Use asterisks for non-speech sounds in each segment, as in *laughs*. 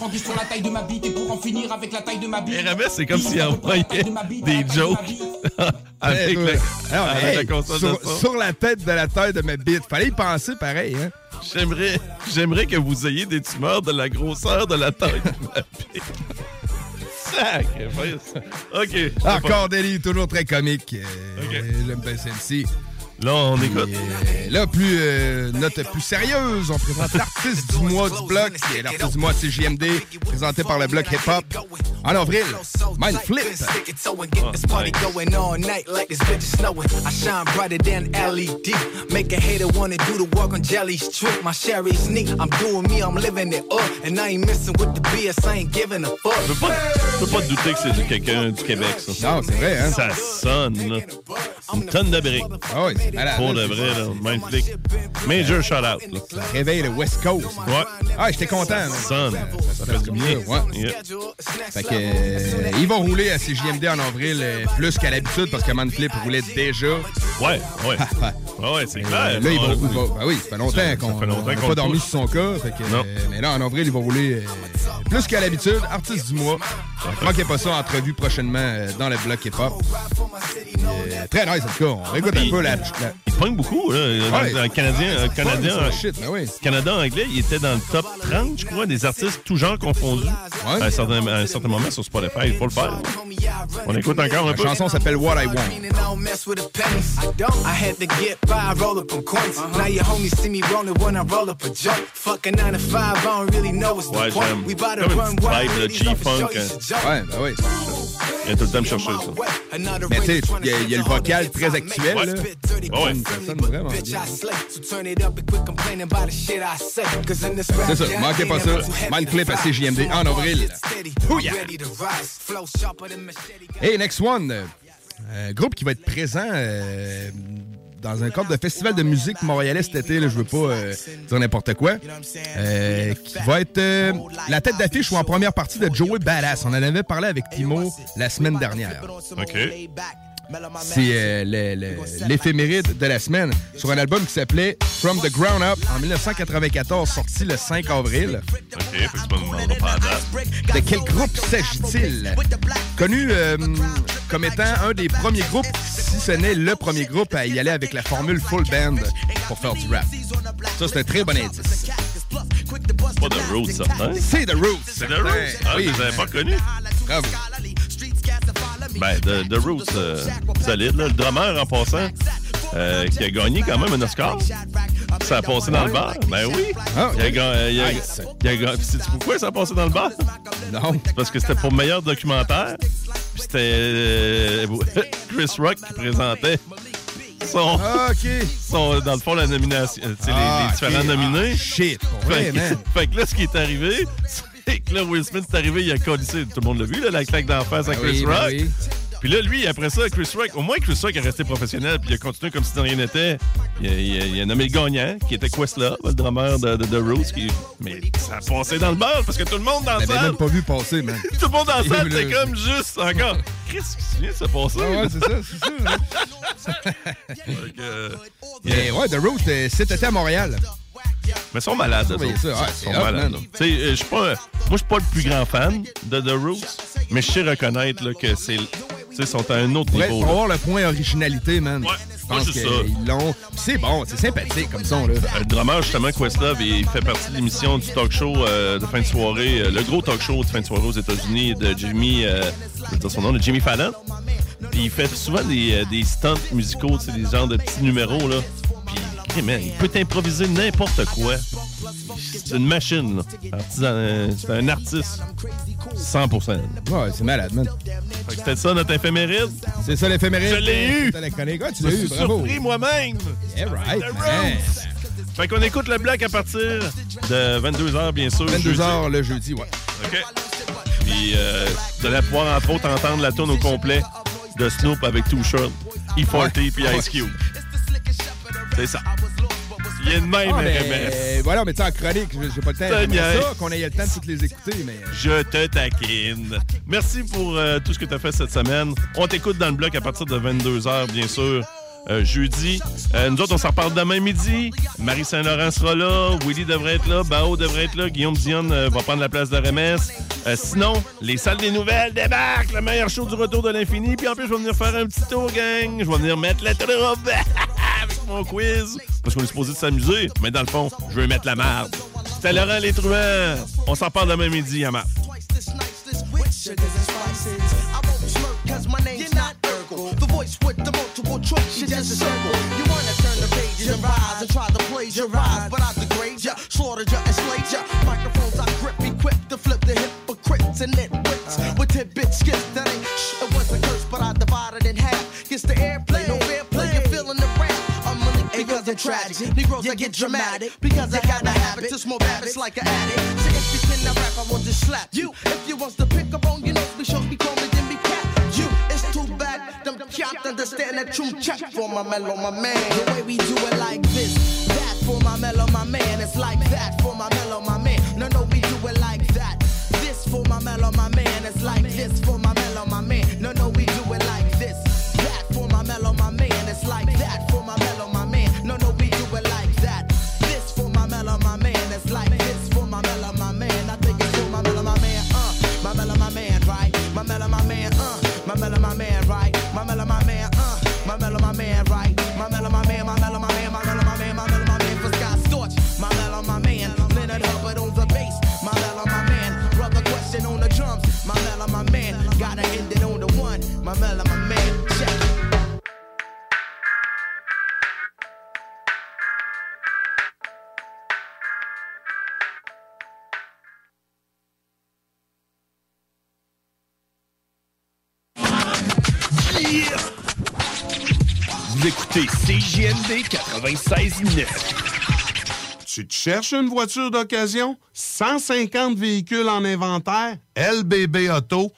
Rendu sur la taille de ma bite et pour en finir avec la taille de ma bite. RMS, c'est comme s'il envoyait des jokes avec, la, *laughs* ouais. Alors, avec hey, la console sur, de son. sur la tête de la taille de ma bite. Fallait y penser pareil, hein? J'aimerais, j'aimerais que vous ayez des tumeurs de la grosseur de la taille de ma bite. *laughs* Sacrifice. OK. Encore des livres toujours très comiques. Euh, Ok. J'aime bien celle-ci. Là, on écoute. Et là, plus euh, note plus sérieuse, on présente l'artiste du mois du bloc, qui est l'artiste du mois CJMD, présenté par le bloc hip-hop. En avril, Mind Flip. This party going all night like this bitch is snowing. I shine brighter than LED. Make a hater wanna do the work on Jelly's trick. My sherry is neat. I'm doing me, I'm living it up. And I ain't messing with the BS, I ain't giving a fuck. Je peux pas, je peux pas te douter que c'est quelqu'un du Québec, ça. Non, c'est vrai, hein? Ça sonne, là. Une tonne de briques. Ah oui, c'est malade. Pour de vrai, là. Major shout-out, là. Ça réveille le West Coast. Ouais. Ah, j'étais content. Sonne. Ça fait du bien. Ouais. Yeah. Fait que, euh, ils vont rouler à CJMD en avril euh, plus qu'à l'habitude parce que Manflip roulait déjà. Ouais, ouais. *laughs* Ouais, ouais, c'est clair. Euh, là, ils On- vont, ils vont- ben oui, ça fait longtemps qu'on n'a pas dormi sur son cas. Fait que, Non. euh, mais là, en avril, ils vont rouler plus qu'à l'habitude. Artiste du mois. Manquez pas ça, entrevue prochainement dans le bloc hip-hop. Très nice, en tout cas. On écoute un peu la... la- Il pogne beaucoup, là. Ouais. Dans le Canadien, euh, Canadien, Fun, shit, ben oui. Canada anglais, il était dans le top 30, je crois, des artistes tout genre confondus. Ouais. À, un certain, à un certain moment sur Spotify. Il faut le faire. On écoute encore un La peu. chanson s'appelle What I Want. And I don't mess with the pennies. I don't. I had to get five roll up on coins. Now your homies see me rolling when I roll up a joint. Fucking 9 to 5, I don't really know what's Ouais, j'aime. Comme une vibe de G-funk, hein. Ouais, ben oui. Il vient tout le temps me chercher ça. Mais tu sais, il y a- il y a le vocal très actuel, là. Ouais. C'est ça, manquez pas ça. Mindclip à CJMD en avril. Ouya. Hey, next one. euh, euh, groupe qui va être présent euh, dans un cadre de festival de musique montréalais cet été. Là, je veux pas euh, dire n'importe quoi. Euh, qui va être euh, la tête d'affiche ou en première partie de Joey Badass. On en avait parlé avec Timo la semaine dernière. OK. C'est euh, l'éphéméride de la semaine sur un album qui s'appelait From the Ground Up en 1994, sorti le 5 avril. De quel groupe s'agit-il? Connu euh, comme étant un des premiers groupes, si ce n'est le premier groupe à y aller avec la formule full band pour faire du rap. Ça, c'est un très bon indice. Pas de Roots, certain. C'est The Roots. C'est The Roots. Ah, oui. les avais pas connus. Bravo. Ben, The, The Roots, euh, solide. Là. Le drummer, en passant, euh, qui a gagné quand même un Oscar. Ça a passé dans le bar. Ben oui. Ah, Il a ok. ga- euh, il a- Nice. il a ga- Puis sais-tu pourquoi ça a passé dans le bar? Non. C'est parce que c'était pour meilleur documentaire. Puis c'était euh, *laughs* Chris Rock qui présentait son, Ah, OK. son- dans le fond, la nomination. euh, tu sais, les- les, Ah, différents ok. nominés. Ah, shit, Fait que, *laughs* fait que là, ce qui est arrivé, c'est que là, Will Smith est arrivé, il a collissé. Tout le monde l'a vu, là, la claque d'en face à Ah Chris oui, ben Rock. oui. Puis là, lui, après ça, Chris Rock, au moins Chris Rock est resté professionnel, puis il a continué comme si de rien n'était. Il, a- il a- il a nommé le gagnant, qui était Questlove, le drummer de, de, de Roots. Qui... Mais ça a passé dans le bar, parce que tout le monde dans la salle, même pas vu passer, man. *laughs* tout le monde dans la salle, c'est comme juste encore. Qu'est-ce qui vient de se passer? Ah ouais, c'est ça, c'est ça. *laughs* euh, Mais ouais, The Roots, euh, été à Montréal. Mais ils sont malades. Ouais, Ils sont malades. là. Tu sais, euh, je suis pas. Moi, je suis pas le plus grand fan de The Roots, mais je sais reconnaître là, que c'est sais, sont à un autre être- niveau. pour avoir le point originalité, man. Ouais, moi, c'est ça. qu'ils l'ont. Puis C'est bon, c'est sympathique comme son, là. Euh, Le drummer, justement, Questlove, il fait partie de l'émission du talk show euh, de fin de soirée, euh, le gros talk show de fin de soirée aux États-Unis de Jimmy, euh, je son nom, de Jimmy Fallon. Puis il fait souvent des, des stunts musicaux, des genres de petits numéros, là. Puis, hey, man, il peut improviser n'importe quoi. C'est une machine, là. Euh, C'est un artiste. 100 Ouais, c'est malade, man. C'était ça notre éphéméride? C'est ça l'éphéméride. Je l'ai eu. La. Ouais, tu Je l'as eu, suis bravo. surpris moi-même. Yeah, right. Fait qu'on écoute le bloc à partir de 22h, bien sûr. 22 jeudi. h le jeudi, ouais. OK. Puis, euh, vous allez pouvoir, entre autres, entendre la tune au complet de Snoop avec Too Short, E40 puis Ice Cube. C'est ça. Il est de même, Ah, RMS. voilà, mais tu en chronique, j'ai pas le temps. Niaise. ça, qu'on ait le temps de toutes les écouter, mais... Je te taquine. Merci pour euh, tout ce que tu as fait cette semaine. On t'écoute dans le bloc à partir de 22h, bien sûr. euh, jeudi. Euh, nous autres, on s'en reparle demain midi. Marie Saint-Laurent sera là. Willy devrait être là. Bao devrait être là. Guillaume Dion euh, va prendre la place de RMS. Euh, sinon, les salles des nouvelles débarquent. Le meilleur show du retour de l'infini. Puis en plus, je vais venir faire un petit tour, gang. Je vais venir mettre la troupe *laughs* quiz. Parce qu'on est supposé s'amuser. Mais dans le fond, je veux mettre la marde. C'était Laurent Les Truands. On s'en parle demain midi, à ya, I'm tragic. Negroes I get dramatic because I got a habit to smoke habits like an addict. So if you can rap, I want to slap you. If you want to pick up on your nose, be sure be me then be cap. You, it's too bad. Them can't understand that true check for my mellow, my man. The way we do it like this, that for my mellow, my man. It's like that for my mellow, my man. No, no, we do it like that. This for my mellow, my man. It's like this for my mellow, my man. No, no, we do it like this. That for my mellow, my man. Écoutez CJND 96.9. Tu te cherches une voiture d'occasion? 150 véhicules en inventaire? lbbauto.com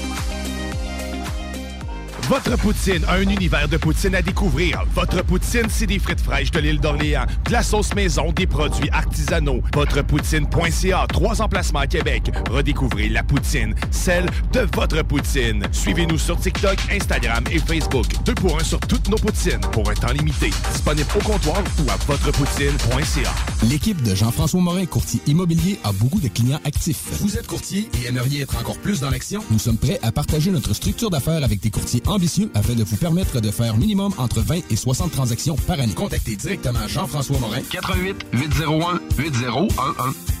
Votre poutine, un univers de poutine à découvrir. Votre poutine, c'est des frites fraîches de l'île d'Orléans, de la sauce maison, des produits artisanaux. Votrepoutine.ca, trois emplacements à Québec. Redécouvrez la poutine, celle de votre poutine. Suivez-nous sur TikTok, Instagram et Facebook. Deux pour un sur toutes nos poutines, pour un temps limité. Disponible au comptoir ou à votrepoutine.ca. L'équipe de Jean-François Morin, courtier immobilier, a beaucoup de clients actifs. Vous êtes courtier et aimeriez être encore plus dans l'action? Nous sommes prêts à partager notre structure d'affaires avec des courtiers ambitieux afin de vous permettre de faire minimum entre 20 et 60 transactions par année. Contactez directement Jean-François Morin. 88 801 8011.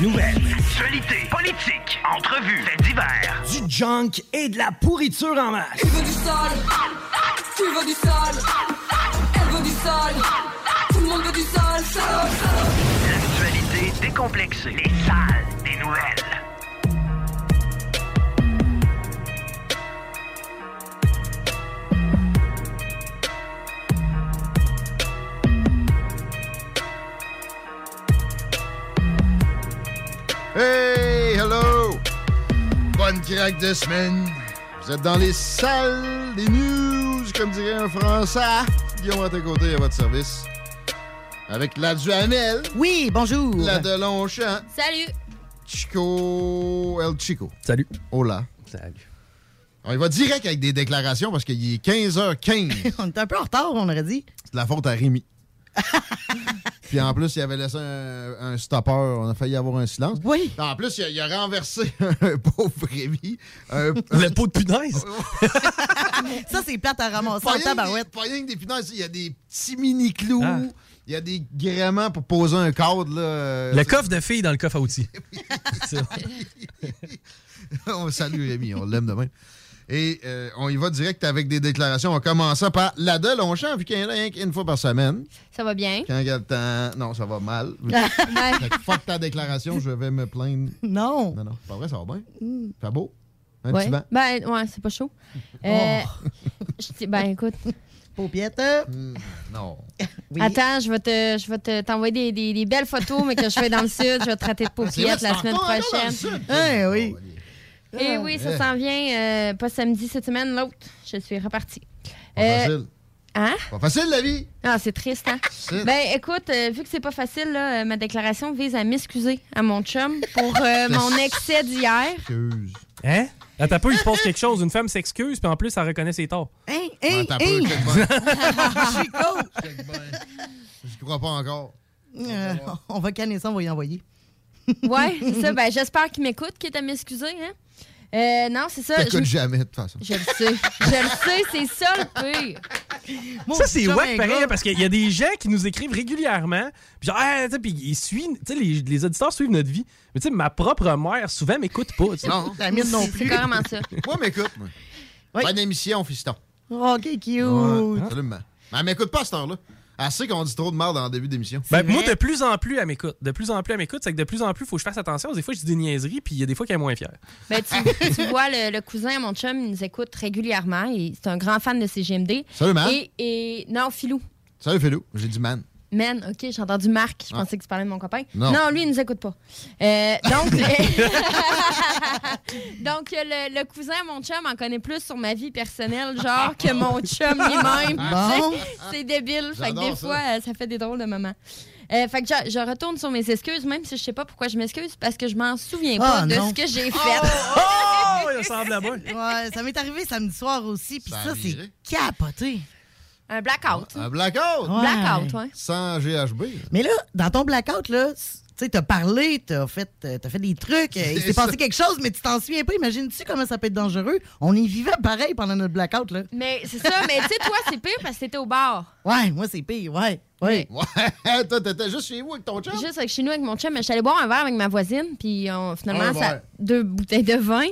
nouvelles. Actualité, politique, entrevues, faits divers. Du junk et de la pourriture en masse. Tu veux du sale Tu veux du sale Elle veut du sale Tout le monde veut du sale, sale, sale L'actualité décomplexée. Les salles des nouvelles. Hey, hello! Bonne craque de semaine. Vous êtes dans les salles des news, comme dirait un Français. Guillaume à tes côtés à votre service. Avec la Duhamel. Oui, bonjour. La Delonchamp. Salut. Chico El Chico. Salut. Hola. Salut. On y va direct avec des déclarations parce qu'il est 15h15. *laughs* on est un peu en retard, on aurait dit. C'est de la faute à Rémi. *laughs* Puis en plus, il avait laissé un, un stopper. On a failli avoir un silence. Oui. En plus, il a, il a renversé *laughs* un pauvre Rémi. Un, Le pot de punaise. *laughs* Ça, c'est plate à ramasser Pas en rien que tabarouette. des- Pas rien que des punaises. Il y a des petits mini-clous. Ah. Il y a des gréements pour poser un cadre. Là. Le coffre de filles dans le coffre à outils. On salue Rémi, on l'aime demain. Et euh, on y va direct avec des déclarations. On commence par la Longchamp, vu qu'il y en a rien qu'une fois par semaine. Ça va bien? Quand il y a le temps. Non, ça va mal. *laughs* Fait que fuck ta déclaration, je vais me plaindre. Non. Non, non, c'est pas vrai, ça va bien. Fait beau. Un Ouais. petit banc. Ben, ouais, c'est pas chaud. Euh, je dis- ben, écoute. *laughs* Paupiette. Non. Attends, je vais te, je vais te, t'envoyer des, des- des belles photos, mais que je fais dans le sud. Je vais te traiter de paupiette la semaine prochaine. sud, Eh oui. Et oui, ça Eh. s'en vient. euh, pas samedi cette semaine, l'autre. Je suis repartie. Pas Euh, facile. Hein? Pas facile, la vie. Ah, c'est triste, hein? *laughs* Ben, écoute, euh, vu que c'est pas facile, là, euh, ma déclaration vise à m'excuser à mon chum pour euh, *laughs* mon excès d'hier. Excuse. Hein? Attends un peu, il se passe quelque chose. Une femme s'excuse, puis en plus, elle reconnaît ses torts. Hein, hein, hein? *laughs* Chico. Je crois pas encore. Euh, on va canner ça, on va y envoyer. Ouais, c'est ça. Ben, j'espère qu'il m'écoute, qu'il est à m'excuser, hein? Euh, non, c'est ça. T'écoutes je- jamais, de toute façon. Je le sais. Je le sais, c'est ça le pire. Mon ça, c'est wack pareil, gars. parce qu'il y a des gens qui nous écrivent régulièrement. Puis genre, ah, tu sais, puis ils suivent, tu sais, les, les auditeurs suivent notre vie. Mais tu sais, ma propre mère, souvent, m'écoute pas. Non. La mienne non C'est plus. carrément ça. Moi, m'écoute, moi. Oui. Bonne émission, fiston. Oh, OK, cute. Ouais, absolument. Mais elle m'écoute pas à cette heure-là. Sait qu'on dit trop de merde en début d'émission. Ben, moi, de plus en plus, elle m'écoute. De plus en plus, elle m'écoute. C'est que de plus en plus, il faut que je fasse attention. Des fois, je dis des niaiseries, puis il y a des fois qu'elle est moins fière. Ben, tu, tu *laughs* vois, le, le cousin à mon chum, il nous écoute régulièrement. C'est un grand fan de CGMD. Salut, man. Et, et non, Filou. Salut, Philou. J'ai dit man. Man, OK, j'ai entendu Marc. Je Ah. pensais que tu parlais de mon copain. Non. lui, il nous écoute pas. Euh, donc, *laughs* *laughs* donc le, le cousin mon chum en connaît plus sur ma vie personnelle, genre, que mon *laughs* chum lui-même. Sais, C'est débile. Fait que des ça. fois, euh, ça fait des drôles de moments. Euh, fait que je, je retourne sur mes excuses, même si je sais pas pourquoi je m'excuse, parce que je m'en souviens pas Ah, de non. ce que j'ai fait. Oh, il ressemble à moi. Ouais, ça m'est arrivé samedi soir aussi, puis Ça ça, c'est capoté. Un blackout. Un blackout. Ouais. Blackout, ouais. Sans GHB. Mais là, dans ton blackout, là, tu sais, t'as parlé, t'as fait, euh, t'as fait des trucs, euh, il *laughs* s'est passé quelque chose, mais tu t'en souviens pas. Imagine-tu comment ça peut être dangereux? On y vivait pareil pendant notre blackout, là. Mais c'est ça, mais tu sais, toi, c'est pire parce que t'étais au bar. Ouais, moi, c'est pire, ouais. Ouais. Ouais, *laughs* toi, t'étais juste chez vous avec ton chum? Juste avec chez nous, avec mon chum, mais je suis allée boire un verre avec ma voisine, puis on- finalement, ça, deux bouteilles de vin.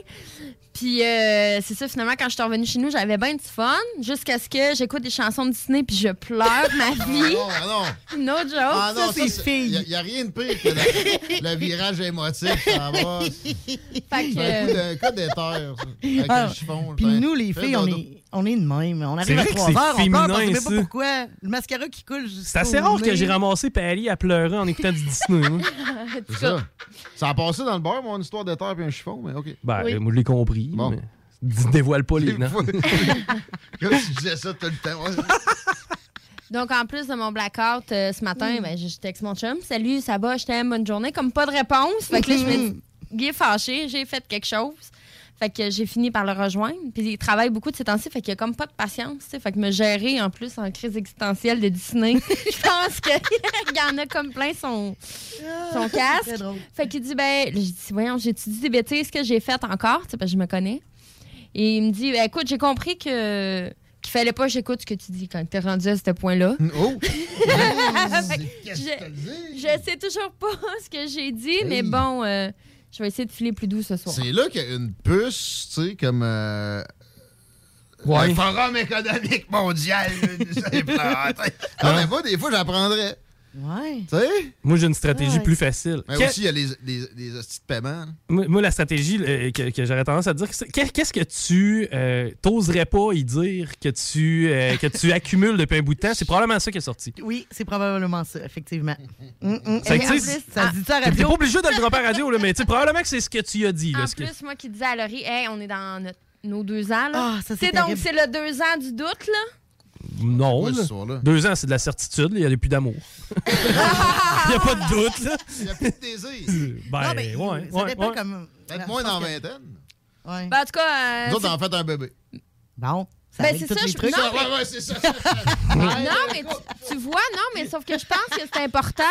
Puis euh, c'est ça, finalement, quand je suis revenue chez nous, j'avais bien du fun, jusqu'à ce que j'écoute des chansons de Disney, puis je pleure ma vie. Ah non, ah non. *laughs* No joke. Ah non, ça, c'est fille. Il n'y a, rien de pire que le, le virage émotif. Ça va. Fait que, C'est un coup euh, de- cas d'éther, ça. Avec Ah, le chiffon. Puis nous, les filles, on est, on est de même. On arrive à vrai que 3 c'est heures, on pleure, on sait féminin, même pas pourquoi. Le mascara qui coule jusqu'au C'est assez rare que j'ai ramassé Paris à pleurer en écoutant du Disney. moi. C'est ça. Ça a passé dans le bar, mon histoire d'éther puis un chiffon, mais OK. Ben, Oui. moi, je l'ai compris. Bon. mais Dévoile pas les noms. *laughs* Comme si je disais ça tout le temps. Donc, en plus de mon blackout euh, ce matin, ben, je, je texte mon chum. Salut, ça va, je t'aime, bonne journée. Comme pas de réponse. Fait que là, je me dis, Guy est fâché, j'ai fait quelque chose. Fait que j'ai fini par le rejoindre. Puis il travaille beaucoup de ces temps-ci, fait qu'il a comme pas de patience. Fait que me gérer en plus en crise existentielle de Disney, *laughs* je pense qu'il *laughs* y en a comme plein son, son casque. Fait qu'il dit, ben, j'ai dit, voyons, j'étudie des bêtises que j'ai faites encore, parce que je me connais. Et il me dit, Ben, écoute, j'ai compris que qu'il fallait pas que j'écoute ce que tu dis quand t'es rendu à ce point-là. Oh! *laughs* Je, je sais toujours pas ce que j'ai dit, mais bon, euh, je vais essayer de filer plus doux ce soir. C'est là qu'il y a une puce, tu sais, comme. euh, Ouais. Le Forum économique mondial. antenne. *laughs* non, mais moi, des fois, j'apprendrais. Ouais. Tu sais? Moi, j'ai une stratégie Ouais. plus facile. Mais Que- aussi, il y a les, les, les hosties de paiement. Moi, moi, la stratégie euh, que, que j'aurais tendance à dire, c'est- qu'est-ce que tu euh, t'oserais pas y dire que tu, euh, que tu *laughs* accumules depuis un bout de temps? C'est probablement ça qui est sorti. Oui, c'est probablement ça, effectivement. *laughs* Mm, mm. Plus, ça se dit ça à la T'es pas obligé de le dropper à radio, là, mais tu sais, probablement que c'est ce que tu as dit. Là, En ce que- plus, moi qui disais à Laurie, hey, on est dans notre- nos deux ans. Là. Ah, ça, c'est donc, c'est le deux ans du doute, là. Non. Là. soir-là. Deux ans, c'est de la certitude. là, Il n'y a plus d'amour. *laughs* Il n'y a pas de doute. Là. Il n'y a plus de désir. Ben, Non, mais ouais, ça ouais, dépend ouais. comme. Peut-être moins dans que- vingtaine. Ouais. Ben, en tout cas, euh, Nous autres, on a fait un bébé. Bon, ça Ben, c'est ça, je- trucs. non, mais- Ouais, ouais, c'est ça. *laughs* non, mais tu, tu vois, non, mais sauf que je pense que c'est important.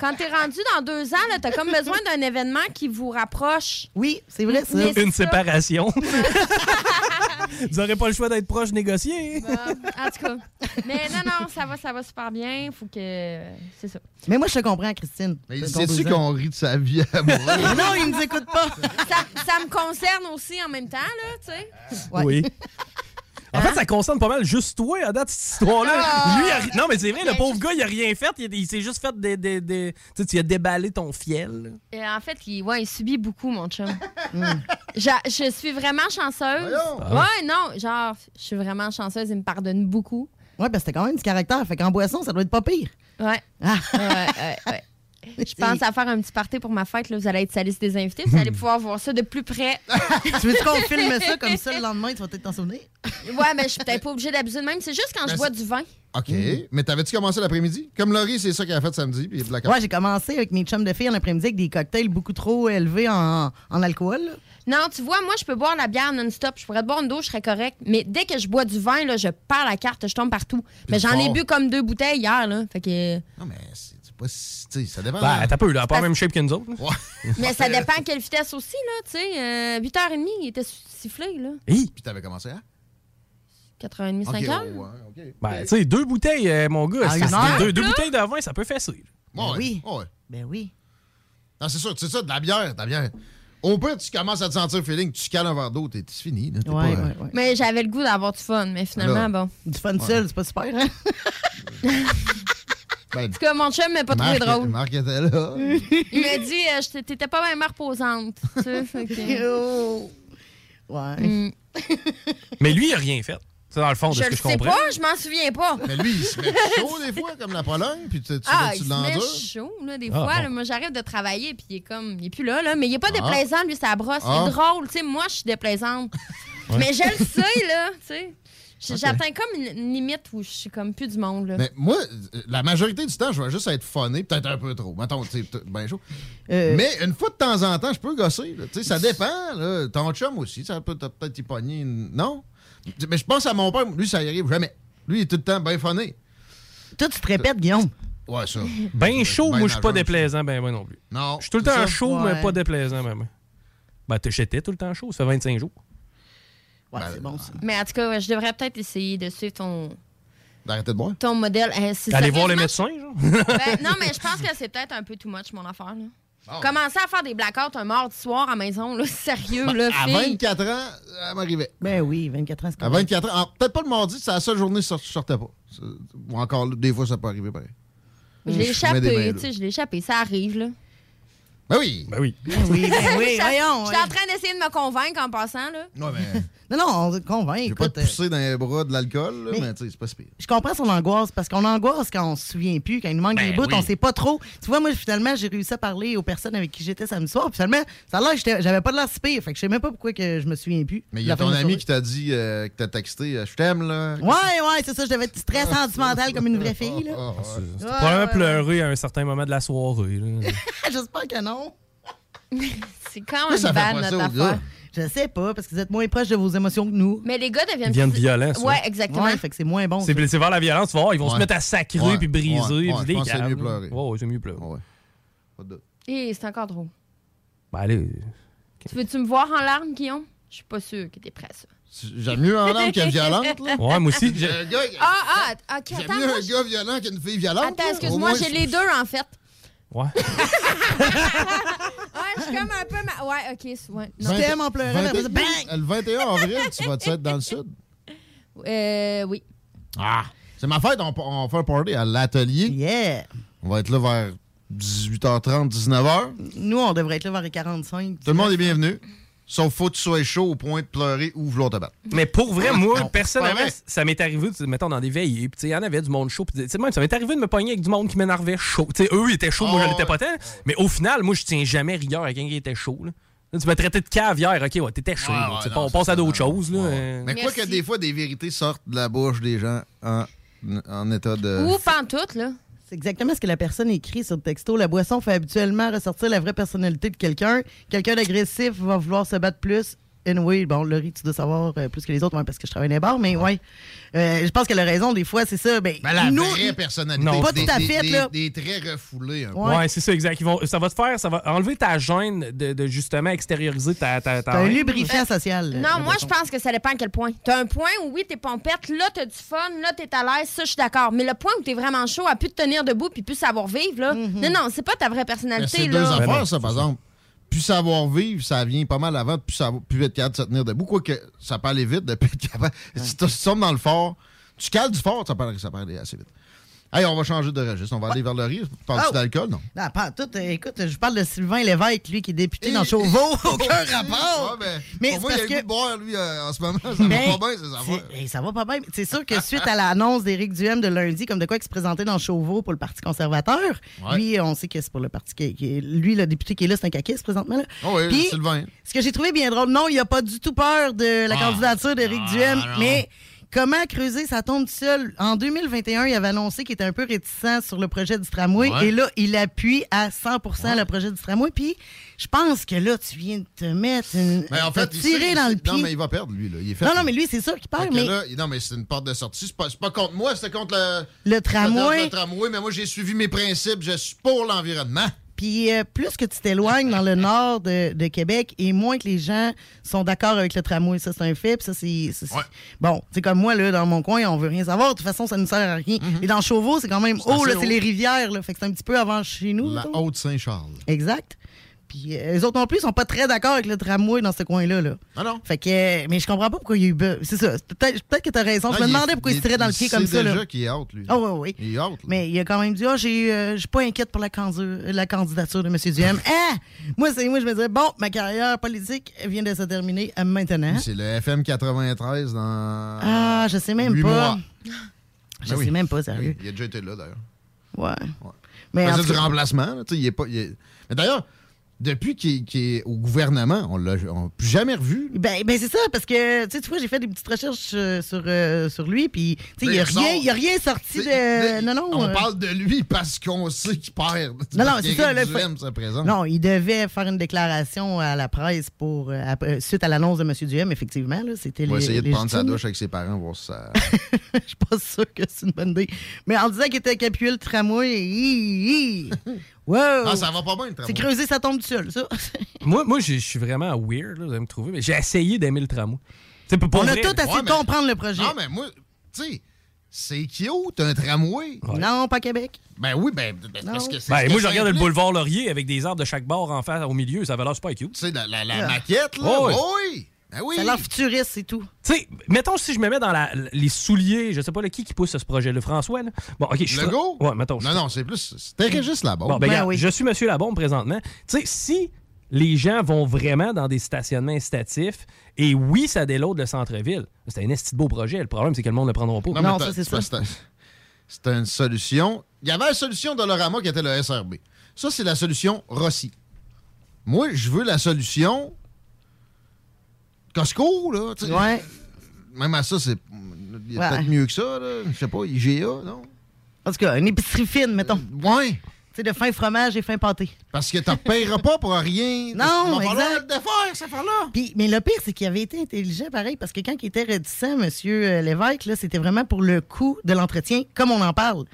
Quand t'es rendu dans deux ans, là, t'as comme besoin d'un événement qui vous rapproche. Oui, c'est vrai, ça. Une ça. séparation. *laughs* *laughs* Vous n'aurez pas le choix d'être proche négocier. En tout cas. Mais non, non, ça va, ça va super bien. Faut que. C'est ça. Mais moi, je te comprends, Christine. Mais sais-tu qu'on rit de sa vie amoureuse? non, il nous écoute pas. ça. Ça me concerne aussi en même temps, là, tu sais. Ouais. Oui. En fait, ça concerne pas mal juste toi à date, cette histoire-là. Ah! Lui, a non, mais c'est vrai, le pauvre gars, il a rien fait. Il, il s'est juste fait des. des, des- Tu sais, tu as déballé ton fiel. Et en fait, il, ouais, il subit beaucoup, mon chum. *laughs* J'a- je suis vraiment chanceuse. Voyons. Ouais, non, genre, je suis vraiment chanceuse. Il me pardonne beaucoup. Ouais, parce que c'était quand même du caractère. Fait qu'en boisson, ça doit être pas pire. Ouais. Ah. Ouais, ouais, ouais. Je pense à faire un petit party pour ma fête. Là. Vous allez être sa liste des invités. Vous allez pouvoir voir ça de plus près. *laughs* tu veux qu'on filme ça comme ça le lendemain, tu vas peut-être t'en souvenir? Ouais, mais je suis peut-être pas obligée d'abuser de même. C'est juste quand je Ben, bois c'est- du vin. OK. Mais t'avais-tu commencé l'après-midi? Comme Laurie, c'est ça qu'elle a fait samedi, puis. Ouais, j'ai commencé avec mes chums de filles en après-midi avec des cocktails beaucoup trop élevés en, en alcool. là. Non, tu vois, moi, je peux boire la bière non-stop. Je pourrais te boire une douche, je serais correct. Mais dès que je bois du vin, là, je perds la carte, je tombe partout. Mais j'en ai bu comme deux bouteilles hier, là. Fait que... Non, mais c'est pas si. Tu sais, ça dépend. Ben, t'as peu, là. Pas la même shape que nous autres. Ouais. *laughs* Mais ça dépend à quelle vitesse aussi, là. Tu sais, euh, 8h30, il était sifflé, là. Hi! Puis t'avais commencé à? 4h30, 5h. OK, ouais, OK. Ben, tu sais, deux bouteilles, euh, mon gars. Ah, heure, deux, bouteilles de vin, ça peut fesser. Ouais, Ben oui. ouais. Ben oui. Non, c'est sûr, c'est ça, de la bière, de la bière. Au pire, tu commences à te sentir feeling, tu cales un verre d'eau, t'es c'est fini. Là, t'es Ouais, pas, euh, ouais, ouais. Mais j'avais le goût d'avoir du fun, mais finalement, Là. bon. Du fun seul, c'est pas super, hein? *laughs* ben, En tout cas, mon chum m'a pas trouvé Marc, drôle. Marc était là. *laughs* Il m'a dit, euh, t'étais pas même reposante. tu sais, fait que- *laughs* Oh. Ouais. Mm. Mais lui, il a rien fait. C'est dans le fond de Je ce que le je sais comprends. pas, je m'en souviens pas. Mais lui, il se met *laughs* chaud des fois, comme la Pologne, puis tu, tu, Ah, tu il se met chaud, là, des Ah, fois. bon. là. moi, j'arrive de travailler, puis il est comme, il est plus là, là. Mais il est pas Ah. déplaisant, lui, ça brosse. Ah. Il est drôle, tu sais. Moi, je suis déplaisante. Mais je le sais, là, tu sais. J'atteins comme une limite où je suis comme plus du monde, là. Mais moi, la majorité du temps, je vais juste être funné, peut-être un peu trop. Mettons, tu sais, bien chaud. Euh, Mais une fois de temps en temps, je peux gosser. là. Tu sais, ça dépend. Là. Ton chum aussi, ça peut t'as peut-être y pogner. une- Non? Mais je pense à mon père, lui, ça y arrive jamais. Lui, il est tout le temps bien funné. Toi, tu te répètes, Guillaume. Ouais, ça. Ben chaud, Ben moi, je suis pas déplaisant, ben, ben non plus. Non. Je suis tout le temps ça. chaud, Ouais. mais pas déplaisant, ben, ben. Ben, j'étais tout le temps chaud, ça fait 25 jours. Ouais, Ben, c'est bon, ça. Mais en tout cas, ouais, je devrais peut-être essayer de suivre ton, D'arrêter de boire? ton modèle. Euh, voir les médecins, genre? *laughs* Ben, non, mais je pense que c'est peut-être un peu too much, mon affaire. Là. Bon. Commencer à faire des blackouts un mardi soir à la maison, là, *laughs* sérieux, Ben, là, à fille. 24 ans, ça m'arrivait. Ben oui, 24 ans, c'est À 24 ans, ah, peut-être pas le mardi, c'est la seule journée que je sortais pas. Ou encore, là, des fois, ça peut arriver pareil. Je l'ai échappé, tu sais, je l'ai échappé, ça arrive, là. Ben oui. Ben oui. *laughs* Ben oui, ben oui, Je- voyons. Je ouais. suis en train d'essayer de me convaincre en passant, là. Ouais, mais Non, non, on convainc. je vais pas Écoute, te pousser dans les bras de l'alcool, là, Mais- mais tu sais, c'est pas si pire. je comprends son angoisse parce qu'on angoisse quand on se souvient plus, quand il nous manque Ben des bouts, oui. on sait pas trop. Tu vois, moi, finalement, j'ai réussi à parler aux personnes avec qui j'étais samedi soir. Puis finalement, ça a l'air que j'étais- j'avais pas de l'air si pire. Fait que je sais même pas pourquoi que je me souviens plus. Mais il y a ton ami qui t'a dit, euh, que t'as texté, euh, je t'aime, là. Ouais, ouais, c'est ça. Je devais être très sentimentale comme une vraie fille, là. Ouais. C'était Ouais, probablement ouais, pleurer à un certain moment de la soirée. là. *laughs* J'espère que non. *laughs* C'est quand même ça fait bad, pas ça notre affaire. Je sais pas, parce que vous êtes moins proche de vos émotions que nous. Mais les gars deviennent... Ils deviennent plus- violents, ça. Ouais, exactement. Ouais, fait que c'est moins bon. C'est ça. c'est vers la violence, tu vas voir, ils vont se mettre à sacrer Ouais. puis briser. Ouais. puis je pense c'est mieux pleurer. Ouais, ouais, c'est mieux pleurer. Pas de doute. Et c'est encore drôle. Ben, allez. Tu veux-tu me voir en larmes, Guillaume? Je suis pas sûre que t'es prêt à ça. J'aime mieux un homme qu'une violente, là. Ouais, moi aussi. J'ai Ah, ah, ok, J'aime attends. mieux moi, un gars violent qu'une fille violente. Attends, excuse-moi, j'ai les deux, en fait. Ouais. Ouais, je suis comme un peu... Ma... Ouais, OK, c'est- ouais. non. Tu t'aimes en pleurant, mais après ça, bang! Le 21 avril, tu vas être dans le sud? Euh, oui. Ah! C'est ma fête, on, on fait un party à l'atelier. Yeah! On va être là vers 18h30, 19h. Nous, on devrait être là vers les 45. Tout le monde est bienvenu. Sauf faut que tu sois chaud au point de pleurer ou vouloir te battre. Mais pour vrai, moi, Non, personnellement, vrai. ça m'est arrivé, tu sais, mettons, dans des veillées, puis tu sais, il y en avait du monde chaud, puis tu sais, même, ça m'est arrivé de me pogner avec du monde qui m'énervait chaud. Tu sais, eux, ils étaient chauds, moi, je Oh, l'étais pas tant. Mais au final, moi, je tiens jamais rigueur avec quelqu'un qui était chaud, là. Là, Tu me traitais de caviar, ok, ouais, t'étais chaud. Ouais, ouais, non, on passe à d'autres choses, là. euh. Mais quoi que des fois, des vérités sortent de la bouche des gens en, en état de. Ou pantoute, là. C'est exactement ce que la personne écrit sur le texto. La boisson fait habituellement ressortir la vraie personnalité de quelqu'un. Quelqu'un d'agressif va vouloir se battre plus. Anyway, bon, Laurie, tu dois savoir euh, plus que les autres, ouais, parce que je travaille dans les bars, mais ouais. Euh, je pense qu'elle a raison, des fois, c'est ça. Ben, Ben, la nous, vraie personnalité. Non, pas des, tout à des- fait, des- là. Des traits refoulés. Ouais, c'est ça, exact. Ils vont, ça va te faire, ça va enlever ta gêne de, de justement extérioriser ta. ta, ta un lubrifiant social. euh, Non, la moi, je pense que ça dépend à quel point. T'as un point où, oui, t'es pompette, là, t'as du fun, là, t'es à l'aise, ça, je suis d'accord. Mais le point où t'es vraiment chaud, à plus te tenir debout puis plus savoir vivre, là. Mm-hmm. Non, non, c'est pas ta vraie Mais personnalité, c'est deux là. affaires, Ben non, ça, par exemple. Plus savoir vivre, ça vient pas mal avant, plus, savoir, plus être capable de se tenir debout. Quoique, ça peut aller vite depuis être capable. Si tu tombes dans le fort, tu cales du fort, ça peut, ça peut aller assez vite. Hey, on va changer de registre. On va aller vers le riz. Parles-tu Oh. d'alcool, non? Non, pas tout. euh, écoute, je parle de Sylvain Lévesque, lui, qui est député dans Et- Chauveau. *laughs* Aucun rapport! Ouais, Mais moi, il a que- de boire, lui, euh, en ce moment. *laughs* Ça va pas bien, c'est- hey, ça va pas bien. C'est sûr que suite à l'annonce d'Éric Duhem de lundi, comme de quoi il se présentait dans Chauveau pour le Parti conservateur, Ouais. lui, on sait que c'est pour le Parti qui, Lui, le député qui est là, c'est un caquiste présentement. Là. Oh oui, Puis, Sylvain. Ce que j'ai trouvé bien drôle, non, il a pas du tout peur de la Ah. candidature d'Éric Ah, Duhem, non. Comment creuser, ça tombe seul? En 2021, il avait annoncé qu'il était un peu réticent sur le projet du tramway. Ouais. Et là, il appuie à 100% le projet du tramway. Puis, je pense que là, tu viens de te mettre une. Mais en fait, tirer dans le Non, mais il va perdre, lui. Là. Il est fait. Non, non, mais lui, c'est sûr qu'il perd, mais là, non, mais c'est une porte de sortie. C'est pas, pas contre moi, c'est contre le, le tramway. le tramway. Mais moi, j'ai suivi mes principes. Je suis pour l'environnement. Puis euh, plus que tu t'éloignes dans le nord de, de Québec et moins que les gens sont d'accord avec le tramway. Ça, c'est un fait. Puis ça, c'est. Bon, c'est comme moi, là, dans mon coin, on veut rien savoir. De toute façon, ça ne sert à rien. Et dans Chauveau, c'est quand même haut, là, c'est les rivières. Là, fait que c'est un petit peu avant chez nous. La mettons. Haute-Saint-Charles. Exact. Puis euh, les autres non plus sont pas très d'accord avec le tramway dans ce coin-là. Là. Ah non? Fait que, euh, mais je comprends pas pourquoi il y a eu. be- C'est ça. c'est Peut-être peut que t'as raison. Je me demandais pourquoi il se tirait dans le pied comme ça. déjà là. qu'il est out, lui. Ah oui, oui. Il est out, là. Mais il a quand même dit Ah, j'ai, euh, je suis pas inquiète pour la, candu- la candidature de M. Duhem. *laughs* ah! Moi, c'est moi, je me disais Bon, ma carrière politique vient de se terminer euh, maintenant. C'est le FM 93 dans. Ah, je sais même huit pas. mois. Je Ben sais oui. même pas, sérieux. Oui, il a déjà été là, d'ailleurs. Ouais. Mais Mais en c'est tout du cas- remplacement. là, tu sais, il est pas, il est- Mais d'ailleurs, depuis qu'il est au gouvernement, on l'a plus jamais revu. Ben, ben c'est ça, parce que, tu sais, tu vois, j'ai fait des petites recherches euh, sur, euh, sur lui, puis, tu sais, il n'y a, rien- a sorti de. Non, non. On euh, parle de lui parce qu'on sait qu'il perd. Non, non, c'est ça. Duhem présente. Non, il devait faire une déclaration à la presse pour euh, suite à l'annonce de M. Duhem, effectivement. C'était Il va essayer de prendre sa douche avec ses parents, voir ça. *laughs* Je suis pas sûr que c'est une bonne idée. Mais en disant qu'il était capué le tramway, hi, hi. *laughs* wow! Ah, ça va pas bien, le tramway. C'est creuser, ça tombe du seul, ça. *laughs* Moi, moi je suis vraiment weird, là, vous allez me trouver, mais j'ai essayé d'aimer le tramway. Pour- On a tout essayé de comprendre le projet. Non, mais moi, tu sais, c'est cute, un tramway. Non, pas Québec. Ben oui, ben, ben, parce que c'est. Ben, ce que moi, je regarde le boulevard Laurier avec des arbres de chaque bord en face au milieu, ça avait l'air super cute. Tu sais, la, la, la maquette, là. Oh, oui. oui. Ben oui. Ça a l'air futuriste, c'est tout. Tu sais, mettons si je me mets dans la- les souliers, je sais pas là, qui qui pousse ce projet-là, François. Là? Bon, ok, je suis. Le go? Ouais, mettons. je Non, non, c'est plus. C'était Régis là-bas. Bon, ben, regarde, je suis Monsieur Labombe présentement. Tu sais, si les gens vont vraiment dans des stationnements incitatifs, et oui, ça déloade le centre-ville, c'est un esti beau projet. Le problème, c'est que le monde ne le prendra pas. mais t'as- c'est que C'était une solution. Il y avait la solution Dolorama qui était le SRB. Ça, c'est la solution Rossi. Moi, je veux la solution Costco, là. tu sais. Ouais. Même à ça, c'est. Ouais. peut-être mieux que ça, là. Je sais pas, IGA, non? En tout cas, une épicerie fine, mettons. Ouais. sais, de fin fromage et fin pâté. Parce que tu ne paieras pas pour rien. *laughs* Non, Il va exact. le faire, cette affaire-là. Puis, mais le pire, c'est qu'il avait été intelligent pareil, parce que quand il était réticent, M. Lévesque, là, c'était vraiment pour le coût de l'entretien, comme on en parle.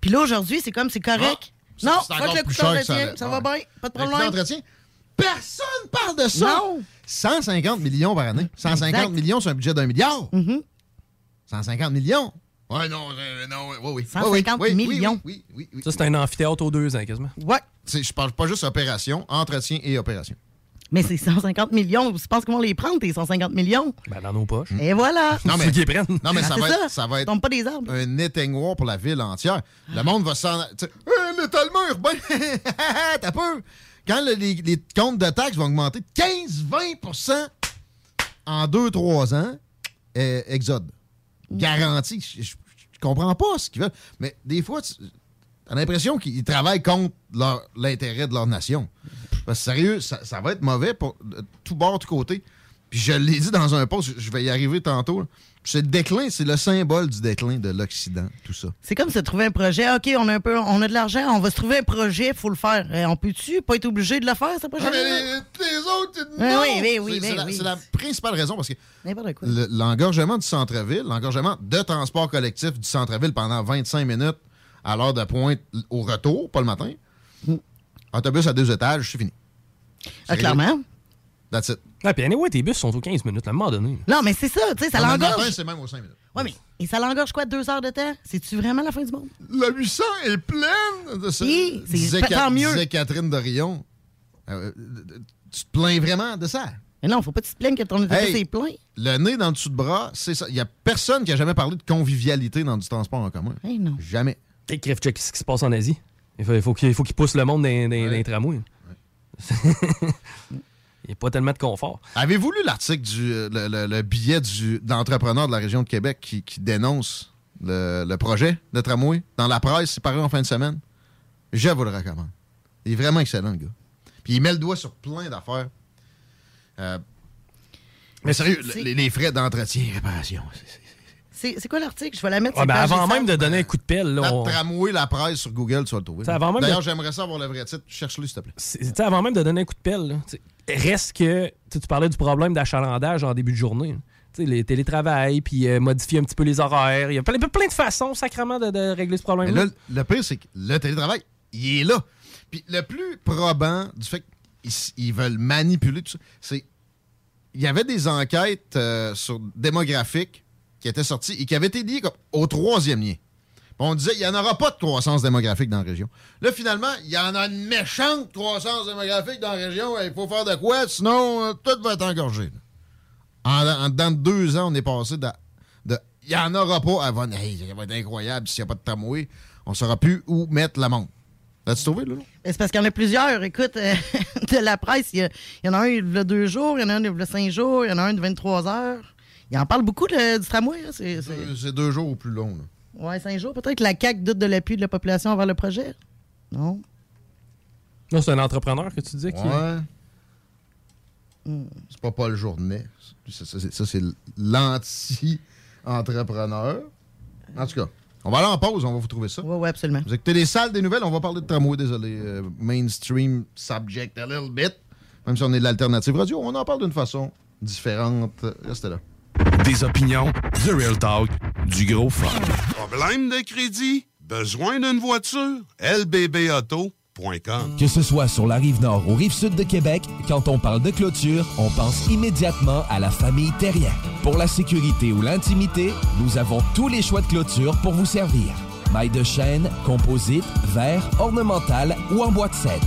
Puis là, aujourd'hui, c'est comme, c'est correct. c'est- non, que le coût d'entretien, ça ça, va bien, pas de problème. Personne parle de ça. Non. 150 millions par année. 150 Exact. millions sur un budget d'un milliard. Mhm. 150 millions. Ouais, non, euh, non, oui, oui. 150 oui, millions. Oui, oui, oui, oui. Ça, c'est un amphithéâtre aux deux ans, quasiment. Ouais. C'est- Je parle pas juste opération, entretien et opération. Mais c'est 150 millions. Tu penses qu'ils vont les prendre, tes 150 millions? Ben, dans nos poches. Et voilà. Non, mais, Ceux qui les prennent. non, mais Ah, ça, va ça. être, ça va être Tombe pas des arbres. un éteignoir pour la ville entière. Le monde va s'en. tu sais, Hey, L'étalement urbain! *laughs* T'as peur! Quand le- les, les comptes de taxes vont augmenter de 15-20% en 2-3 ans, euh, exode. Garanti. Je, je- je comprends pas ce qu'ils veulent. Mais des fois, tu as l'impression qu'ils travaillent contre l'intérêt de leur nation. Parce que sérieux, ça, ça va être mauvais pour de tout bord, tout côté. Puis je l'ai dit dans un post, je- je vais y arriver tantôt. là. C'est le déclin, c'est le symbole du déclin de l'Occident, tout ça. C'est comme se trouver un projet. OK, on a un peu, on a de l'argent, on va se trouver un projet, faut le faire. Euh, on peut-tu pas être obligé de le faire, ce projet? Ah, mais les, les autres, Oui, non! oui, oui, oui, C'est- oui, c'est la- oui. C'est la principale raison parce que le- l'engorgement du centre-ville, l'engorgement de transport collectif du centre-ville pendant 25 minutes à l'heure de pointe au retour, pas le matin. Autobus à deux étages, c'est fini. Ah, clairement. That's it. Ah, puis anyway, tes bus sont aux 15 minutes, à un moment donné. Non, mais c'est ça, tu sais, ça l'engorge. matin, c'est même aux 5 minutes. Ouais, mais et ça l'engorge quoi, deux heures de temps? C'est-tu vraiment la fin du monde? La 800 est pleine de ça. Oui, c'est tant mieux. disait Catherine Dorion. Euh, euh, tu te plains vraiment de ça? Mais non, faut pas que tu te plaignes que ton Hey, est plein. Le nez dans le dessous de bras, c'est ça. Il y a personne qui a jamais parlé de convivialité dans du transport en commun. Hey, non. Jamais. Et crève check ce qui se passe en Asie. Il faut, il faut qu'il pousse le monde dans, dans- dans les tramways. *laughs* Il n'y a pas tellement de confort. Avez-vous lu l'article du euh, le, le- le billet du, de l'entrepreneur de la région de Québec qui, qui dénonce le, le projet de tramway dans la presse, c'est paru en fin de semaine? Je vous le recommande. Il est vraiment excellent, le gars. Puis il met le doigt sur plein d'affaires. Euh, mais sérieux, les, les frais d'entretien et réparation. C'est c'est quoi l'article? Je vais la mettre Ouais, sur ben, page avant même de donner un coup de pelle, là, La on- tramway, la presse sur Google, tu vas le trouver. Ça, avant même D'ailleurs, de- j'aimerais ça avoir le vrai titre. Cherche-le, s'il te plaît. c'est- tu sais, avant même de donner un coup de pelle, là, tu sais, reste que tu parlais du problème d'achalandage en début de journée. là. Tu sais, les télétravail, puis euh, modifier un petit peu les horaires. Il y a plein, plein de façons, sacrément, de, régler ce problème-là. là, le pire, c'est que le télétravail, il est là. Puis le plus probant du fait qu'ils veulent manipuler tout ça, c'est. Il y avait des enquêtes euh, sur démographiques qui étaient sorties et qui avaient été liées au troisième lien. On disait, il n'y en aura pas de croissance démographique dans la région. Là, finalement, il y en a une méchante croissance démographique dans la région. Il faut faire de quoi? Sinon, euh, tout va être engorgé. En, de deux ans, on est passé de. Il n'y en aura pas avant. Hey, ça va être incroyable s'il n'y a pas de tramway. On ne saura plus où mettre la montre. L'as-tu trouvé, là? Ben, C'est parce qu'il y en a plusieurs. Écoute, euh, de la presse, il y, en a un il y a deux jours, il y en a un il y a cinq jours, il y en a un de 23 heures. Il en parle beaucoup du tramway. hein, Euh, C'est deux jours ou plus long. là. Ouais, cinq jours. Peut-être que la CAQ doute de l'appui de la population envers le projet. Non. Non, c'est un entrepreneur que tu qui. Ouais. C'est pas Paul Journet. Ça, ça, c'est- ça, c'est l'anti-entrepreneur. En tout cas, on va aller en pause, on va vous trouver ça. Oui, ouais, absolument. Vous écoutez les salles des nouvelles, on va parler de tramway, désolé. euh, mainstream subject a little bit. Même si on est de l'alternative radio, on en parle d'une façon différente. Restez là. Des opinions, du real talk, du gros fun. Problème de crédit? Besoin d'une voiture? lbbauto.com Que ce soit sur la rive nord ou rive sud de Québec, quand on parle de clôture, on pense immédiatement à la famille Terrien. Pour la sécurité ou l'intimité, nous avons tous les choix de clôture pour vous servir. Maille de chêne, composite, verre, ornemental ou en bois de cèdre.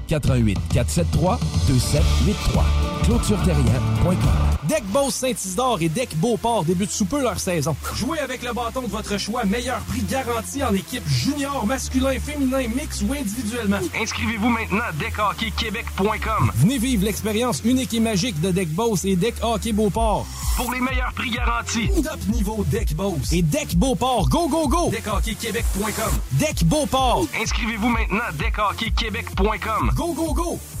88 473 2783. ClôtureTerrien.com. Deck Boss Saint-Isidore et Deck Beauport débutent sous peu leur saison. Jouez avec le bâton de votre choix, meilleur prix garanti en équipe junior, masculin, féminin, mix ou individuellement. Inscrivez-vous maintenant à deckhockeyquebec.com. Venez vivre l'expérience unique et magique de Deck Boss et Deck Hockey Beauport. Pour les meilleurs prix garantis. Top niveau Deck Boss et Deck Beauport. Go, go, go! Deckhockeyquebec.com. Deck Beauport. Inscrivez-vous maintenant à deckhockeyquebec.com. Go, go, go!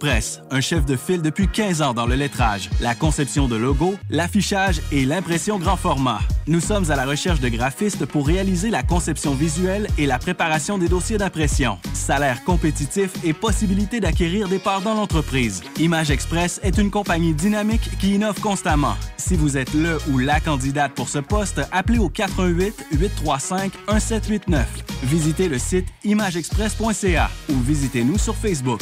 Express, un chef de file depuis 15 ans dans le lettrage, la conception de logos, l'affichage et l'impression grand format. Nous sommes à la recherche de graphistes pour réaliser la conception visuelle et la préparation des dossiers d'impression. Salaire compétitif et possibilité d'acquérir des parts dans l'entreprise. Image Express est une compagnie dynamique qui innove constamment. Si vous êtes le ou la candidate pour ce poste, appelez au 88 835 1789. Visitez le site imageexpress.ca ou visitez-nous sur Facebook.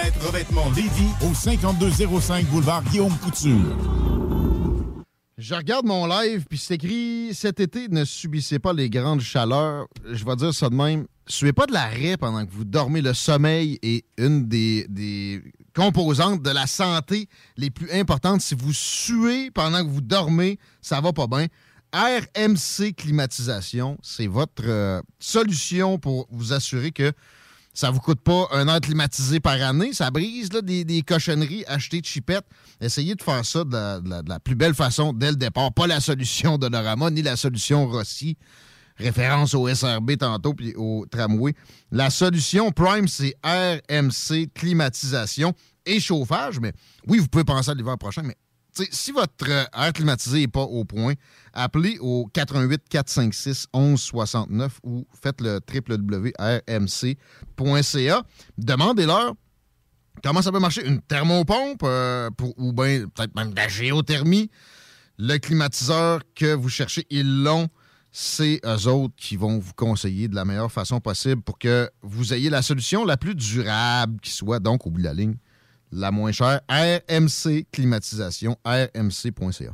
Revêtement Lévis au 5205 boulevard Guillaume Couture. Je regarde mon live, puis c'est écrit Cet été, ne subissez pas les grandes chaleurs. Je vais dire ça de même. Suez pas de l'arrêt pendant que vous dormez. Le sommeil est une des, des composantes de la santé les plus importantes. Si vous suez pendant que vous dormez, ça va pas bien. RMC Climatisation, c'est votre euh, solution pour vous assurer que ça vous coûte pas un air climatisé par année. Ça brise là, des, des cochonneries achetées de chipettes. Essayez de faire ça de la, de la- de la plus belle façon dès le départ. Pas la solution Dolorama ni la solution Rossi. Référence au SRB tantôt puis au tramway. La solution Prime, c'est RMC climatisation et chauffage. Mais oui, vous pouvez penser à l'hiver prochain, mais si votre euh, air climatisé n'est pas au point, appelez au 88 456 1169 ou faites le www.rmc.ca. Demandez-leur comment ça peut marcher. Une thermopompe euh, ou bien peut-être même de la géothermie. Le climatiseur que vous cherchez, ils l'ont. C'est eux autres qui vont vous conseiller de la meilleure façon possible pour que vous ayez la solution la plus durable qui soit, donc au bout de la ligne, la moins chère. RMC Climatisation, rmc.ca.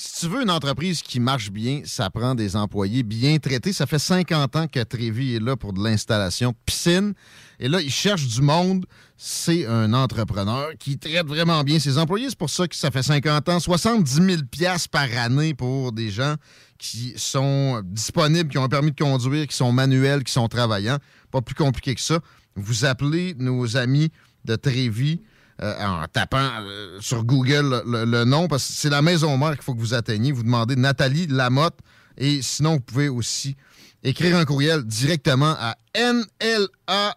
Si tu veux une entreprise qui marche bien, ça prend des employés bien traités. Ça fait 50 ans que Trévi est là pour de l'installation piscine. Et là, il cherche du monde. C'est un entrepreneur qui traite vraiment bien ses employés. C'est pour ça que ça fait 50 ans. 70 000 piastres par année pour des gens qui sont disponibles, qui ont un permis de conduire, qui sont manuels, qui sont travaillants. Pas plus compliqué que ça. Vous appelez nos amis de Trévi euh, en tapant euh, sur Google le, nom, parce que c'est la maison mère qu'il faut que vous atteigniez. Vous demandez Nathalie Lamotte. Et sinon, vous pouvez aussi écrire un courriel directement à NLA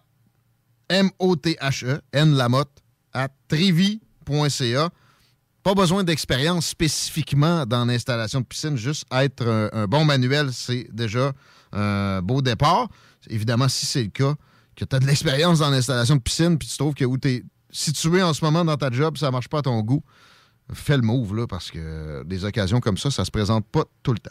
M-O-T-H-E, N Lamotte, à trivi.ca. Pas besoin d'expérience spécifiquement dans l'installation de piscine, juste être un, bon manuel, c'est déjà un beau départ. Évidemment, si c'est le cas, que tu as de l'expérience dans l'installation de piscine, puis tu trouves que où tu situé en ce moment dans ta job, ça marche pas à ton goût, fais le move, là, parce que des occasions comme ça, ça se présente pas tout le temps.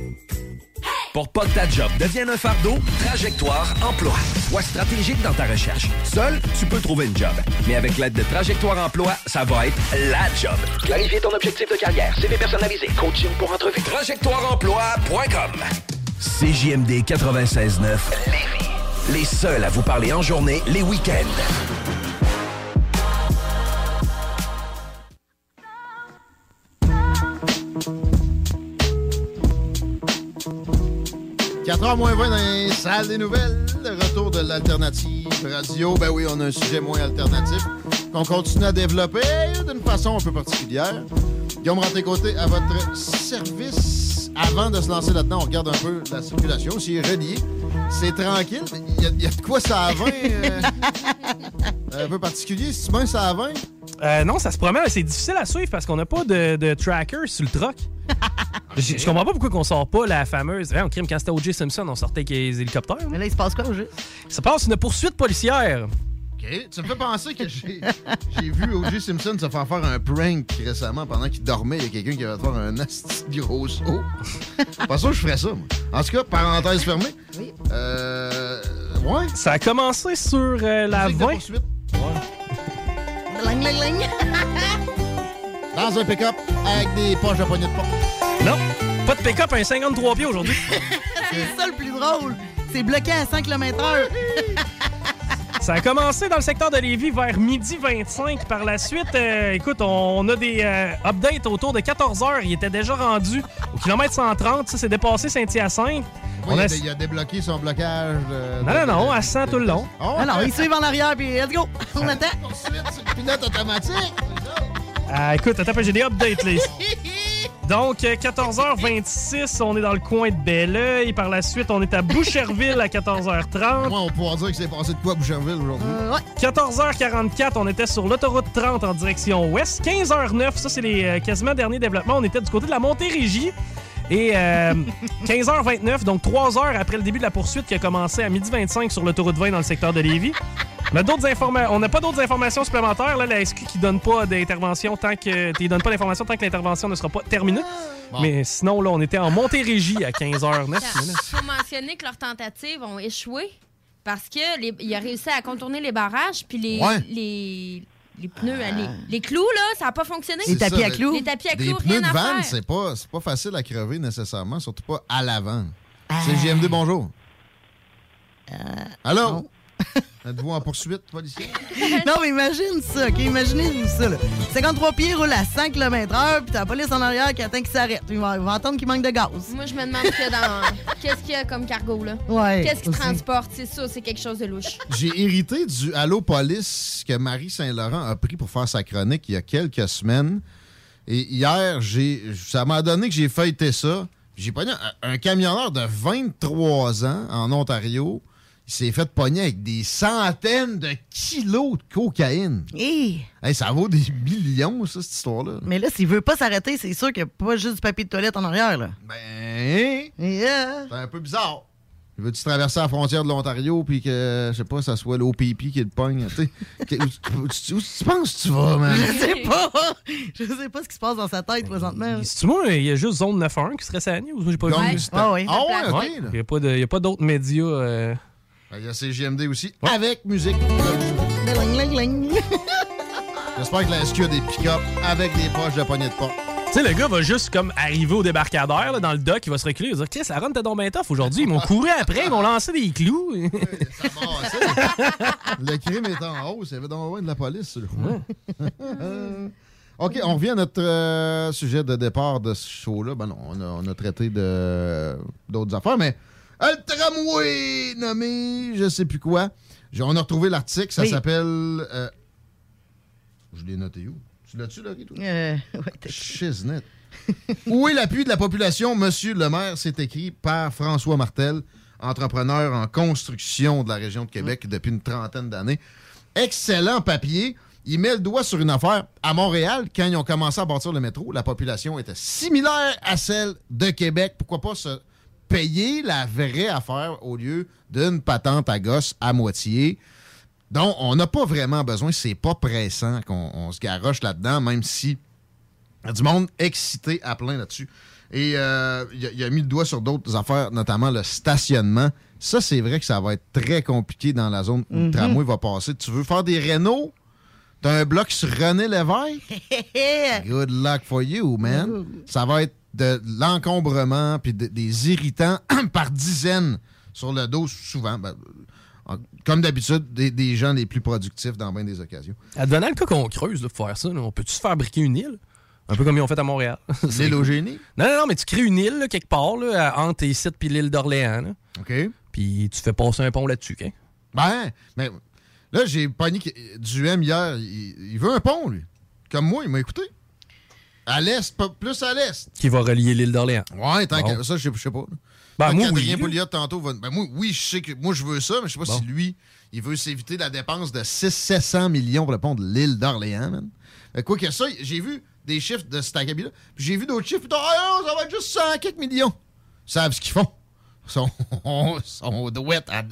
Pour pas que ta job devienne un fardeau, Trajectoire Emploi. Sois stratégique dans ta recherche. Seul, tu peux trouver une job. Mais avec l'aide de Trajectoire Emploi, ça va être la job. Clarifier ton objectif de carrière, CV personnalisé, coaching pour entrevue. TrajectoireEmploi.com CJMD 96.9 Lévis. Les seuls à vous parler en journée, les week-ends. « 4h moins 20 dans les salles des nouvelles. Le retour de l'alternative radio. Ben oui, on a un sujet moins alternatif qu'on continue à développer d'une façon un peu particulière. Guillaume Ranté-Côté, à votre service. Avant de se lancer là-dedans, on regarde un peu la circulation. S'il est relié, c'est tranquille. Il y, a- il y a de quoi ça à 20 euh, *laughs* un peu particulier. Si tu mets ça à 20, Euh, non, ça se promène, c'est difficile à suivre parce qu'on n'a pas de, de tracker sur le truck. *laughs* Je je comprends pas pourquoi on sort pas la fameuse. Hein, on crime quand c'était O.J. Simpson, on sortait avec les hélicoptères. Mais là, il se passe quoi au juste? Ça passe une poursuite policière. OK. Tu me fais penser que j'ai j'ai vu O.J. Simpson se faire faire un prank récemment pendant qu'il dormait. Il y a quelqu'un qui va faire un asti de gros saut. Pas sûr que je ferais ça, moi. En tout cas, parenthèse fermée. Oui. Euh. Ouais. Ça a commencé sur euh, la Musique de 20. poursuite. Ling, ling, ling. *laughs* Dans un pick-up avec des poches de poignée de porte. Pas de pick-up à un 53 pieds aujourd'hui. *laughs* C'est ça le plus drôle. C'est bloqué à 100 km/h. *laughs* Ça a commencé dans le secteur de Lévis vers midi 25. Par la suite, euh, écoute, on a des euh, updates autour de 14 heures. Il était déjà rendu au kilomètre 130. Ça, c'est dépassé Saint-Hyacinthe. Oui, il, a- a, il a débloqué son blocage. de- Non, de- non, non, à 100 tout le long. Oh, Alors, ils suivent en arrière, puis let's go. On attend. Poursuite, c'est le pilote automatique. Ah, écoute, attends, j'ai des updates, là. *laughs* Donc, euh, 14h26, on est dans le coin de Belleuil. Par la suite, on est à Boucherville à 14h30. Moi, on pourra dire que c'est passé de quoi à Boucherville aujourd'hui? Euh, ouais. 14h44, on était sur l'autoroute 30 en direction ouest. 15h09, ça c'est les euh, quasiment derniers développements. On était du côté de la Montérégie. Et euh, *laughs* 15h29, donc 3 heures après le début de la poursuite qui a commencé à 12h25 sur l'autoroute 20 dans le secteur de Lévis. D'autres on n'a pas d'autres informations supplémentaires. Là, la SQ qui donne pas d'intervention tant que tu donne pas d'informations tant que l'intervention ne sera pas terminée. Mais sinon, là, on était en Montérégie à 15h09. Il faut mentionner que leurs tentatives ont échoué parce qu'il a réussi à contourner les barrages, puis les, Ouais. les, les pneus, hein, les, les clous, là, ça n'a pas fonctionné. Ça, tapis à clous. Les tapis à Des clous, pneus rien de à van, c'est pas, c'est pas facile à crever nécessairement, surtout pas à l'avant. Ah. C'est JMD, bonjour. Euh, Allô? Êtes-vous en poursuite, policier? *laughs* non, mais imagine ça, OK? Imaginez-vous ça, là. 53 pieds roule à 100 km/h, puis t'as la police en arrière qui attend qu'il s'arrête. Il va, il va entendre qu'il manque de gaz. Moi, je me demande ce qu'il y a dans. *laughs* Qu'est-ce qu'il y a comme cargo, là? Ouais, Qu'est-ce qu'il transporte? C'est ça, c'est quelque chose de louche. J'ai hérité du Allo Police que Marie Saint-Laurent a pris pour faire sa chronique il y a quelques semaines. Et hier, j'ai, ça m'a donné que j'ai feuilleté ça. J'ai pogné un, un camionneur de 23 ans en Ontario. Il s'est fait pogner avec des centaines de kilos de cocaïne. Hey, Hey, ça vaut des millions, ça, cette histoire-là. mais là, s'il veut pas s'arrêter, c'est sûr qu'il n'y a pas juste du papier de toilette en arrière, là. Ben, Yeah. c'est un peu bizarre. Veux-tu traverser la frontière de l'Ontario puis que, je sais pas, ça soit l'OPP qui le pogne? tu? Que- où, où- où- où tu penses que tu vas, man? Je sais pas. Je sais pas ce qui se passe dans sa tête présentement. C'est moi, il y a juste Zone 91 qui serait sa news. Moi, j'ai pas vu? Ah oui. Ah ouais, ok, Ouais. Il n'y a pas de- il y a pas d'autres médias. euh, Il y a CGMD aussi, avec musique. J'espère que la SQ a des pick-up avec des poches de poignée de porte. Tu sais, le gars va juste comme arriver au débarcadère là, dans le dock, il va se reculer, il va dire la run t'es donc bien tough aujourd'hui. Ils m'ont couru après, ils m'ont lancé des clous. Le crime est en hausse. Il y avait donc loin de la police. *laughs* OK, on revient à notre euh, sujet de départ de ce show-là. Ben non, on a, on a traité d'autres affaires, mais un tramway nommé je sais plus quoi. On a retrouvé l'article, ça Oui. s'appelle... euh, je l'ai noté où? Tu l'as-tu, Laurie, toi? Euh, ouais. *laughs* Où est l'appui de la population, Monsieur le maire? C'est écrit par François Martel, entrepreneur en construction de la région de Québec depuis une trentaine d'années. Excellent papier. Il met le doigt sur une affaire. À Montréal, quand ils ont commencé à bâtir le métro, la population était similaire à celle de Québec. Pourquoi pas se payer la vraie affaire au lieu d'une patente à gosse à moitié? Donc, on n'a pas vraiment besoin, c'est pas pressant qu'on on se garoche là-dedans, même si il y a du monde excité à plein là-dessus. Et euh, il, a, il a mis le doigt sur d'autres affaires, notamment le stationnement. Ça, c'est vrai que ça va être très compliqué dans la zone où le Mhm. tramway va passer. Tu veux faire des rénaux? T'as un bloc sur René Lévesque? *laughs* Good luck for you, man. Ça va être de l'encombrement puis de- des irritants *clears throat* par dizaines sur le dos, souvent. Ben, en- comme d'habitude, des, des gens les plus productifs dans bien des occasions. Advenant le cas qu'on creuse là, pour faire ça, là, on peut-tu se fabriquer une île? Un peu comme ils ont fait à Montréal. *laughs* C'est L'île au génie? Non, non, non, mais tu crées une île là, quelque part entre tes sites puis l'île d'Orléans. OK. Puis tu fais passer un pont là-dessus. hein. Ben, mais là, j'ai pogné que- du M hier. Il, il veut un pont, lui. Comme moi, il m'a écouté. À l'est, pas- plus à l'est. Qui va relier l'île d'Orléans. Ouais, tant Bon. que ça, je sais- pas. Ben, Là, moi, Adrien oui, là. Pouliot, tantôt, va- ben, moi, oui, je sais que moi, je veux ça, mais je sais pas Bon. si lui, il veut s'éviter la dépense de 600-700 millions pour le pont de l'île d'Orléans, man. Fait Quoi que ça, j'ai vu des chiffres de cet acabit-là, puis j'ai vu d'autres chiffres, puis ah, non, ça va être juste 100 quelques millions. Ils savent ce qu'ils font. Ils sont, *laughs* sont douettes à.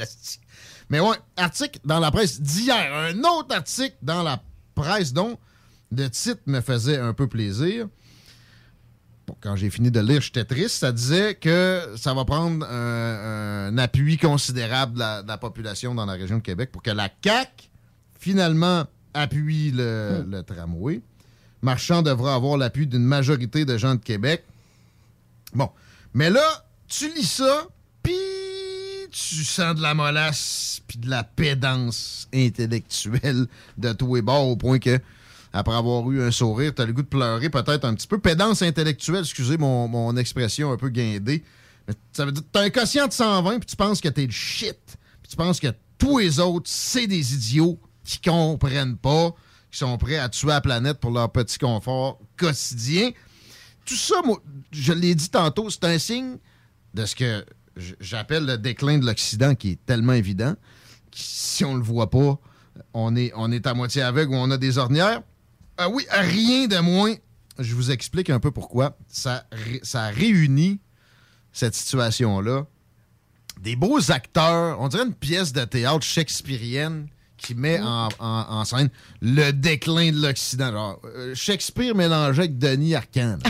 Mais ouais, article dans la presse d'hier, un autre article dans la presse dont le titre me faisait un peu plaisir. Bon, quand j'ai fini de lire, j'étais triste. Ça disait que ça va prendre un, un appui considérable de la, de la population dans la région de Québec pour que la CAC finalement appuie le, le tramway. Marchand devra avoir l'appui d'une majorité de gens de Québec. Bon. Mais là, tu lis ça, puis tu sens de la molasse, puis de la pédance intellectuelle de tous les bords, au point que, après avoir eu un sourire, t'as le goût de pleurer peut-être un petit peu. Pédance intellectuelle, excusez mon, mon expression un peu guindée. Mais ça veut dire t'as un quotient de 120, puis tu penses que t'es le shit. Puis tu penses que tous les autres, c'est des idiots qui comprennent pas, qui sont prêts à tuer la planète pour leur petit confort quotidien. Tout ça, moi, je l'ai dit tantôt, c'est un signe de ce que j'appelle le déclin de l'Occident, qui est tellement évident. que Si on le voit pas, on est, on est à moitié aveugle ou on a des ornières. Ah oui, rien de moins. Je vous explique un peu pourquoi. Ça, ré- ça réunit cette situation-là. Des beaux acteurs, on dirait une pièce de théâtre shakespearienne qui met en, en- en scène le déclin de l'Occident. Euh, Shakespeare mélangé avec Denis Arcand. *laughs*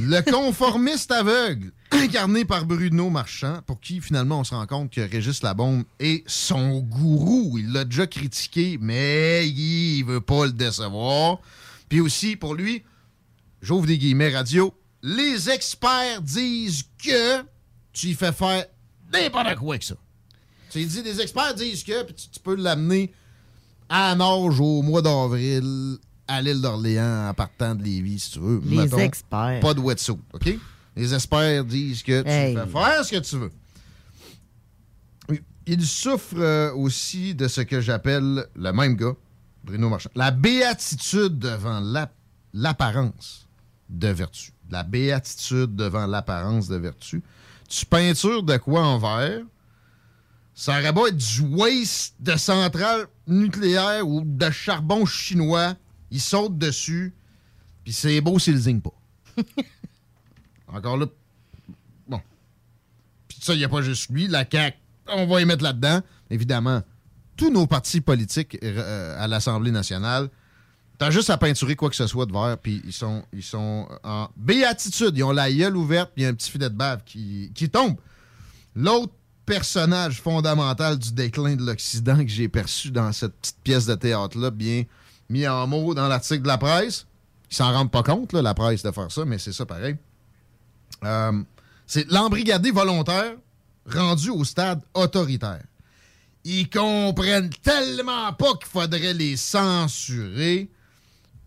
le conformiste aveugle, incarné par Bruno Marchand, pour qui finalement on se rend compte que Régis Labombe est son gourou. Il l'a déjà critiqué, mais il veut pas le décevoir. Puis aussi, pour lui, j'ouvre des guillemets radio, les experts disent que tu y fais faire n'importe quoi avec ça. Tu dis, des experts disent que, puis tu, peux l'amener à nage au mois d'avril à l'île d'Orléans en partant de Lévis, si tu veux. Les experts. Pas de wetsuit, OK? Les experts disent que tu Hey. peux faire ce que tu veux. Il souffre euh, aussi de ce que j'appelle le même gars, Bruno Marchand. La béatitude devant l'ap- l'apparence de vertu. La béatitude devant l'apparence de vertu. Tu peintures de quoi en vert? Ça aurait beau être du waste de centrale nucléaire ou de charbon chinois. Il saute dessus, puis c'est beau s'il zigne pas. *laughs* Encore là, bon. Puis ça, il n'y a pas juste lui. La CAQ, on va y mettre là-dedans. Évidemment, tous nos partis politiques euh, à l'Assemblée nationale, t'as juste à peinturer quoi que ce soit de vert, puis ils sont, ils sont en béatitude. Ils ont la gueule ouverte, puis il y a un petit filet de bave qui, qui tombe. L'autre personnage fondamental du déclin de l'Occident que j'ai perçu dans cette petite pièce de théâtre-là, bien mis en mots dans l'article de la presse, ils s'en rendent pas compte, la presse, de faire ça, mais c'est ça pareil. Euh, c'est l'embrigadé volontaire rendu au stade autoritaire. Ils comprennent tellement pas qu'il faudrait les censurer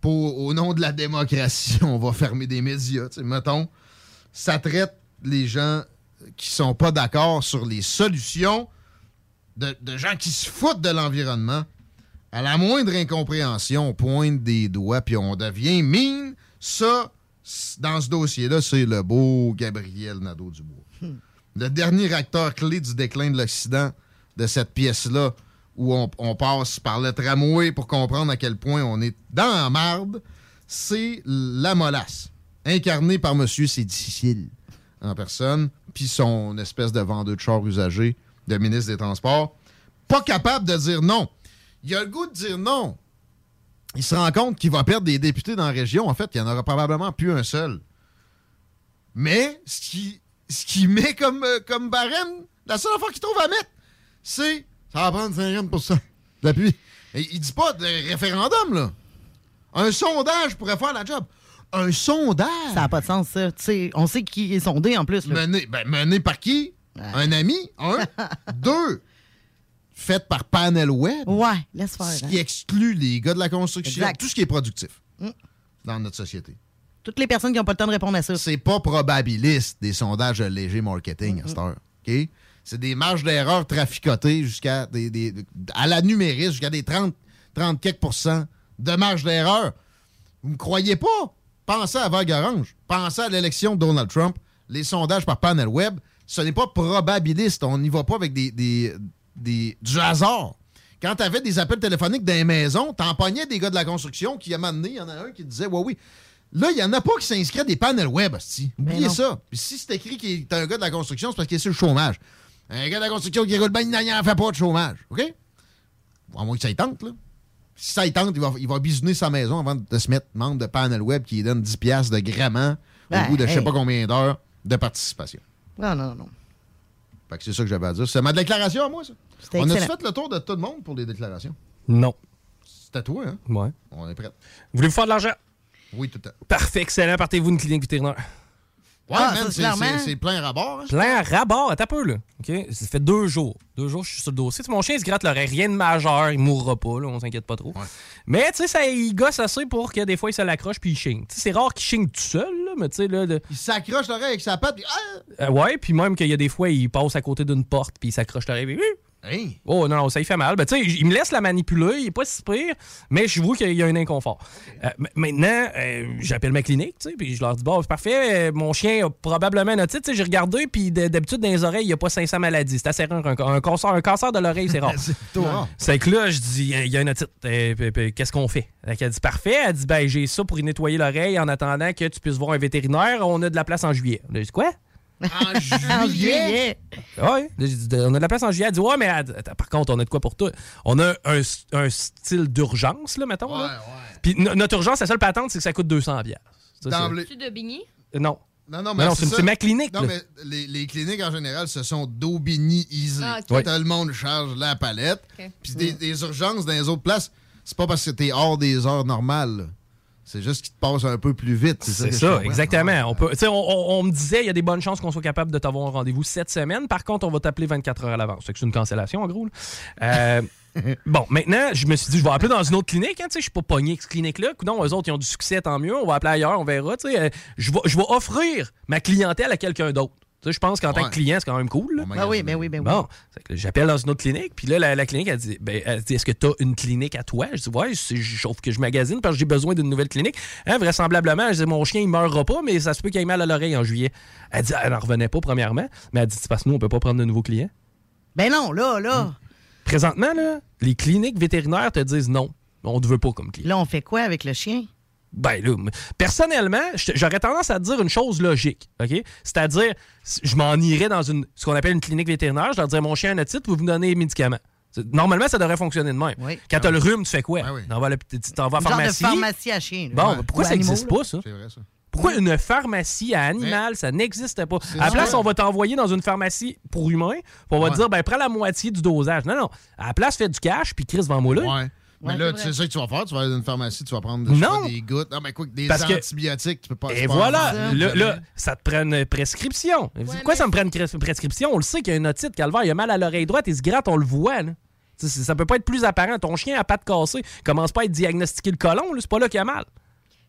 pour, au nom de la démocratie, *laughs* on va fermer des médias. mettons, ça traite les gens qui sont pas d'accord sur les solutions de gens qui se foutent de l'environnement. À la moindre incompréhension, on pointe des doigts puis on devient mine. Ça, dans ce dossier-là, c'est le beau Gabriel Nadeau-Dubois. Le dernier acteur clé du déclin de l'Occident de cette pièce-là, où on, on passe par le tramway pour comprendre à quel point on est dans la marde, c'est la molasse, incarné par Monsieur C'est difficile en personne, puis son espèce de vendeur de char usagé de ministre des Transports, pas capable de dire non. Il a le goût de dire non. Il se rend compte qu'il va perdre des députés dans la région. En fait, il n'y en aura probablement plus un seul. Mais ce qui, ce qui *laughs* met comme, euh, comme barème, la seule affaire qu'il trouve à mettre, c'est ça va prendre 50 d'appui. Il dit pas de référendum, là. Un sondage pourrait faire la job. Un sondage? Ça n'a pas de sens, ça. Tu sais, on sait qui est sondé en plus. Là. Mené, ben, mené par qui? Un ami? Un? *laughs* Deux? Fait par panel web. Ouais, laisse faire. Ce hein. qui exclut les gars de la construction. Exact. Tout ce qui est productif Mm. dans notre société. Toutes les personnes qui n'ont pas le temps de répondre à ça. C'est pas probabiliste des sondages de léger marketing à cette heure. C'est des marges d'erreur traficotées jusqu'à des, des- à la numériste, jusqu'à des 30, 30 quelques pourcents de marge d'erreur. Vous me croyez pas? Pensez à Vague Orange. Pensez à l'élection de Donald Trump. Les sondages par panel web, ce n'est pas probabiliste. On n'y va pas avec des, des- des- du hasard. Quand tu avais des appels téléphoniques dans les maisons, t'empognais des gars de la construction qui, à un moment donné, il y en a un qui disait Ouais, oui. Là, il n'y en a pas qui s'inscrivent à des panels web, hostie. Oubliez non. ça. Puis si c'est écrit qu'il est un gars de la construction, c'est parce qu'il est sur le chômage. Un gars de la construction qui roule bien, il n'en fait pas de chômage. OK? À moins que ça y tente, là. Si ça y tente, il va, il va bisouner sa maison avant de se mettre membre de panel web qui lui donne 10$ piastres de gramment au Ben, bout de je sais hey. pas combien d'heures de participation. Non, non, non. Fait que c'est ça que j'avais à dire. C'est ma déclaration à moi, ça. C'était On a excellent. fait le tour de tout le monde pour les déclarations? Non. C'était toi, hein? Ouais. On est prêt. Voulez-vous faire de l'argent? Oui, tout à fait. Parfait, excellent. Partez-vous d'une clinique vétérinaire. Ouais, Ah, man, c'est- plein rabord. hein? Plein rabat, attends un peu, là. OK? Ça fait deux jours. Deux jours, je suis sur le dossier. Mon chien, il se gratte l'oreille. Rien de majeur. Il mourra pas, là. On s'inquiète pas trop. Mais, tu sais, ça, il gosse assez pour que des fois, il se l'accroche puis il chigne. Tu sais, c'est rare qu'il chigne tout seul, là. Mais, tu sais, là. de- Il s'accroche l'oreille avec sa patte, puis ah! Euh, ouais, puis même qu'il y a des fois, il passe à côté d'une porte puis il s'accroche l'oreille. puis, Hey! Oh non, ça y fait mal. Ben, il me laisse la manipuler, il est pas si pire, mais je vois qu'il y a un inconfort. Euh, maintenant, euh, j'appelle ma clinique, puis je leur dis, bon, c'est parfait, euh, mon chien a probablement une otite. J'ai regardé, puis d'habitude, dans les oreilles, il n'y a pas 500 maladies. C'est assez rare. Un, un cancer, un cancer de l'oreille, c'est *laughs* rare. C'est que là, je dis, il y a une otite. Qu'est-ce qu'on fait? Elle dit, parfait. Elle dit, ben, j'ai ça pour y nettoyer l'oreille en attendant que tu puisses voir un vétérinaire. On a de la place en juillet. J'ai dit, quoi? En *laughs* En juillet! juillet. Ouais, j'ai dit, on a de la place en juillet. Elle dit, ouais, mais attends, par contre, on a de quoi pour toi? On a un, un style d'urgence, là, mettons. là. Puis no- notre urgence, la seule patente, c'est que ça coûte 200 pièces. D'emblée. Tu de Bigny? Non. Non, non, Mais non, c'est ça. c'est ma clinique. Non, là. mais les, les cliniques en général, ce sont d'Aubigny Easy. Ah. Ouais. Tout le monde charge la palette. Ok. Puis des, des urgences dans les autres places, c'est pas parce que t'es hors des heures normales. C'est juste qu'il te passe un peu plus vite. C'est ça, exactement. On, peut, on, on- on me disait, il y a des bonnes chances qu'on soit capable de t'avoir un rendez-vous cette semaine. Par contre, on va t'appeler 24 heures à l'avance. C'est une cancellation, en gros. Euh, *laughs* bon, maintenant, je me suis dit, je vais appeler dans une autre clinique. Hein, je suis pas pogné avec cette clinique-là. Non, eux autres, ils ont du succès, tant mieux. On va appeler ailleurs, on verra. Euh, je, vais, je vais offrir ma clientèle à quelqu'un d'autre. Je pense qu'en tant que client, c'est quand même cool. là. Ben oui, ben oui, ben oui. Bon, j'appelle dans une autre clinique, puis là, la, la clinique, elle dit, ben, elle dit Est-ce que tu as une clinique à toi? Je dis Ouais, c'est- sauf que je magasine parce que j'ai besoin d'une nouvelle clinique. Hein, vraisemblablement, je dis Mon chien, il meurra pas, mais ça se peut qu'il ait mal à l'oreille en juillet. Elle dit Elle n'en revenait pas, premièrement, mais elle dit C'est parce que nous, on peut pas prendre de nouveaux clients. Ben non, là, là. Présentement, là, les cliniques vétérinaires te disent non, on ne veut pas comme client. Là, on fait quoi avec le chien? Ben là, personnellement, j'aurais tendance à te dire une chose logique, OK? C'est-à-dire, je m'en irais dans une, ce qu'on appelle une clinique vétérinaire, je leur dirais, mon chien a un otite, vous me donner des médicaments. Normalement, ça devrait fonctionner de même. Quand t'as le rhume, tu fais quoi? T'en vas à l'hôpital- tu t'en vas à la Genre de pharmacie. pharmacie à chien. là. Bon, Ouais. ben, pourquoi Ou ça n'existe pas, ça? C'est vrai, ça. Pourquoi une pharmacie à animal, ça n'existe pas? À la place, on va t'envoyer dans une pharmacie pour humains, puis on va te dire, ben, prends la moitié du dosage. Non, non. À la place, fais du cash, puis Chris, vends-moi là. Ouais. Mais là, tu sais ça que tu vas faire? Tu vas aller dans une pharmacie, tu vas prendre Non. des gouttes. Non, mais quoi, des Parce que- antibiotiques, tu peux pas. Et voilà, là, ça te prend une prescription. Pourquoi ça me prend une prescription? On le sait qu'il y a une otite, calvaire, il a mal à l'oreille droite, il se gratte, on le voit. Là. Ça peut pas être plus apparent. Ton chien a pas de cassée. Commence pas à être diagnostiqué le colon, là, c'est pas là qu'il a mal.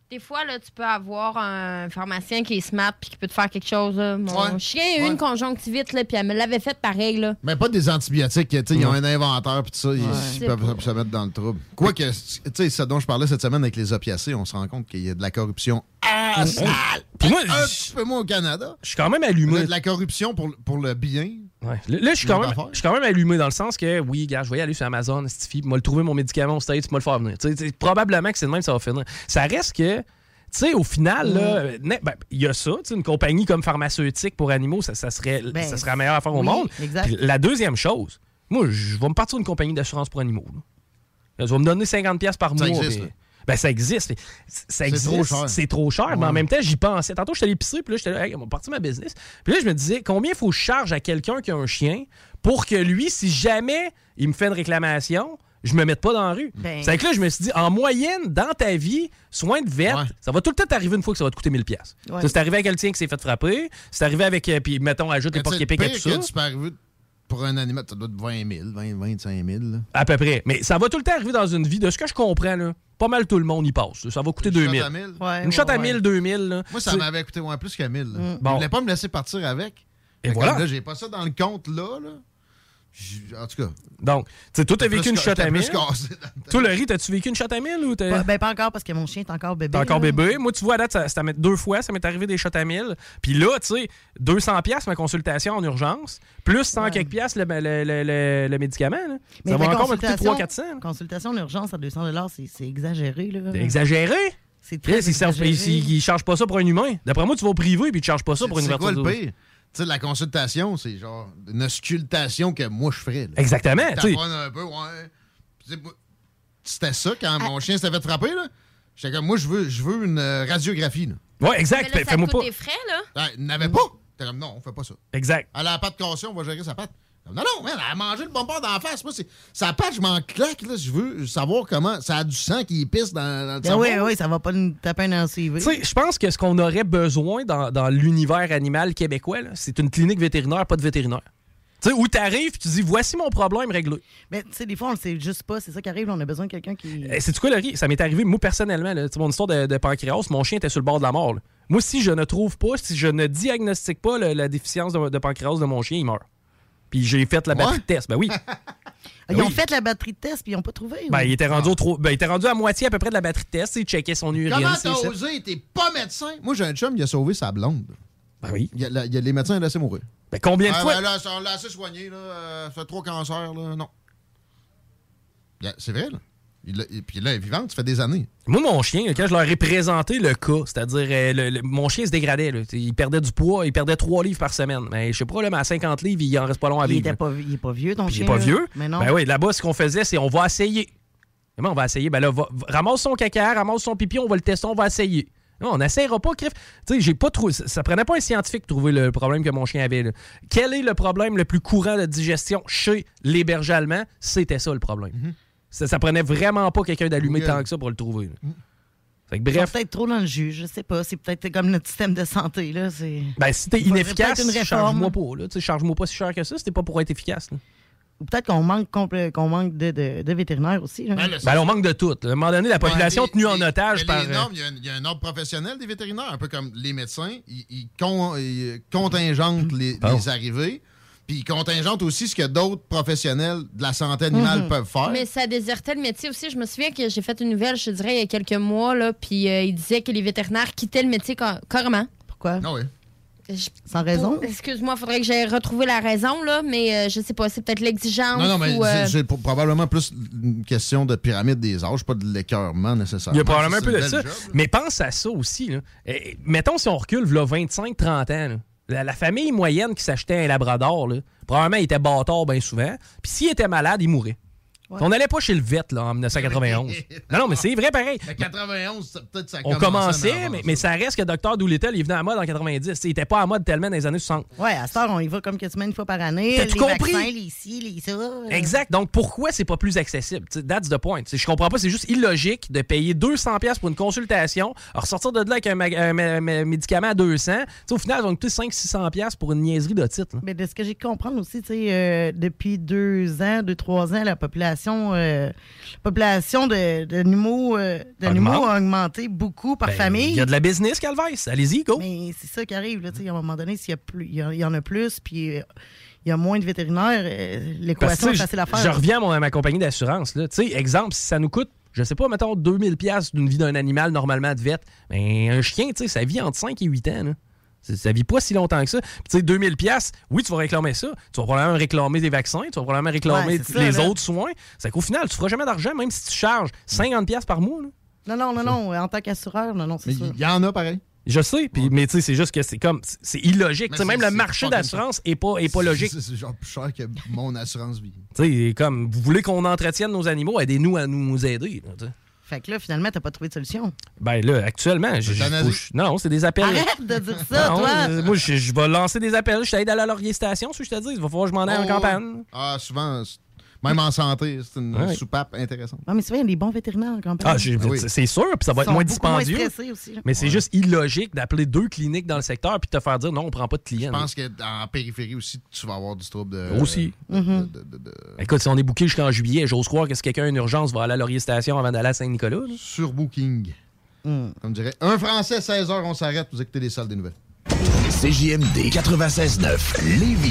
Des fois, là, tu peux avoir un pharmacien qui est smart puis qui peut te faire quelque chose. là. Mon Ouais. chien a eu une conjonctivite, là, puis elle me l'avait fait pareil. Là. Mais pas des antibiotiques. tu sais, Ils ont un inventaire puis tout ça. Ils, peuvent pas- se mettre dans le trouble. Quoique, tu sais, ce dont je parlais cette semaine avec les opiacés, on se rend compte qu'il y a de la corruption à moi, un petit peu moins au Canada. Je suis quand même Il y allumé. a de la corruption pour, pour le bien. Ouais. Là, je suis quand, même- affaire. je suis quand même allumé dans le sens que, oui, gars, je vais y aller sur Amazon, Stifi, puis moi le trouver mon médicament au States, puis le faire venir. Probablement que c'est de même que ça va finir. Ça reste que, tu sais, au final, ben, il y a ça, une compagnie comme pharmaceutique pour animaux, ça, ça serait, Ben, ça serait la meilleure affaire au monde. exact. Puis la deuxième chose, moi, je vais me partir d'une compagnie d'assurance pour animaux. là. Je vais me donner 50$ par Ça mois. existe, puis- là. Ben, ça existe. Ça C'est existe. trop cher. C'est trop cher. Mais en même temps, j'y pensais. Tantôt, j'étais allé pisser, puis là, j'étais là, hey, on va partir ma business. Puis là, je me disais, combien il faut que je charge à quelqu'un qui a un chien pour que lui, si jamais il me fait une réclamation, je me mette pas dans la rue? Ben- C'est que là, je me suis dit, en moyenne, dans ta vie, soin de vet, ça va tout le temps t'arriver une fois que ça va te coûter 1000$. pièces. Ouais. C'est arrivé avec le tien qui s'est fait frapper. C'est arrivé avec, euh, puis mettons, ajoute les sais, épiques et tout ça. que tu peux arriver pour un animal, ça doit être 20 000, 20, 25 000. là. À peu près. Mais ça va tout le temps arriver dans une vie. De ce que je comprends, là, pas mal tout le monde y passe. Ça va coûter Une 2000. shot à 1000? Ouais, Une shot à ouais, 1000, ouais. 2000. là. Moi, ça C'est- m'avait coûté moins plus que 1000. là. Mm. Bon. voulaient pas me laisser partir avec. Et voilà. Là, j'ai pas ça dans le compte là. là. En tout cas. Donc, tu sais, toi, t'as J'étais vécu une shot à j'étais 1000. plus cassé dans- Toi, Laurie, t'as-tu vécu une shot à 1000 ou t'es. Pas- ben, pas encore parce que mon chien est encore bébé. T'es encore là. bébé. Moi, tu vois, à date, ça, ça m'est deux fois, ça m'est arrivé des shots à 1000. Puis là, tu sais, 200 pièces ma consultation en urgence, plus 100 quelques pièces le, le, le- le- le médicament. là. Mais ça va encore me coûter consultation- 300-400. Consultation d'urgence à 200 c'est c'est exagéré. là. Exagéré? C'est très ils chargent pas ça pour un humain. D'après moi, tu vas au privé puis tu charges pas ça pour une C'est quoi le pire? Tu sais, la consultation, c'est genre une auscultation que moi je ferais. là. Exactement, Tu un peu, ouais. C'était ça quand mon chien s'était fait frapper, là. J'étais comme, moi, je veux, je veux une euh, radiographie, là. Ouais, exact. Mais là, ça te coûte des frais, là. Ah, il n'avait pas. T'es comme, non, on fait pas ça. Exact. Elle a la patte cassée, on va gérer sa patte. Non, non, man, elle a mangé le bonbon d'en face. Moi, c'est sa patte, je m'en claque, là. Je veux savoir comment. Ça a du sang qui pisse dans, dans le Ben cerveau. oui, oui, ça va pas nous taper un LCV. Tu sais, je pense que ce qu'on aurait besoin dans, dans l'univers animal québécois, là, c'est une clinique vétérinaire, pas de vétérinaire. Tu sais, où t'arrives, tu dis, voici mon problème réglé. Mais tu sais, des fois, on le sait juste pas. C'est ça qui arrive. On a besoin de quelqu'un qui. Eh, C'est quoi, Laurie? Ça m'est arrivé, moi, personnellement. Là, mon histoire de, de pancréas, mon chien était sur le bord de la mort. là. Moi, si je ne trouve pas, si je ne diagnostique pas le- la déficience de, de pancréas de mon chien, il meurt. Puis j'ai fait la batterie de test. Ben oui. *laughs* Ils ont Oui. fait la batterie de test puis ils ont pas trouvé. Ben, ou? il était rendu, au trop- ben, il était rendu à moitié à peu près de la batterie de test. Il checkait son urine. Comment t'as osé? T'es pas médecin? Moi, j'ai un chum, il a sauvé sa blonde. Ben oui. Il y a, la- il y a les médecins, il a laissé mourir. Ben, combien de Ah, fois? ben là, on l'a assez soigné, là. euh, ça fait trois cancers, là. Non. A- C'est vrai, là. Il, et puis là, elle est vivante, ça fait des années. Moi, mon chien, quand je leur ai présenté le cas, c'est-à-dire, euh, le- le- mon chien se dégradait. là. Il perdait du poids, il perdait 3 livres par semaine. Mais je sais pas, là, mais à 50 livres, il en reste pas long à Il, vivre. était là. pas, il est pas vieux, ton Puis il chien. est pas là. vieux. Mais non. Ben oui, là-bas, ce qu'on faisait, c'est on va essayer. Comment on va essayer? Ben là, va- ramasse son caca, ramasse son pipi, on va le tester, on va essayer. Non, on n'essayera pas, Criff. Tu sais, j'ai pas trouvé. Ça, ça prenait pas un scientifique pour trouver le problème que mon chien avait. là. Quel est le problème le plus courant de digestion chez les bergers allemands? C'était ça le problème. Ça, ça prenait vraiment pas quelqu'un d'allumé tant que ça pour le trouver. là. Fait que Ils sont bref, peut-être trop dans le jus, je sais pas. C'est peut-être comme notre système de santé. Là. c'est- ben, si t'es faudrait inefficace, peut-être une charge-moi réforme. pas. Là. Tu sais, Charge-moi pas si cher que ça, c'était pas pour être efficace. là. Ou peut-être qu'on manque, qu'on manque de, de- de vétérinaires aussi. là. Ben, là, on manque de tout. À un moment donné, la population Ouais, les- tenue en les- otage mais par. les euh, normes, il y, a un- il y a un ordre professionnel des vétérinaires, un peu comme les médecins. Ils, ils con- ils contingentent les, Oh. les arrivées. Puis ils contingentent aussi ce que d'autres professionnels de la santé animale Mhm. peuvent faire. Mais ça désertait le métier aussi. Je me souviens que j'ai fait une nouvelle, je te dirais, il y a quelques mois, là, puis euh, il disait que les vétérinaires quittaient le métier ca- carrément. Pourquoi? Ah oui. Je- Sans raison? Excuse-moi, il faudrait que j'aille retrouver la raison, là, mais euh, je sais pas, c'est peut-être l'exigence. Non, non, mais euh, c'est- probablement plus une question de pyramide des âges, pas de l'écœurement nécessairement. Il y a probablement un peu de ça. job. Mais pense à ça aussi. Là. Eh, mettons si on recule, là, 25-30 ans. là. La, famille moyenne qui s'achetait un labrador, là, probablement il était bâtard bien souvent. Puis s'il était malade, il mourait. On n'allait pas chez le vet là, en 1991. *laughs* non, non, mais c'est vrai pareil. Mais 91, ça- peut-être ça On commençait, mais, ça. mais ça reste que Dr. Doolittle, il venait à mode en 90. T'sais, il était pas à mode tellement dans les années 60. Ouais, à cette heure, on y va comme quasiment une fois par année. T'as tout compris? vaccins, les ci, les ça. Exact. Donc, pourquoi c'est pas plus accessible? T'sais, that's the point. T'sais, je comprends pas. C'est juste illogique de payer 200$ piastres pour une consultation, ressortir de là avec un, médicament à 200$. T'sais, au final, ils vont coûter 500-600$ piastres pour une niaiserie de titre. là. Mais de ce que j'ai comprendre aussi, tu euh, depuis deux ans, deux, trois ans, la population, euh, la population de- d'animaux euh, Augmente. a augmenté beaucoup par Ben, famille. Il y a de la business, Calvais. Allez-y, go. Mais c'est ça qui arrive, là, à un moment donné, s'il y, a plus- il y, y en a plus, puis euh, il y a moins de vétérinaires, euh, l'équation est facile à faire. Je reviens à, mon- à ma compagnie d'assurance. exemple, si ça nous coûte, je sais pas, mettons 2000$ piastres d'une vie d'un animal normalement de vet, mais un chien, tu sais, ça vit entre 5 et 8 ans. là. Ça- Ça vit pas si longtemps que ça. Puis, tu sais, 2000$, piastres, oui, tu vas réclamer ça. Tu vas probablement réclamer des vaccins, tu vas probablement réclamer Ouais, ça, les là. autres soins. C'est qu'au final, tu feras jamais d'argent, même si tu charges 50$ piastres par mois. là. Non, non, non, non, en tant qu'assureur, non, non, c'est sûr. Il y en a pareil. Je sais, puis, mais tu sais, c'est juste que c'est comme, c'est- illogique. Mais Tu sais, même le marché d'assurance est pas, est pas logique. C'est genre plus cher que mon assurance vie. Tu sais, comme, vous voulez qu'on entretienne nos animaux, aidez-nous à nous aider. là, tu sais. Fait que là, finalement, t'as pas trouvé de solution. Ben là, actuellement, je, je- non, c'est des appels. Arrête de dire ça, Non, toi! euh, moi, je, je vais lancer des appels. Je t'aide à la Laurier Station, si je te dis. Il va falloir que je m'en aille en Oh, campagne. Ah, souvent, même en santé, c'est une Ouais. soupape intéressante. Non, mais c'est vrai, il y a des bons vétérinaires en campagne. Ah, j'ai- c'est sûr, puis ça va Ils être moins dispendieux. aussi, mais c'est juste illogique d'appeler deux cliniques dans le secteur puis de te faire dire non, on prend pas de clients. Je pense qu'en périphérie aussi, tu vas avoir du trouble de. Aussi. de- Mhm. de- de- de- Écoute, si on est booké jusqu'en juillet, j'ose croire que si quelqu'un a une urgence va aller à Laurier Station avant d'aller à Saint-Nicolas. Surbooking. Hmm. Comme dirait un Français, 16h, on s'arrête, vous écoutez les salles des nouvelles. CJMD 96.9 Lévis.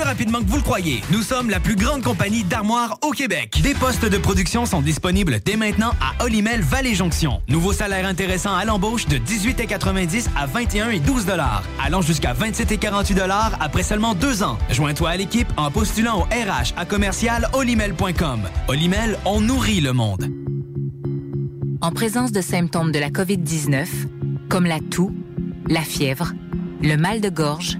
rapidement que vous le croyez. Nous sommes la plus grande compagnie d'armoires au Québec. Des postes de production sont disponibles dès maintenant à Olimel Valley Jonction. Nouveau salaire intéressant à l'embauche de 18,90 à 21 et 12 dollars, allant jusqu'à 27 et 48 dollars après seulement deux ans. Joins-toi à l'équipe en postulant au RH à commercial olimel.com. Olimel, on nourrit le monde. En présence de symptômes de la COVID-19, comme la toux, la fièvre, le mal de gorge,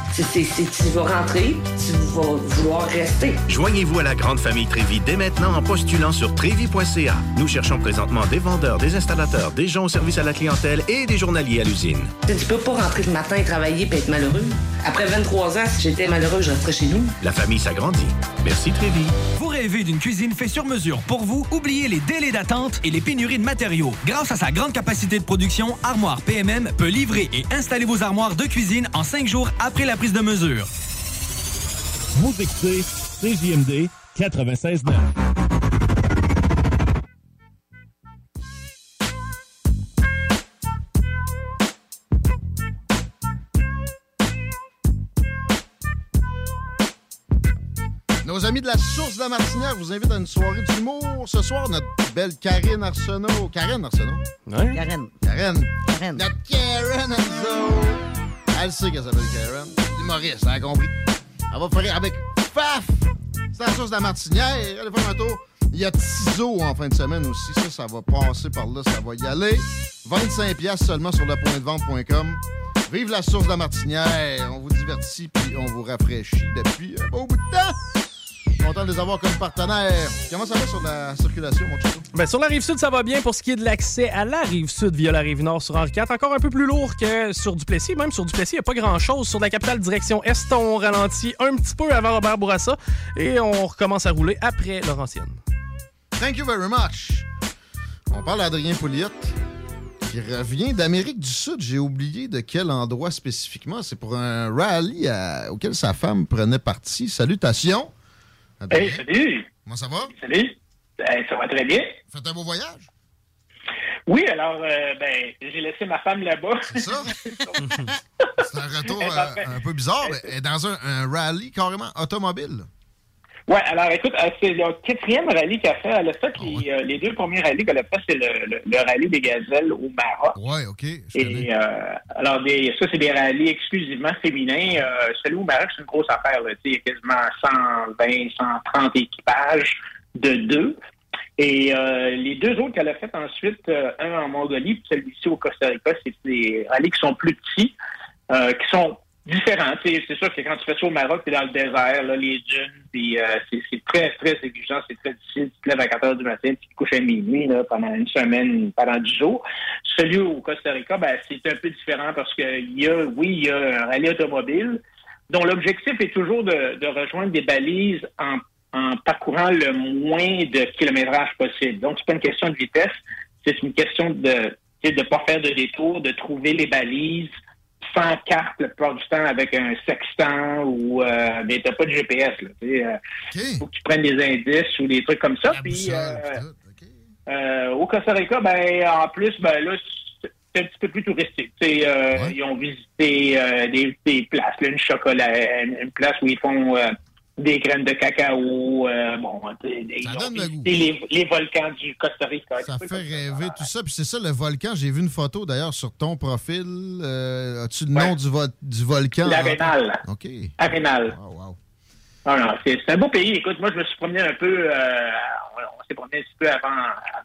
C'est- tu vas rentrer, tu vas vouloir rester. Joignez-vous à la grande famille Trévi dès maintenant en postulant sur trévi.ca. Nous cherchons présentement des vendeurs, des installateurs, des gens au service à la clientèle et des journaliers à l'usine. Tu peux pas rentrer le matin et travailler et être malheureux. Après 23 ans, si j'étais malheureux, je resterais chez nous. La famille s'agrandit. Merci Trévi. Vous rêvez d'une cuisine faite sur mesure pour vous? Oubliez les délais d'attente et les pénuries de matériaux. Grâce à sa grande capacité de production, Armoire PMM peut livrer et installer vos armoires de cuisine en cinq jours après la prise de mesure. Vous écoutez CJMD 96.9. Nos amis de la Source de la Martinière vous invitent à une soirée d'humour. Ce soir, notre belle Karine Arsenault. Karine Arsenault? Ouais. Karen. Karen. Karen. Notre Karen Arsenault. Elle sait qu'elle s'appelle Karen. Humoriste, elle a compris. Elle va faire avec Faf. C'est la Source de la Martinière. Allez faire un tour. Il y a Tizo en fin de semaine aussi. Ça, ça va passer par là. Ça va y aller. 25 pièces seulement sur lepointdevente.com. Vive la Source de la Martinière. On vous divertit puis on vous rafraîchit depuis un beau bout de temps. Content de les avoir comme partenaires. Comment ça va sur la circulation, mon chouchou? Ben, sur la rive sud, ça va bien pour ce qui est de l'accès à la rive sud via la rive nord sur Henri IV. Encore un peu plus lourd que sur Duplessis. Même sur Duplessis, il n'y a pas grand-chose. Sur la capitale direction est, on ralentit un petit peu avant Robert Bourassa et on recommence à rouler après Laurentienne. Thank you very much. On parle d'Adrien Pouliot qui revient d'Amérique du Sud. J'ai oublié de quel endroit spécifiquement. C'est pour un rallye à- auquel sa femme prenait partie. Salutations. Adrien. Hey, salut! Comment ça va? Salut! Ben, ça va très bien. Faites un beau voyage? Oui, alors, euh, ben, j'ai laissé ma femme là-bas. C'est ça? *laughs* C'est un retour euh, un peu bizarre, mais elle est dans un, un rallye carrément automobile. Ouais, alors écoute, euh, c'est le quatrième rallye qu'elle fait. Elle a fait les, euh, les deux premiers rallyes qu'elle a fait, c'est le, le, le rallye des gazelles au Maroc. Ouais, OK. Et euh, alors, des, ça, c'est des rallyes exclusivement féminins. Euh, celui au Maroc, c'est une grosse affaire. Là. Tu sais, Il y a quasiment 120, 130 équipages de deux. Et euh, les deux autres qu'elle a fait ensuite, euh, un en Mongolie, puis celui-ci au Costa Rica, c'est des rallyes qui sont plus petits, euh, qui sont sais, C'est sûr que quand tu fais ça au Maroc, tu es dans le désert, là, les dunes, puis euh, c'est très, très exigeant, c'est très difficile. Tu te lèves à 4 heures du matin, tu te couches à minuit là, pendant une semaine, pendant 10 jours. Celui au Costa Rica, ben, c'est un peu différent parce que y a, oui, il y a un rallye automobile dont l'objectif est toujours de, de rejoindre des balises en, en parcourant le moins de kilométrage possible. Donc, c'est pas une question de vitesse, c'est une question de de pas faire de détour, de trouver les balises sans carte la plupart du temps avec un sextant ou euh, mais t'as pas de GPS là. Euh, faut que tu prennes des indices ou des trucs comme ça. Puis euh, euh, au Costa Rica, ben en plus, ben là, c'est- un petit peu plus touristique. Ils ont visité des, des places, là, une chocolat, une, place où ils font des graines de cacao, euh, bon, des- les, les volcans du Costa Rica. Ça fait rêver tout ça. Puis c'est ça, le volcan. J'ai vu une photo d'ailleurs sur ton profil. Euh, As-tu le nom du, vo- du volcan? L'Arénal. OK. Arénal. Ah non, c'est c'est un beau pays. Écoute, moi, je me suis promené un peu, euh, on, on s'est promené un petit peu avant,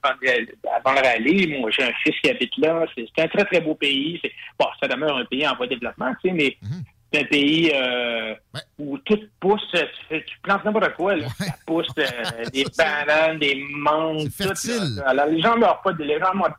avant, le rallye. Moi, j'ai un fils qui habite là. C'est un très, très beau pays. Bon, ça demeure un pays en voie de développement, tu sais, mais Mhm. C'est un pays euh, où tout pousse. Tu, fais- tu plantes n'importe quoi, là. Ça pousse euh, *laughs* des bananes, des mangues, tout. là. Alors, les gens ne meurent pas de les gens meurent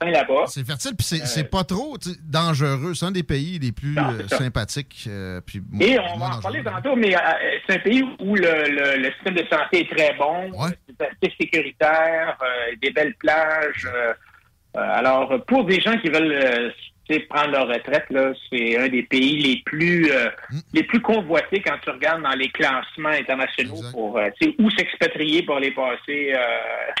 là-bas. C'est fertile, puis c'est c'est pas trop tu dangereux. C'est un des pays les plus Non, euh, c'est sympathiques. euh, puis Et on va en parler tantôt, mais euh, c'est un pays où le, le- le système de santé est très bon, c'est assez sécuritaire, euh, des belles plages. euh, euh, alors, pour des gens qui veulent euh, tu sais, prendre leur retraite, là, c'est un des pays les plus euh, Mm. les plus convoités quand tu regardes dans les classements internationaux pour euh, où s'expatrier pour aller passer euh,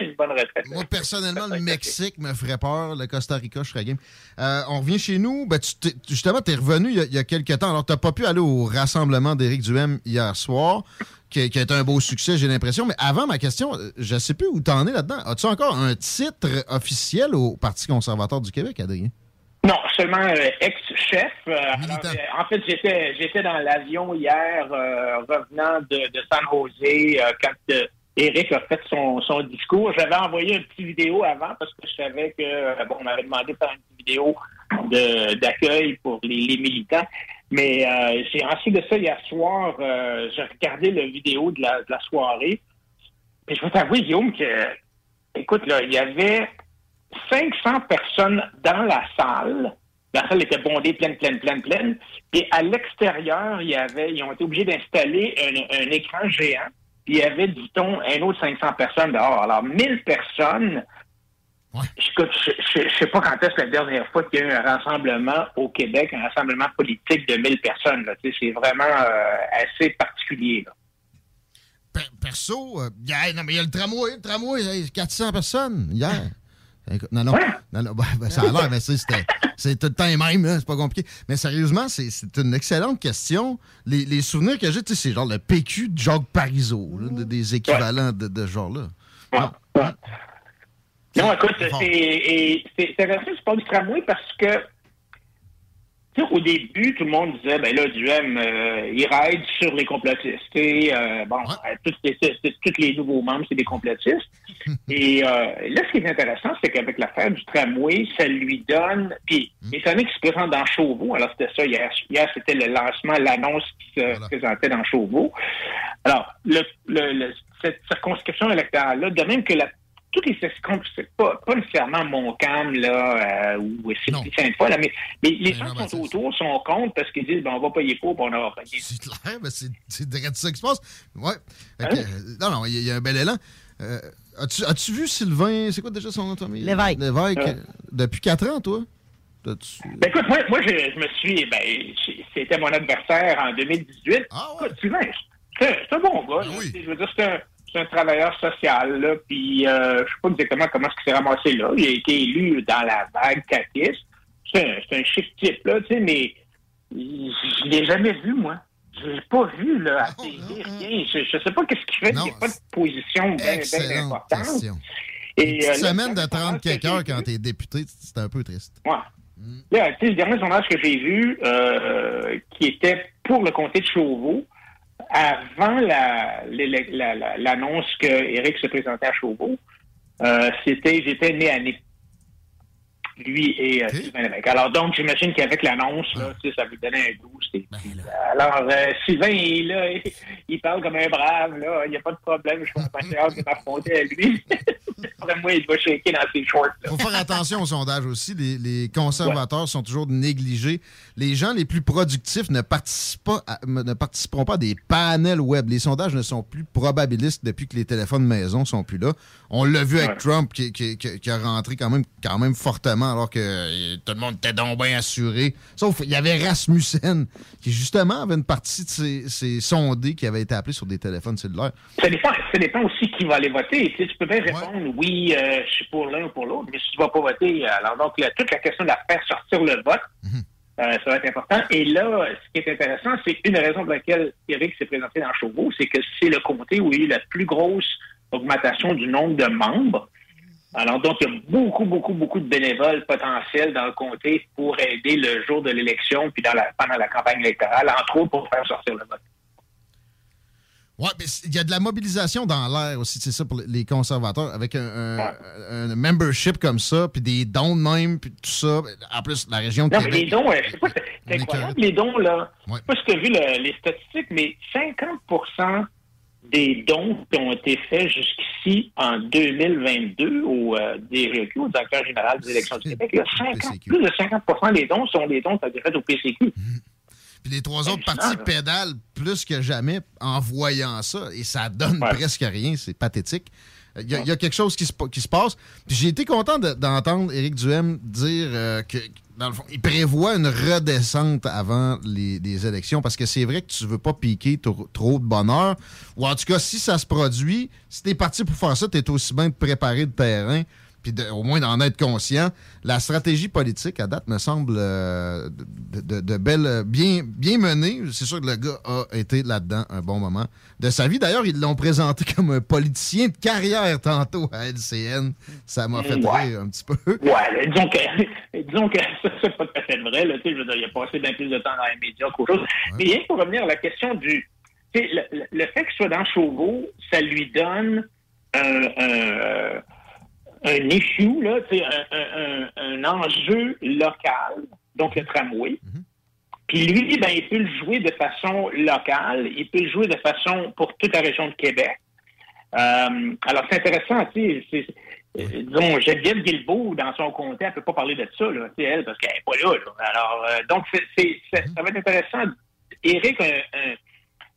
*laughs* une bonne retraite. Moi, personnellement, le *laughs* Mexique me ferait peur. Le Costa Rica, je serais game. Euh, on revient chez nous. Ben, tu t'es- justement, tu es revenu il y, a, il y a quelques temps. Alors, tu pas pu aller au rassemblement d'Éric Duhem hier soir, qui, qui a été un beau succès, j'ai l'impression. Mais avant ma question, je sais plus où tu en es là-dedans. As-tu encore un titre officiel au Parti conservateur du Québec, Adrien? Non, seulement euh, ex-chef. Euh, alors, euh, en fait, j'étais j'étais dans l'avion hier, euh, revenant de, de San Jose, euh, quand Eric a fait son, son discours. J'avais envoyé une petite vidéo avant parce que je savais que bon, on m'avait demandé de faire une petite vidéo de- d'accueil pour les, les militants. Mais euh, j'ai ensuite de ça hier soir, euh, j'ai regardé la vidéo de la, de la soirée. Et je vais t'avouer, Guillaume, que écoute, là, il y avait 500 personnes dans la salle. La salle était bondée, pleine, pleine, pleine, pleine. Et à l'extérieur, il y avait, ils ont été obligés d'installer un, un écran géant. Puis il y avait, dit-on, un autre 500 personnes dehors. Alors, 1000 personnes. Je ne sais pas quand est-ce la dernière fois qu'il y a eu un rassemblement au Québec, un rassemblement politique de 1000 personnes. C'est vraiment euh, assez particulier. là. Perso, euh, non, mais il y a le tramway. Le tramway, hey, 400 personnes hier. Non, non, non, non, ben, ça a l'air, mais c'est c'était- c'est tout le temps les mêmes, là, c'est pas compliqué. Mais sérieusement, c'est c'est une excellente question. Les, les souvenirs que j'ai, tu sais, c'est genre le PQ de Jacques Parizeau, là, des équivalents de, de ce genre-là. Non, écoute, C'est intéressant, je parle du tramway parce que au début, tout le monde disait, ben là, Duhem, euh, il raide sur les complotistes. Euh, bon, euh, tous, les, tous nouveaux membres, c'est des complotistes. *laughs* Et euh, là, ce qui est intéressant, c'est qu'avec l'affaire du tramway, ça lui donne... Puis, étant donné qu'il se présente dans Chauveau, alors c'était ça hier, hier c'était le lancement, l'annonce qui se présentait dans Chauveau. Alors, le, le- le- cette circonscription électorale-là, de même que la toutes les circonscriptions, c'est pas, pas nécessairement Montcalm, là, euh, ou Sainte-Foy, là, mais, mais les gens qui sont autour sont contre parce qu'ils disent, ben, on va payer pour, puis on aura payé. C'est clair, mais c'est c'est direct ça qui se passe. Ouais. Que, euh, non, non, il y, a- il y a un bel élan. Euh, As-tu as-tu vu Sylvain, c'est quoi déjà son nom de famille? Lévesque. Lévesque. Ouais. euh, Depuis 4 ans, toi? Ben, écoute, moi, moi je, je me suis, ben, c'était mon adversaire en 2018. Écoute, Sylvain, c'est un- c'est un bon gars. là. Je veux dire, c'est un, c'est un travailleur social, là, puis euh, je sais pas exactement comment qu'il s'est ramassé là. Il a été élu dans la vague catiste. C'est un, c'est un chic type, là, tu sais, mais je l'ai jamais vu, moi. Je l'ai pas vu, là, à télé, rien. Je, je sais pas qu'est-ce qu'il fait. Il n'y a pas de position bien, importante. question. Et, Une euh, semaine de là, 30 que j'ai quelques heures quand t'es député, c'est un peu triste. Ouais. Là, tu sais, le dernier sondage que j'ai vu, euh, qui était pour le comté de Chauveau, avant la- l'élec- la- la- l'annonce que Éric se présentait à Chauveau, euh, c'était j'étais né à Nip. Lui et euh, Sylvain Lévesque. Alors donc, j'imagine qu'avec l'annonce, là, tu sais, ça lui donnait un goût. c'est- Alors, euh, Sylvain, il, là, il, il parle comme un brave, là. Il n'y a pas de problème. Je pense pas hâte de m'affronter à lui. *laughs* Après moi, il va shaker dans ses shorts. là. faut faire attention au sondage aussi. Les, les conservateurs sont toujours négligés. Les gens les plus productifs ne, participent pas à- ne participeront pas à des panels web. Les sondages ne sont plus probabilistes depuis que les téléphones maison sont plus là. On l'a vu avec Ouais. Trump qui, qui- qui- qui a rentré quand même, quand même fortement justement, alors que euh, tout le monde était donc bien assuré. Sauf qu'il y avait Rasmussen, qui justement avait une partie de ses, ses sondés qui avaient été appelés sur des téléphones cellulaires. Ça dépend, ça dépend aussi qui va aller voter. Tu, sais, tu peux bien répondre oui, euh, je suis pour l'un ou pour l'autre, mais si tu ne vas pas voter, alors donc toute la question de la faire sortir le vote, euh, ça va être important. Et là, ce qui est intéressant, c'est une raison pour laquelle Eric s'est présenté dans Chauveau, c'est que c'est le comté où il y a eu la plus grosse augmentation du nombre de membres. Alors donc, il y a beaucoup, beaucoup, beaucoup de bénévoles potentiels dans le comté pour aider le jour de l'élection puis dans la, pendant la campagne électorale, entre autres pour faire sortir le vote. Ouais, mais il y a de la mobilisation dans l'air aussi, c'est ça pour les conservateurs, avec un, un- un membership comme ça, puis des dons de même, puis tout ça. En plus, la région de Non, mais les dons, je sais pas, c'est incroyable, les dons, là. Je sais pas si tu as vu le- les statistiques, mais 50 des dons qui ont été faits jusqu'ici en 2022 au euh, DGQ, au directeur général des élections du Québec, là, 50 plus de 50% des dons sont des dons qui ont été faits au PCQ. Puis les trois autres partis pédalent plus que jamais en voyant ça, et ça donne presque rien, c'est pathétique. Il y, a, il y a quelque chose qui se, qui se passe. Puis j'ai été content de- d'entendre Éric Duhem dire euh, que, il prévoit une redescente avant les, élections parce que c'est vrai que tu veux pas piquer trop, de bonheur. Ou en tout cas, si ça se produit, si t'es parti pour faire ça, t'es aussi bien de préparer le terrain puis de- au moins d'en être conscient. La stratégie politique, à date, me semble euh, de, de- de belle, bien, bien menée. C'est sûr que le gars a été là-dedans un bon moment de sa vie. D'ailleurs, ils l'ont présenté *laughs* comme un politicien de carrière tantôt à LCN. Ça m'a fait Ouais. rire un petit peu. Ouais, disons que, *laughs* disons que ça, c'est pas tout à fait vrai. Là, je veux dire, il a passé bien plus de temps dans les médias qu'autre chose. Mais rien pour revenir à la question du... Le, le- le fait qu'il soit dans Chauveau, ça lui donne un, un, un issue, là, un, un- un- enjeu local, donc le tramway. Puis lui, ben, il peut le jouer de façon locale, il peut le jouer de façon pour toute la région de Québec. Euh, alors, c'est intéressant, tu sais, c'est- euh, disons, Geneviève Guilbeault, dans son comté, elle peut pas parler de ça, là, elle, parce qu'elle est pas là, là. Alors, euh, donc, c'est- ça va être intéressant. Éric a un,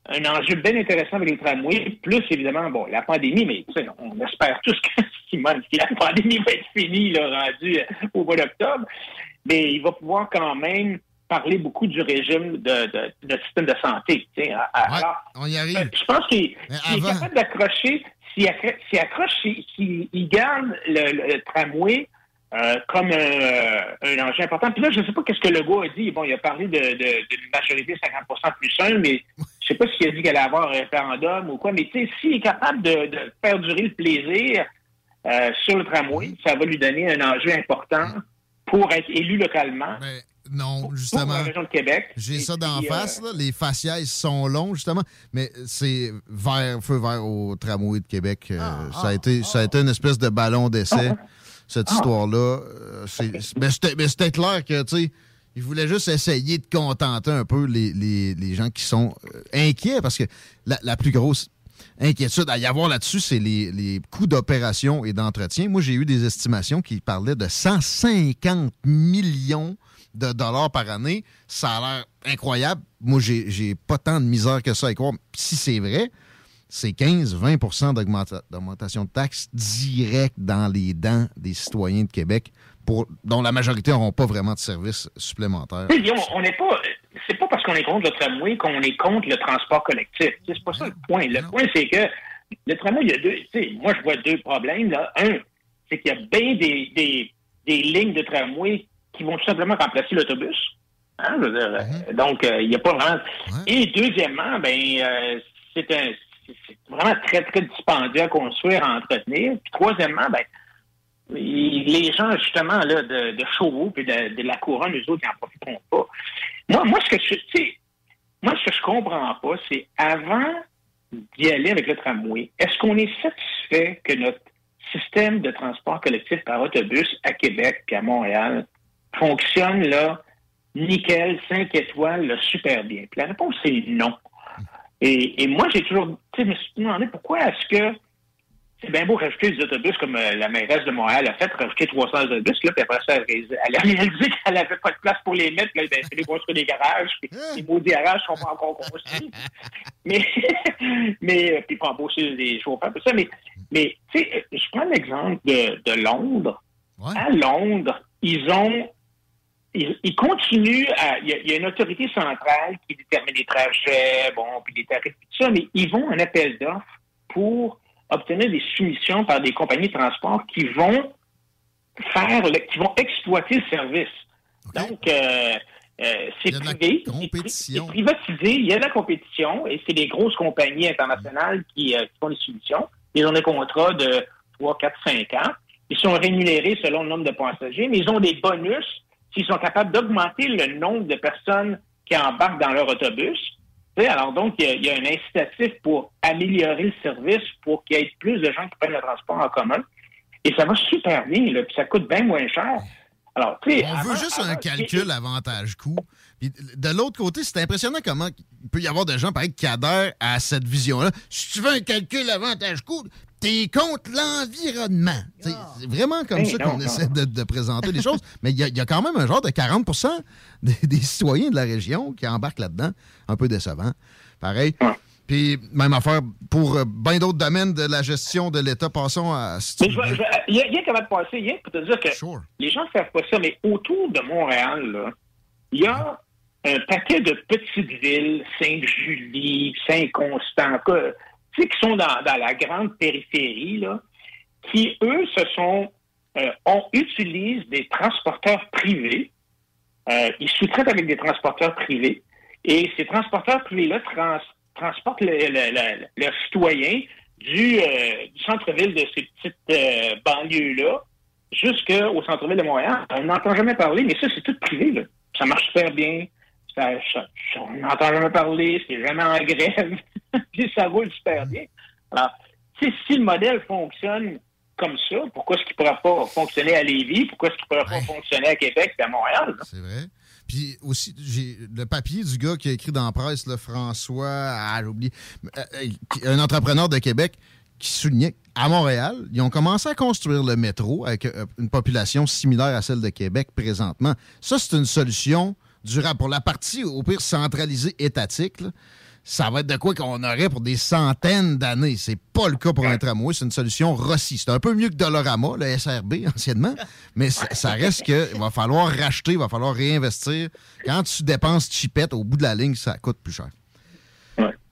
un, enjeu bien intéressant avec les tramways, plus, évidemment, bon, la pandémie, mais, tu sais, on espère tous que, *laughs* que la pandémie va être finie, là, rendue euh, au mois d'octobre, mais il va pouvoir quand même parler beaucoup du régime de, de, de notre système de santé, alors, On y arrive. euh, je pense qu'il est capable d'accrocher, s'il accro- s'il accroche, s'il s'il- il garde le, le tramway euh, comme un, un enjeu important. Puis là, je ne sais pas qu'est-ce que Legault a dit. Bon, il a parlé de, de- d'une majorité 50% plus 1, mais je sais pas s'il a dit qu'elle allait avoir un référendum ou quoi. Mais tu sais, s'il est capable de, de faire durer le plaisir euh, sur le tramway, ça va lui donner un enjeu important pour être élu localement. Non, pour justement. la région de Québec. J'ai ça d'en euh, face, là. les faciales sont longs, justement, mais c'est vert, feu vert au tramway de Québec. euh, ça, a été, ça a été une espèce de ballon d'essai, cette histoire-là. Mais mais c'était clair que, tu sais, il voulait juste essayer de contenter un peu les, les- les gens qui sont euh, inquiets, parce que la, la plus grosse inquiétude à y avoir là-dessus, c'est les, les coûts d'opération et d'entretien. Moi, j'ai eu des estimations qui parlaient de 150 millions de dollars par année. Ça a l'air incroyable. Moi, j'ai pas tant de misère que ça à croire. Si c'est vrai, c'est 15-20 d'augmenta- d'augmentation de taxes directes dans les dents des citoyens de Québec, pour, dont la majorité n'auront pas vraiment de services supplémentaires. Guillaume, on n'est pas. C'est pas parce qu'on est contre le tramway qu'on est contre le transport collectif. C'est pas ça le point. Le point, c'est que le tramway, il y a deux. Moi, je vois deux problèmes. Là. Un, c'est qu'il y a bien des, des, des lignes de tramway qui vont tout simplement remplacer l'autobus. Hein, je veux dire, euh, Donc, euh, il n'y a pas vraiment. Et deuxièmement, ben, euh, c'est un. c'est- vraiment très, très dispendieux à construire, à entretenir. Puis troisièmement, ben, les gens, justement, là, de, de Chauveau puis de, de la couronne, eux autres, n'en profiteront pas. Moi, moi, ce que je, moi, ce que je comprends pas, c'est avant d'y aller avec le tramway, est-ce qu'on est satisfait que notre système de transport collectif par autobus à Québec puis à Montréal fonctionne, là, nickel, 5 étoiles, là, super bien? Puis la réponse, c'est non. Et, et moi, j'ai toujours, je me suis demandé pourquoi est-ce que c'est bien beau rajouter des autobus comme euh, la mairesse de Montréal a fait, rajouter 300 autobus, là, puis après ça, elle, a réalisé *laughs* qu'elle n'avait pas de place pour les mettre, là, ben, les construire des garages, puis les maudits garages sont pas encore construits. *laughs* mais, mais, euh, puis pour embaucher des chauffeurs, tout ça, mais, mais tu sais, euh, je prends l'exemple de, de Londres. À Londres, ils ont ils, ils continuent à. Il y, a, il y a une autorité centrale qui détermine les trajets, bon, puis les tarifs, tout ça, mais ils vont en appel d'offres pour obtenir des soumissions par des compagnies de transport qui vont faire, le- qui vont exploiter le service. Donc, euh, euh, c'est privé, c'est pri- c'est privatisé, il y a de la compétition et c'est des grosses compagnies internationales qui, euh, qui font des soumissions. Ils ont des contrats de 3, 4, 5 ans. Ils sont rémunérés selon le nombre de passagers, mais ils ont des bonus s'ils sont capables d'augmenter le nombre de personnes qui embarquent dans leur autobus. Alors donc, il y, a, il y a un incitatif pour améliorer le service, pour qu'il y ait plus de gens qui prennent le transport en commun. Et ça va super bien, là, puis ça coûte bien moins cher. Alors, tu sais, On avant- veut juste un calcul avantage-coût. Puis de l'autre côté, c'est impressionnant comment il peut y avoir des gens pareil, qui adhèrent à cette vision-là. Si tu veux un calcul avantage-coût, t'es contre l'environnement. C'est vraiment comme Hey, ça qu'on essaie de, de présenter les choses. Mais il y, a- il y a quand même un genre de 40 des, des citoyens de la région qui embarquent là-dedans. Un peu décevant. Pareil. Puis, même affaire pour euh, bien d'autres domaines de la gestion de l'État. Passons à... il y a, comment de passer, il y a pour te dire que les gens ne savent pas ça, mais autour de Montréal, là, il y a un paquet de petites villes, Sainte-Julie, Saint-Constant, tu sais, qui sont dans, la grande périphérie, qui, eux, se sont, euh, des transporteurs privés. Euh, ils sous-traitent avec des transporteurs privés. Et ces transporteurs privés-là trans- transportent le, le- euh, du centre-ville de ces petites euh, banlieues-là jusqu'au centre-ville de Montréal. On n'entend jamais parler, mais ça, c'est tout privé. Ça marche super bien. Ça, ça- ça- on n'entend jamais parler. C'est jamais en grève. *laughs* Puis ça roule super bien. Alors, tu sais, si le modèle fonctionne comme ça, pourquoi est-ce qu'il ne pourrait pas fonctionner à Lévis? Pourquoi est-ce qu'il ne pourrait pas fonctionner à Québec et à Montréal? C'est vrai. Puis aussi, j'ai le papier du gars qui a écrit dans la presse, là, François, ah, j'ai oublié, euh, un entrepreneur de Québec qui soulignait qu'à Montréal, ils ont commencé à construire le métro avec euh, une population similaire à celle de Québec présentement. Ça, c'est une solution durable. Pour la partie, au pire, centralisée étatique, là, ça va être de quoi qu'on aurait pour des centaines d'années. C'est pas le cas pour un tramway, c'est une solution Rossi. C'est un peu mieux que Dolorama, le SRB *laughs* anciennement, mais ça, ça reste que il va falloir racheter, il va falloir réinvestir. Quand tu dépenses chipette, au bout de la ligne, ça coûte plus cher.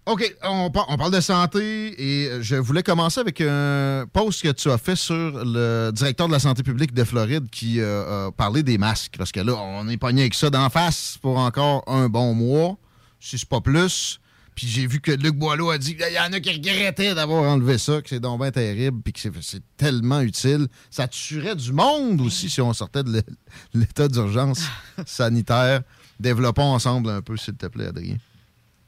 OK, on, par- on parle de santé et euh, je voulais commencer avec un post que tu as fait sur le directeur de la santé publique de Floride qui euh, a parlé des masques. Parce que là, on est pogné avec ça d'en face pour encore un bon mois, si c'est pas plus. Puis j'ai vu que Luc Boileau a dit qu'il y en a qui regrettaient d'avoir enlevé ça, que c'est donc bien terrible, puis que c'est- tellement utile. Ça tuerait du monde aussi si on sortait de l'é- l'état d'urgence sanitaire. Développons ensemble un peu, s'il te plaît, Adrien.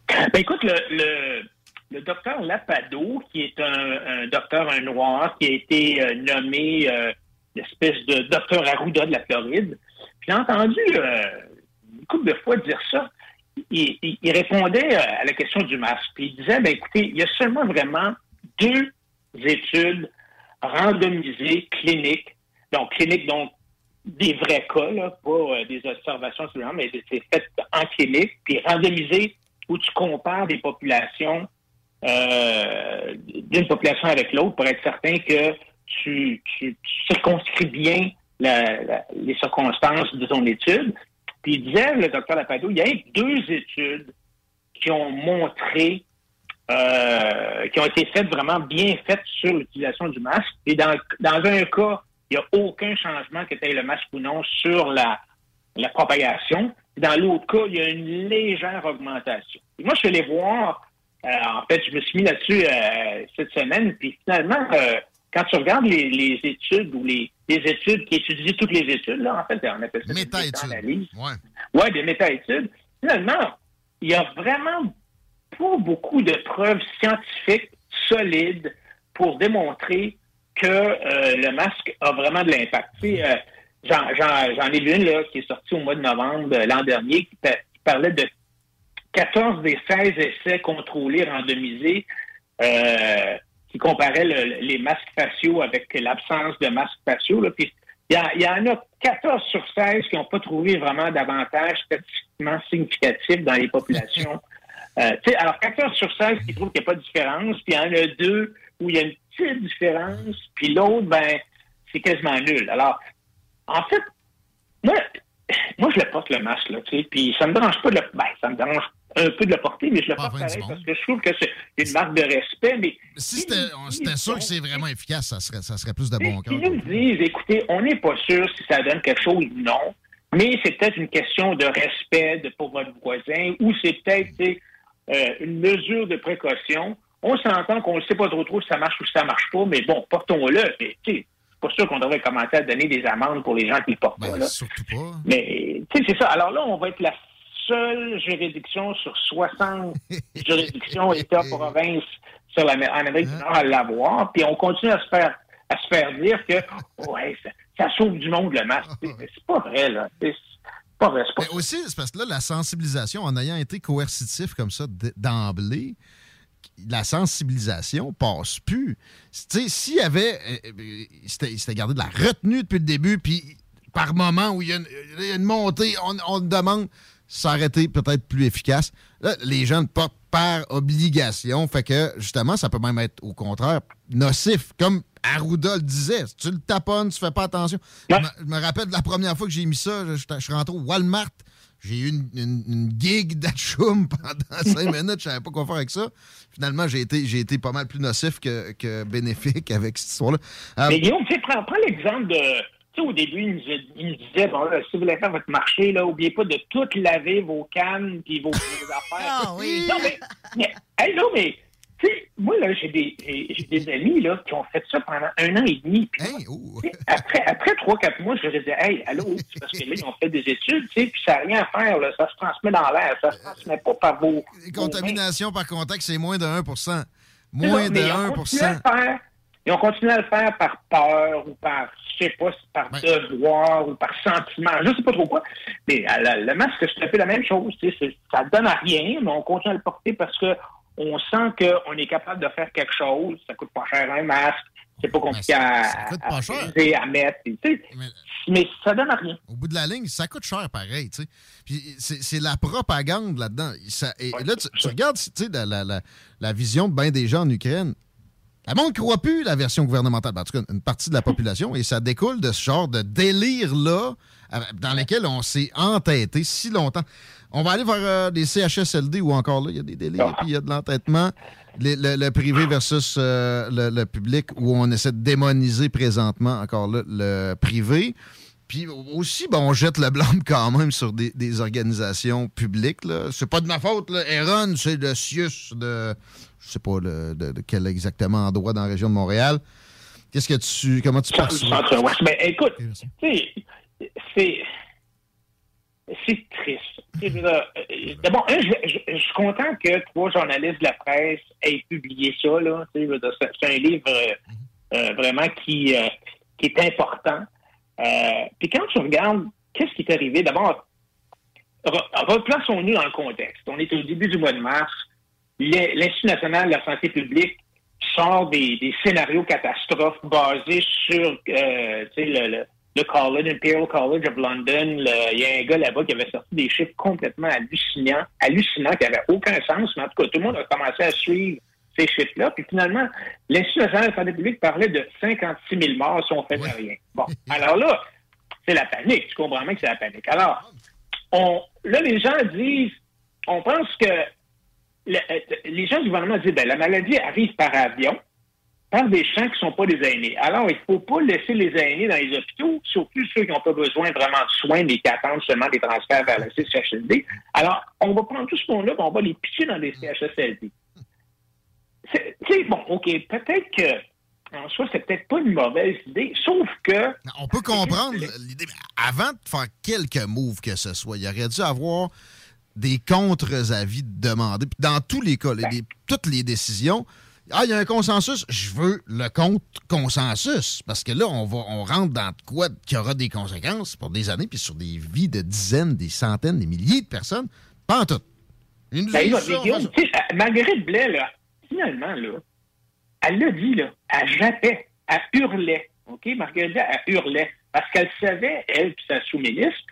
Ben écoute, le, le, docteur Lapado, qui est un, docteur, un noir, qui a été euh, nommé euh, l'espèce de docteur Arruda de la Floride, j'ai entendu euh, une couple de fois dire ça. Il, répondait à la question du masque. Puis il disait, ben écoutez, il y a seulement vraiment deux études randomisées cliniques. Donc, cliniques, donc, des vrais cas, là, pas des observations mais c'est fait en clinique, puis randomisées où tu compares des populations euh, d'une population avec l'autre pour être certain que tu, circonscris bien les circonstances de ton étude. Puis il disait, le docteur Lapado, il y a eu deux études qui ont montré, euh, qui ont été faites vraiment bien faites sur l'utilisation du masque. Et dans, dans un cas, il n'y a aucun changement que tu aies le masque ou non sur la, la propagation. Dans l'autre cas, il y a une légère augmentation. Et moi, je suis allé voir, euh, en fait, je me suis mis là-dessus euh, cette semaine, puis finalement, euh, quand tu regardes les, les études ou les, les études qui étudient toutes les études, là, en fait, on appelle ça des méta-analyses. Ouais. Des méta-études. Finalement, il y a vraiment pas beaucoup de preuves scientifiques solides pour démontrer que euh, le masque a vraiment de l'impact. J'en ai vu une là, qui est sortie au mois de novembre l'an dernier qui, pa- qui parlait de 14 des 16 essais contrôlés, randomisés, euh, qui comparaient le- les masques faciaux avec l'absence de masques faciaux. là. Puis il y, a- il y en a 14 sur 16 qui n'ont pas trouvé vraiment d'avantages statistiquement significatifs dans les populations. *laughs* Euh, tu sais, alors, 14 sur 16 qui trouvent qu'il n'y a pas de différence, puis il y en a deux où il y a une petite différence, puis l'autre, ben, c'est quasiment nul. Alors, en fait, moi, moi, je le porte le masque, là, tu sais, puis ça me dérange pas de le, ben, ça me dérange un peu de le porter, mais je le porte pareil parce que je trouve que c'est une marque de respect, mais... Si c'était sûr que c'est vraiment efficace, ça serait, ça serait plus de bon cœur. Ils nous disent, écoutez, on n'est pas sûr si ça donne quelque chose ou non, mais c'est peut-être une question de respect de, pour votre voisin ou c'est peut-être euh, une mesure de précaution. On s'entend qu'on ne sait pas trop trop si ça marche ou si ça marche pas, mais bon, portons-le. Mais, tu sais, C'est pas sûr qu'on devrait commencer à donner des amendes pour les gens qui le portent pas. là. Ben, Surtout pas. Mais, tu sais, c'est ça. Alors là, on va être la seule juridiction sur 60 *laughs* juridictions, États, provinces sur la, en Amérique du Nord à l'avoir. Puis on continue à se faire, à se faire dire que, *laughs* ouais, ça, ça sauve du monde, le masque. *laughs* C'est pas vrai, là. C'est pas vrai. c'est pas Mais aussi, c'est parce que là, la sensibilisation, en ayant été coercitif comme ça d'emblée, la sensibilisation passe plus. Tu sais, s'il y avait. euh, euh, C'était gardé de la retenue depuis le début, puis par moment où il y a une, il y a une montée, on, on demande, été peut-être plus efficace. Là, les gens le portent par obligation, fait que justement, ça peut même être au contraire nocif. Comme Arruda le disait, si tu le taponnes, tu fais pas attention. Je, me, je me rappelle de la première fois que j'ai mis ça, je, je suis rentré au Walmart. J'ai eu une, une- une gig d'atchoum *laughs* pendant cinq minutes. Je savais pas quoi faire avec ça. Finalement, j'ai été, j'ai été pas mal plus nocif que, que bénéfique avec cette histoire-là. Euh, Mais Guillaume, tu sais, prends, prends l'exemple de. Tu sais, au début, il nous, a- il nous disait, bon, là, si vous voulez faire votre marché, là, oubliez pas de tout laver vos cannes puis vos, vos *laughs* affaires. Ah oui. Non, mais, mais, hey, non, mais, sais, moi, là, j'ai des, des amis, là, qui ont fait ça pendant un an et demi. Sais, après, après trois, quatre mois, je leur disais, hey, allô, c'est parce que là, ils ont fait des études, tu sais, puis ça n'a rien à faire, là, ça se transmet dans l'air, ça se transmet pas par vos. les contaminations par contact, c'est moins de 1 C'est Moins de mais ils ont 1 continué à le faire. Ils ont continué à le faire par peur ou par, je sais pas, par devoir ou par sentiment, je sais pas trop quoi. Mais le masque, c'est un peu la même chose. tu sais, c'est- Ça donne à rien, mais on continue à le porter parce que on sent qu'on est capable de faire quelque chose. Ça coûte pas cher un masque. C'est pas compliqué à, à, utiliser, à mettre. tu sais. Mais ça donne à rien. Au bout de la ligne, ça coûte cher pareil, tu sais. Puis c'est la propagande là-dedans. Ça- Et là, tu, tu regardes, la- la- la vision de bien des gens en Ukraine. La monde ne croit plus la version gouvernementale. Ben, En tout cas, une partie de la population. Et ça découle de ce genre de délire-là euh, dans lequel on s'est entêté si longtemps. On va aller vers euh, des CHSLD où encore là, il y a des délires puis il y a de l'entêtement. Le, le privé versus euh, le, le public où on essaie de démoniser présentement encore là le privé. Puis aussi, ben, on jette le blâme *laughs* quand même sur des, des organisations publiques. là. C'est pas de ma faute. Là. Aaron, c'est le CIUS de. Je sais pas le- de, de quel exactement endroit dans la région de Montréal. Qu'est-ce que tu. Comment tu penses ça? Centre-Ouest. Ben, écoute, tu sais, c'est. C'est triste. Euh, D'abord, un, je, suis content que trois journalistes de la presse aient publié ça. C'est un livre euh, euh, vraiment qui, est important. Puis quand tu regardes qu'est-ce qui est arrivé, d'abord, re- replaçons-nous dans le contexte. On est au début du mois de mars. L'I- L'Institut national de la santé publique sort des, scénarios catastrophes basés sur le, le College, Imperial College of London. Il y a un gars là-bas qui avait sorti des chiffres complètement hallucinants, hallucinants, qui n'avaient aucun sens, mais en tout cas, tout le monde a commencé à suivre ces chiffres-là. Puis finalement, l'Institut national de la santé publique parlait de 56 000 morts si on ne faisait rien. Bon, alors là, c'est la panique. Tu comprends bien que c'est la panique. Alors, on, là, les gens disent, on pense que le- euh, les gens du gouvernement disent, ben, la maladie arrive par avion, par des gens qui ne sont pas des aînés. Alors, il ne faut pas laisser les aînés dans les hôpitaux, surtout ceux qui n'ont pas besoin vraiment de soins, mais qui attendent seulement des transferts vers le CHSLD. Alors, on va prendre tout ce monde-là, puis on va les pitcher dans des CHSLD. C'est- Tu sais, bon, OK, peut-être que, en soi, c'est peut-être pas une mauvaise idée, sauf que... On peut comprendre l'idée, mais avant de faire quelque move que ce soit, il aurait dû avoir des contre-avis demandés. Dans tous les cas, les- toutes les décisions, ah, il y a un consensus, je veux le contre-consensus. Parce que là, on, va, on rentre dans de quoi qui aura des conséquences pour des années, puis sur des vies de dizaines, des centaines, des milliers de personnes. Pas en tout. Nous Ben, là, ça, Guillaume, euh, Marguerite Blais, là, finalement, là, elle l'a dit, là, elle jappait, elle hurlait. OK? Marguerite Blais, elle hurlait. Parce qu'elle savait, elle puis sa sous-ministre,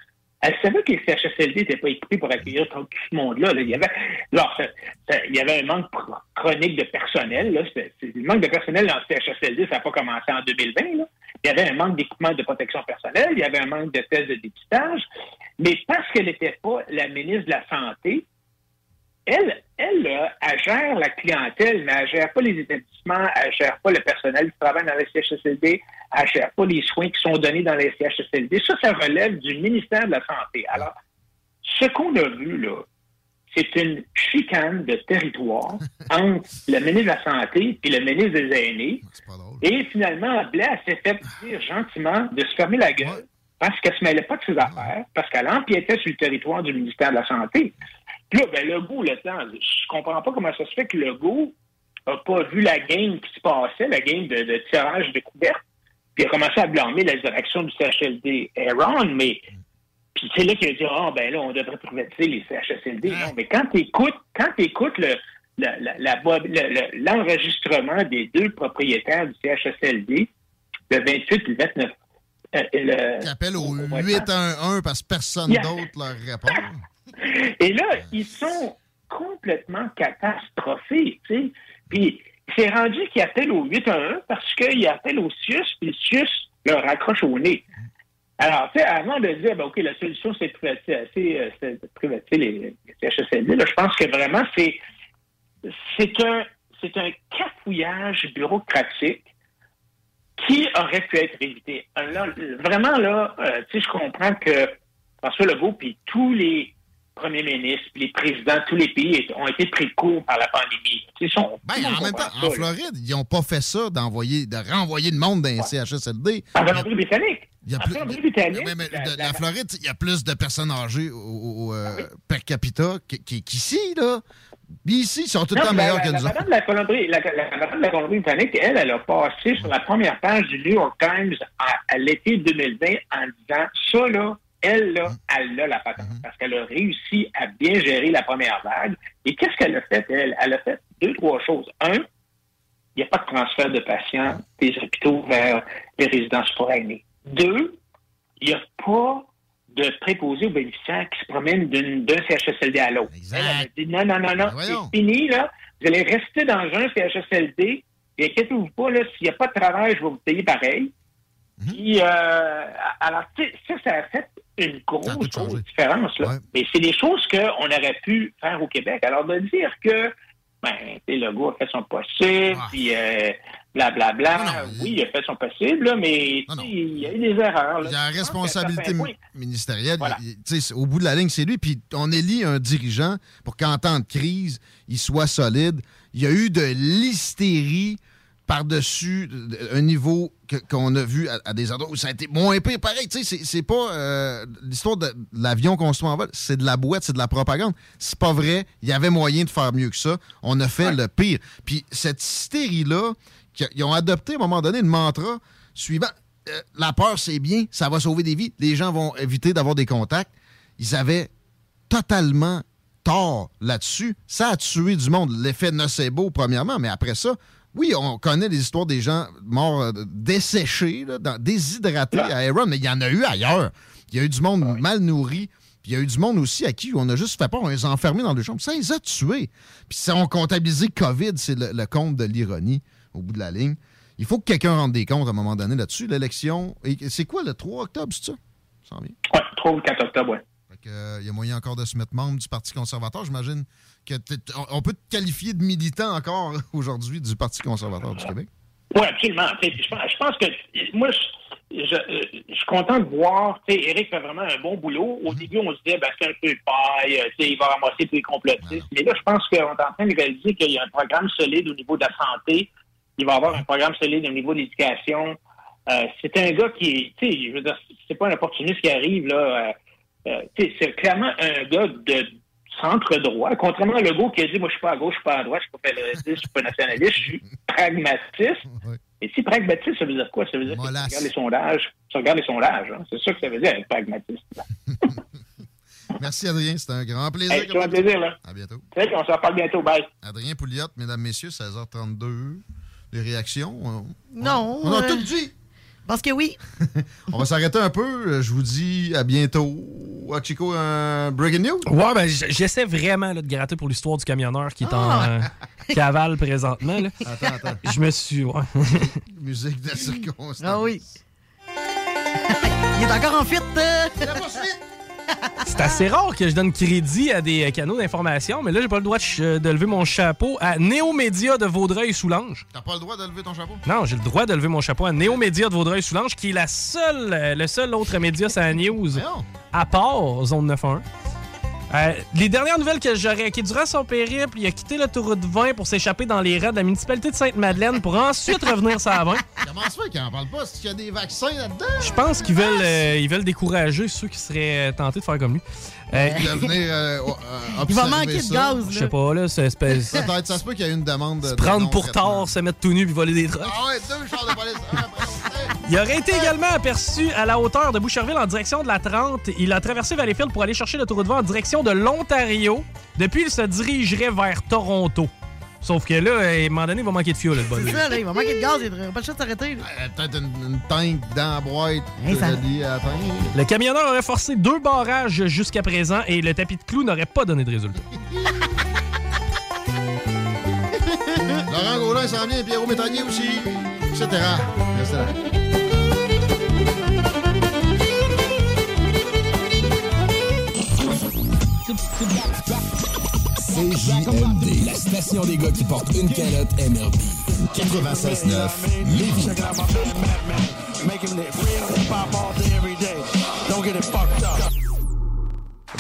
elle savait que les CHSLD n'étaient pas équipés pour accueillir tout ce monde-là. là. Il, y avait, alors, il y avait un manque chronique de personnel. Le manque de personnel dans le CHSLD, ça n'a pas commencé en 2020. Là. Il y avait un manque d'équipement de protection personnelle, il y avait un manque de tests de dépistage, mais parce qu'elle n'était pas la ministre de la Santé, elle, elle, là, elle gère la clientèle, mais elle gère pas les établissements, elle gère pas le personnel qui travaille dans les CHSLD, elle gère pas les soins qui sont donnés dans les CHSLD. Ça, ça relève du ministère de la Santé. Alors, ce qu'on a vu, là, c'est une chicane de territoire *laughs* entre le ministre de la Santé et le ministre des Aînés. Et finalement, Blaise s'est fait dire gentiment de se fermer la gueule parce qu'elle se mêlait pas de ses affaires, parce qu'elle empiétait sur le territoire du ministère de la Santé. Puis là, ben, Legault, le temps, je comprends pas comment ça se fait que Legault n'a pas vu la game qui se passait, la game de, de tirage de couvertes, puis il a commencé à blâmer la direction du CHLD Aaron, mais puis c'est là qu'il a dit Ah ben là, on devrait privatiser les CHSLD. Non, mais quand tu écoutes, quand écoutes le, le- le- l'enregistrement des deux propriétaires du CHSLD, le 28 et le 29. euh, le- Qui appelle au Ouais, 811 parce que personne d'autre leur répond. Et là, ils sont complètement catastrophés, tu sais. Puis, c'est rendu qu'ils appellent au 811 parce qu'ils appellent au CIUS, puis le CIUS leur accroche au nez. Alors, tu sais, avant de dire, ben, OK, la solution, c'est de privatiser, euh, de privatiser les, les CHSLD, là, je pense que vraiment, c'est, c'est un, c'est un cafouillage bureaucratique qui aurait pu être évité. Vraiment, là, euh, tu sais, je comprends que François Legault puis tous les premiers ministres, puis les présidents de tous les pays ont été pris de court par la pandémie. Ben, en même temps, ça, en. Floride, ils n'ont pas fait ça d'envoyer, de renvoyer le monde dans les CHSLD. En Colombie-Britannique. Il y a plus, la- de- la- la Floride, il y a plus de personnes âgées au, au- au, Ah euh, per capita qu'- qu'- qu'ici, là. Ici, ils sont tout le temps meilleurs que nous autres. la madame de la Colombie-Britannique, elle, elle a passé sur la première page du New York Times à, à l'été 2020 en disant ça, là, elle, là, elle a la patente parce qu'elle a réussi à bien gérer la première vague. Et qu'est-ce qu'elle a fait, elle? Elle a fait deux, trois choses. Un, il n'y a pas de transfert de patients des hôpitaux vers les résidences pour aînés. Deux, il n'y a pas de préposés aux bénéficiaires qui se promènent d'une- d'un CHSLD à l'autre. Elle, elle a dit non, non, non, non, c'est fini, là. Vous allez rester dans un CHSLD, et inquiétez-vous pas, là, s'il n'y a pas de travail, je vais vous payer pareil. Puis, euh, alors, tu sais, ça, ça a fait une grosse, grosse différence, là. Mais c'est des choses qu'on aurait pu faire au Québec. Alors, de dire que, ben, le gars a fait son possible, puis euh, blablabla, oui, il a fait son possible, là, mais il y a eu des erreurs. là. Il y a la responsabilité ministérielle. il- c'est- au bout de la ligne, c'est lui. Puis on élit un dirigeant pour qu'en temps de crise, il soit solide. Il y a eu de l'hystérie par-dessus un niveau qu'on a vu à, à des endroits où ça a été moins pire. Pareil, tu sais, c'est- pas euh, l'histoire de l'avion construit en vol, c'est de la boîte, c'est de la propagande. C'est pas vrai. Il y avait moyen de faire mieux que ça. On a fait le pire. Puis cette hystérie-là, ils ont adopté à un moment donné le mantra suivant euh, la peur, c'est bien, ça va sauver des vies. Les gens vont éviter d'avoir des contacts. Ils avaient totalement tort là-dessus. Ça a tué du monde. L'effet nocebo, premièrement, mais après ça, oui, on connaît les histoires des gens morts euh, desséchés, là, dans- déshydratés à Aaron, mais il y en a eu ailleurs. Il y a eu du monde mal nourri. Puis il y a eu du monde aussi à qui on a juste fait peur, on les a enfermés dans deux chambres. Ça les a tués. Puis si on comptabilisé COVID, c'est le, le compte de l'ironie au bout de la ligne. Il faut que quelqu'un rende des comptes à un moment donné là-dessus. L'élection, c'est quoi le 3 octobre, c'est ça? Ça. Oui, 3 ou 4 octobre, oui. Euh, il y a moyen encore de se mettre membre du Parti conservateur. J'imagine que on- peut te qualifier de militant encore aujourd'hui du Parti conservateur du Québec? Oui, absolument. Je pense, que moi, je, je, euh, je suis content de voir. tu sais, Eric fait vraiment un bon boulot. Au début, on se disait, ben, c'est un peu paille, tu sais, il va ramasser tous les complotistes. Mais là, je pense qu'on est en train de réaliser qu'il y a un programme solide au niveau de la santé. Il va y avoir un programme solide au niveau de l'éducation. Euh, c'est un gars qui est, tu sais, je veux dire, c'est pas un opportuniste qui arrive, là. euh, euh, tu sais, c'est clairement un gars de centre droit. Contrairement à Legault qui a dit, moi, je suis pas à gauche, je suis pas à droite, je suis pas fédéraliste, je suis pas nationaliste, je suis pragmatiste. *laughs* Et si pragmatiste, ça veut dire quoi? Ça veut dire que tu regardes les sondages. Tu regardes les sondages. hein. C'est ça que ça veut dire, être pragmatiste. *laughs* Merci, Adrien. C'était un grand plaisir. Hey, un plaisir, là. À bientôt. On se reparle bientôt. Bye. Adrien Pouliot, mesdames, messieurs, 16h32. Les réactions? on- Non. On a euh, tout dit. Parce que oui. *laughs* On va s'arrêter un peu. Je vous dis à bientôt. À Chico, un breaking news? Ouais, ben j'essaie vraiment là, de gratter pour l'histoire du camionneur qui est en Ah! euh, cavale présentement. là. *laughs* Attends, attends. Je me suis. ouais. *laughs* Musique de circonstance. Ah oui. Il est encore en fit. euh. C'est assez rare que je donne crédit à des euh, canaux d'information, mais là, j'ai pas le droit de, de lever mon chapeau à Néomédia de Vaudreuil-Soulanges. T'as pas le droit de lever ton chapeau? Non, j'ai le droit de lever mon chapeau à Néomédia de Vaudreuil-Soulanges, qui est la seule, euh, le seul autre média sur la news, à part Zone 91. Euh, les dernières nouvelles que j'aurais, qui durant son périple, il a quitté l'autoroute 20 pour s'échapper dans les rangs de la municipalité de Sainte-Madeleine pour ensuite revenir sur la 20. Comment ça fait qu'il en parle pas? Est-ce qu'il y a des vaccins là-dedans? Je pense qu'ils veulent, euh, ils veulent décourager ceux qui seraient euh, tentés de faire comme lui. Euh, Devenir, euh, euh, Il va manquer de gaz, Je sais pas, là, c'est espèce. Peut-être, ça se peut qu'il y ait une demande de. Se de prendre pour tard, se mettre tout nu puis voler des trucs. Ah ouais, deux chars de police. Il aurait été également aperçu à la hauteur de Boucherville en direction de la 30. Il a traversé Valleyfield pour aller chercher l'autoroute 20 en direction de l'Ontario. Depuis, il se dirigerait vers Toronto. Sauf que là, à un moment donné, il va manquer de fuel, le bonhomme. C'est ça, là, il va manquer de gaz, il n'aura pas le choix de s'arrêter. Euh, Peut-être une, une tank dans la boîte Hey, ça- reliée à la tank. Le camionneur aurait forcé deux barrages jusqu'à présent et le tapis de clous n'aurait pas donné de résultat. *laughs* Laurent Gaudin s'en vient, Pierrot Métallier aussi, etc. CJMD, la station des gars qui portent une calotte MRB. 96.9, Lévis.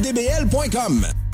dbl.com.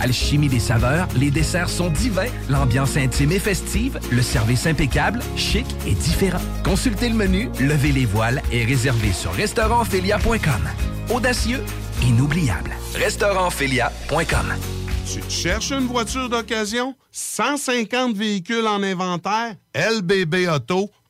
Alchimie des saveurs, les desserts sont divins, l'ambiance intime et festive, le service impeccable, chic et différent. Consultez le menu, levez les voiles et réservez sur restaurantphilia.com. Audacieux, inoubliable. Restaurantphilia.com. Tu cherches une voiture d'occasion? 150 véhicules en inventaire? lbbauto.com.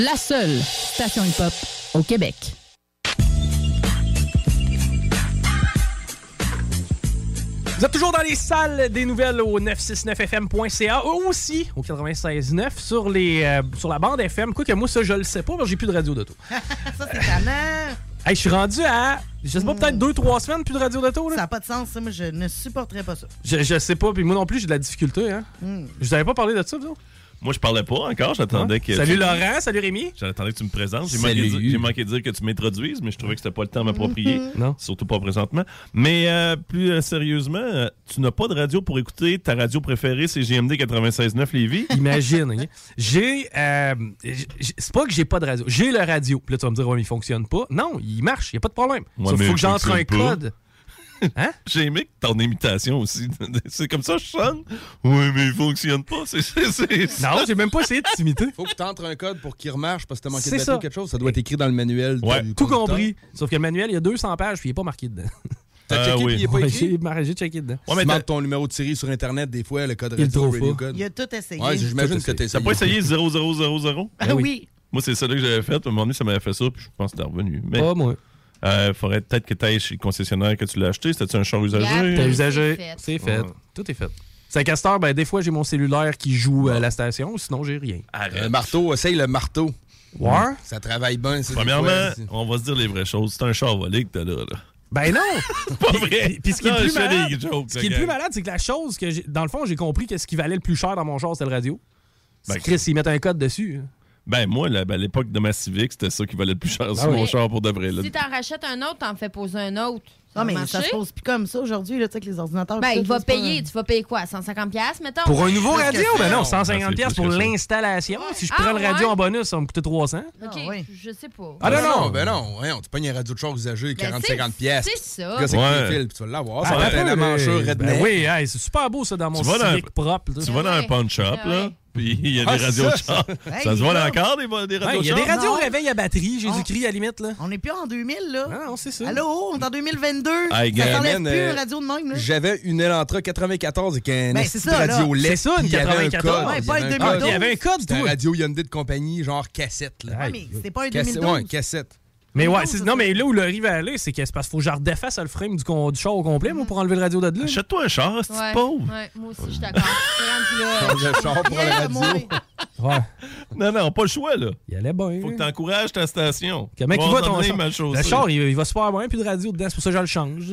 La seule station hip-hop au Québec. Vous êtes toujours dans les salles des nouvelles au 969fm.ca ou aussi au 96.9 sur, les, euh, sur la bande FM. Quoi que moi, ça, je le sais pas, parce que j'ai plus de radio d'auto. *laughs* ça, c'est tannant. Hey, je suis rendu à, je sais pas, peut-être deux, trois semaines plus de radio d'auto. Ça n'a pas de sens, ça. Moi, je ne supporterais pas ça. Je, je sais pas, puis moi non plus, j'ai de la difficulté. Hein. Hmm. Je vous avais pas parlé de ça, vous autres? Moi, je parlais pas encore. J'attendais que. Salut tu- Laurent, salut Rémi. J'attendais que tu me présentes. J'ai manqué, de dire- j'ai manqué de dire que tu m'introduises, mais je trouvais que c'était pas le temps à m'approprier. Mhm. Non. Surtout pas présentement. Mais euh, plus euh, sérieusement, euh, tu n'as pas de radio pour écouter ta radio préférée, c'est GMD 96.9 Lévis. *laughs* Imagine? J'ai. euh, c'est pas que j'ai pas de radio. J'ai le radio. Puis là, tu vas me dire, ouais, mais il fonctionne pas. Non, il marche, il a pas de problème. Ouais, Sauf mais faut que j'entre un pas. code. Hein? *laughs* J'ai aimé ton imitation aussi. *laughs* C'est comme ça que je sonne? Oui, mais il fonctionne pas. Non, j'ai même pas essayé de t'imiter. Faut que tu entres un code pour qu'il remarche parce que t'as manqué de C'est batterie ça. ou quelque chose. Ça doit être écrit dans le manuel. Ouais. du Tout compris. Sauf que le manuel, il y a 200 pages, puis il est pas marqué dedans. *laughs* T'as Euh, checké oui. puis il est pas Ouais, écrit? j'ai checké dedans. Ouais, mais tu demandes ton numéro de série sur Internet, des fois, le code radio, radio code. Il a tout essayé. Ouais, j'imagine que t'as pas essayé 0000? Ah oui. Moi, c'est ça que j'avais fait. À un moment donné, ça m'avait fait ça, puis je pense que c'était revenu. Mais, Pas moi. Euh, faudrait peut-être que tu ailles chez le concessionnaire que tu l'as acheté. C'était-tu un char usagé? C'est usagé. fait. C'est fait. Ouais. Tout est fait. C'est Castor, ben des fois j'ai mon cellulaire qui joue à la station, sinon j'ai rien. Arrête. Le marteau, essaye le marteau. Ouais? Ça travaille bien. Premièrement, fois, on va se dire les vraies choses. C'est un char volé que t'as là. là. Ben non! *laughs* Pas vrai. Puis, puis ce qui est Non, plus je fais malade, des jokes, ce qui est le plus malade, c'est que la chose que j'ai, dans le fond, j'ai compris que ce qui valait le plus cher dans mon char, c'était le radio. Ben, Chris, ils mettent un code dessus. Ben, moi, là, ben, à l'époque de ma Civic, c'était ça qui valait le plus cher sur Ah mon char pour de vrai. là. Si t'en rachètes un autre, t'en fais poser un autre. Non, mais ça se pose plus comme ça aujourd'hui, là, tu sais, avec les ordinateurs. Ben, il va payer. Tu vas payer quoi? 150$, piastres, mettons? Pour un nouveau radio? Ben non, Ah, 150$ c'est piastres plus pour l'installation. Si je Ah, prends le radio ouais? en bonus, ça va me coûter 300. OK, Ah, je sais pas. Ah non, non! Ben non, tu pognes un radio de char usagé, Ben, 40-50 c'est- pièces. C'est ça. C'est Ouais. qui file, puis tu vas l'avoir. Ah, Ça va ben, être un ben, manchure ben redneck. oui, c'est super beau ça dans mon Tu vas dans- Civic propre. Tu vas dans un Ouais. pawn shop, Ah là. Puis il y a Ah, des radios ça, de char. ça. Se voit là. encore, des, des Ouais, radios Il y a de des radios réveil à batterie, Jésus-Christ, à la limite. Là. On n'est plus en 2000, là. Ah, non, c'est ça. Allô, on est en 2022. Hey, ça s'enlève plus, euh, une radio de même, là. J'avais une Elantra 94 avec un Ben, ça, radio LED. C'est ça, une puis il y avait un 94. code, Ouais, il y pas avait une un 2012. code. Il y avait un code, C'était un radio Hyundai de compagnie, genre cassette. Là. Ouais, mais c'était pas un Cassette, 2012. ouais, cassette. Mais ouais, non, mais là où le rive va aller, c'est que c'est parce qu'il faut que je redéfasse le frame du, con- du char au complet, moi, pour enlever le radio de là. Achète-toi un char, c'est Ouais, pauvre? ouais, moi aussi, je suis d'accord. *laughs* Change de char pour la radio. Ouais. Non, non, pas le choix, là. Il allait bien. Faut que t'encourages ta station. Comment il Va ton char? Le char, il, il va super bien, plus de radio dedans, c'est pour ça que je le change.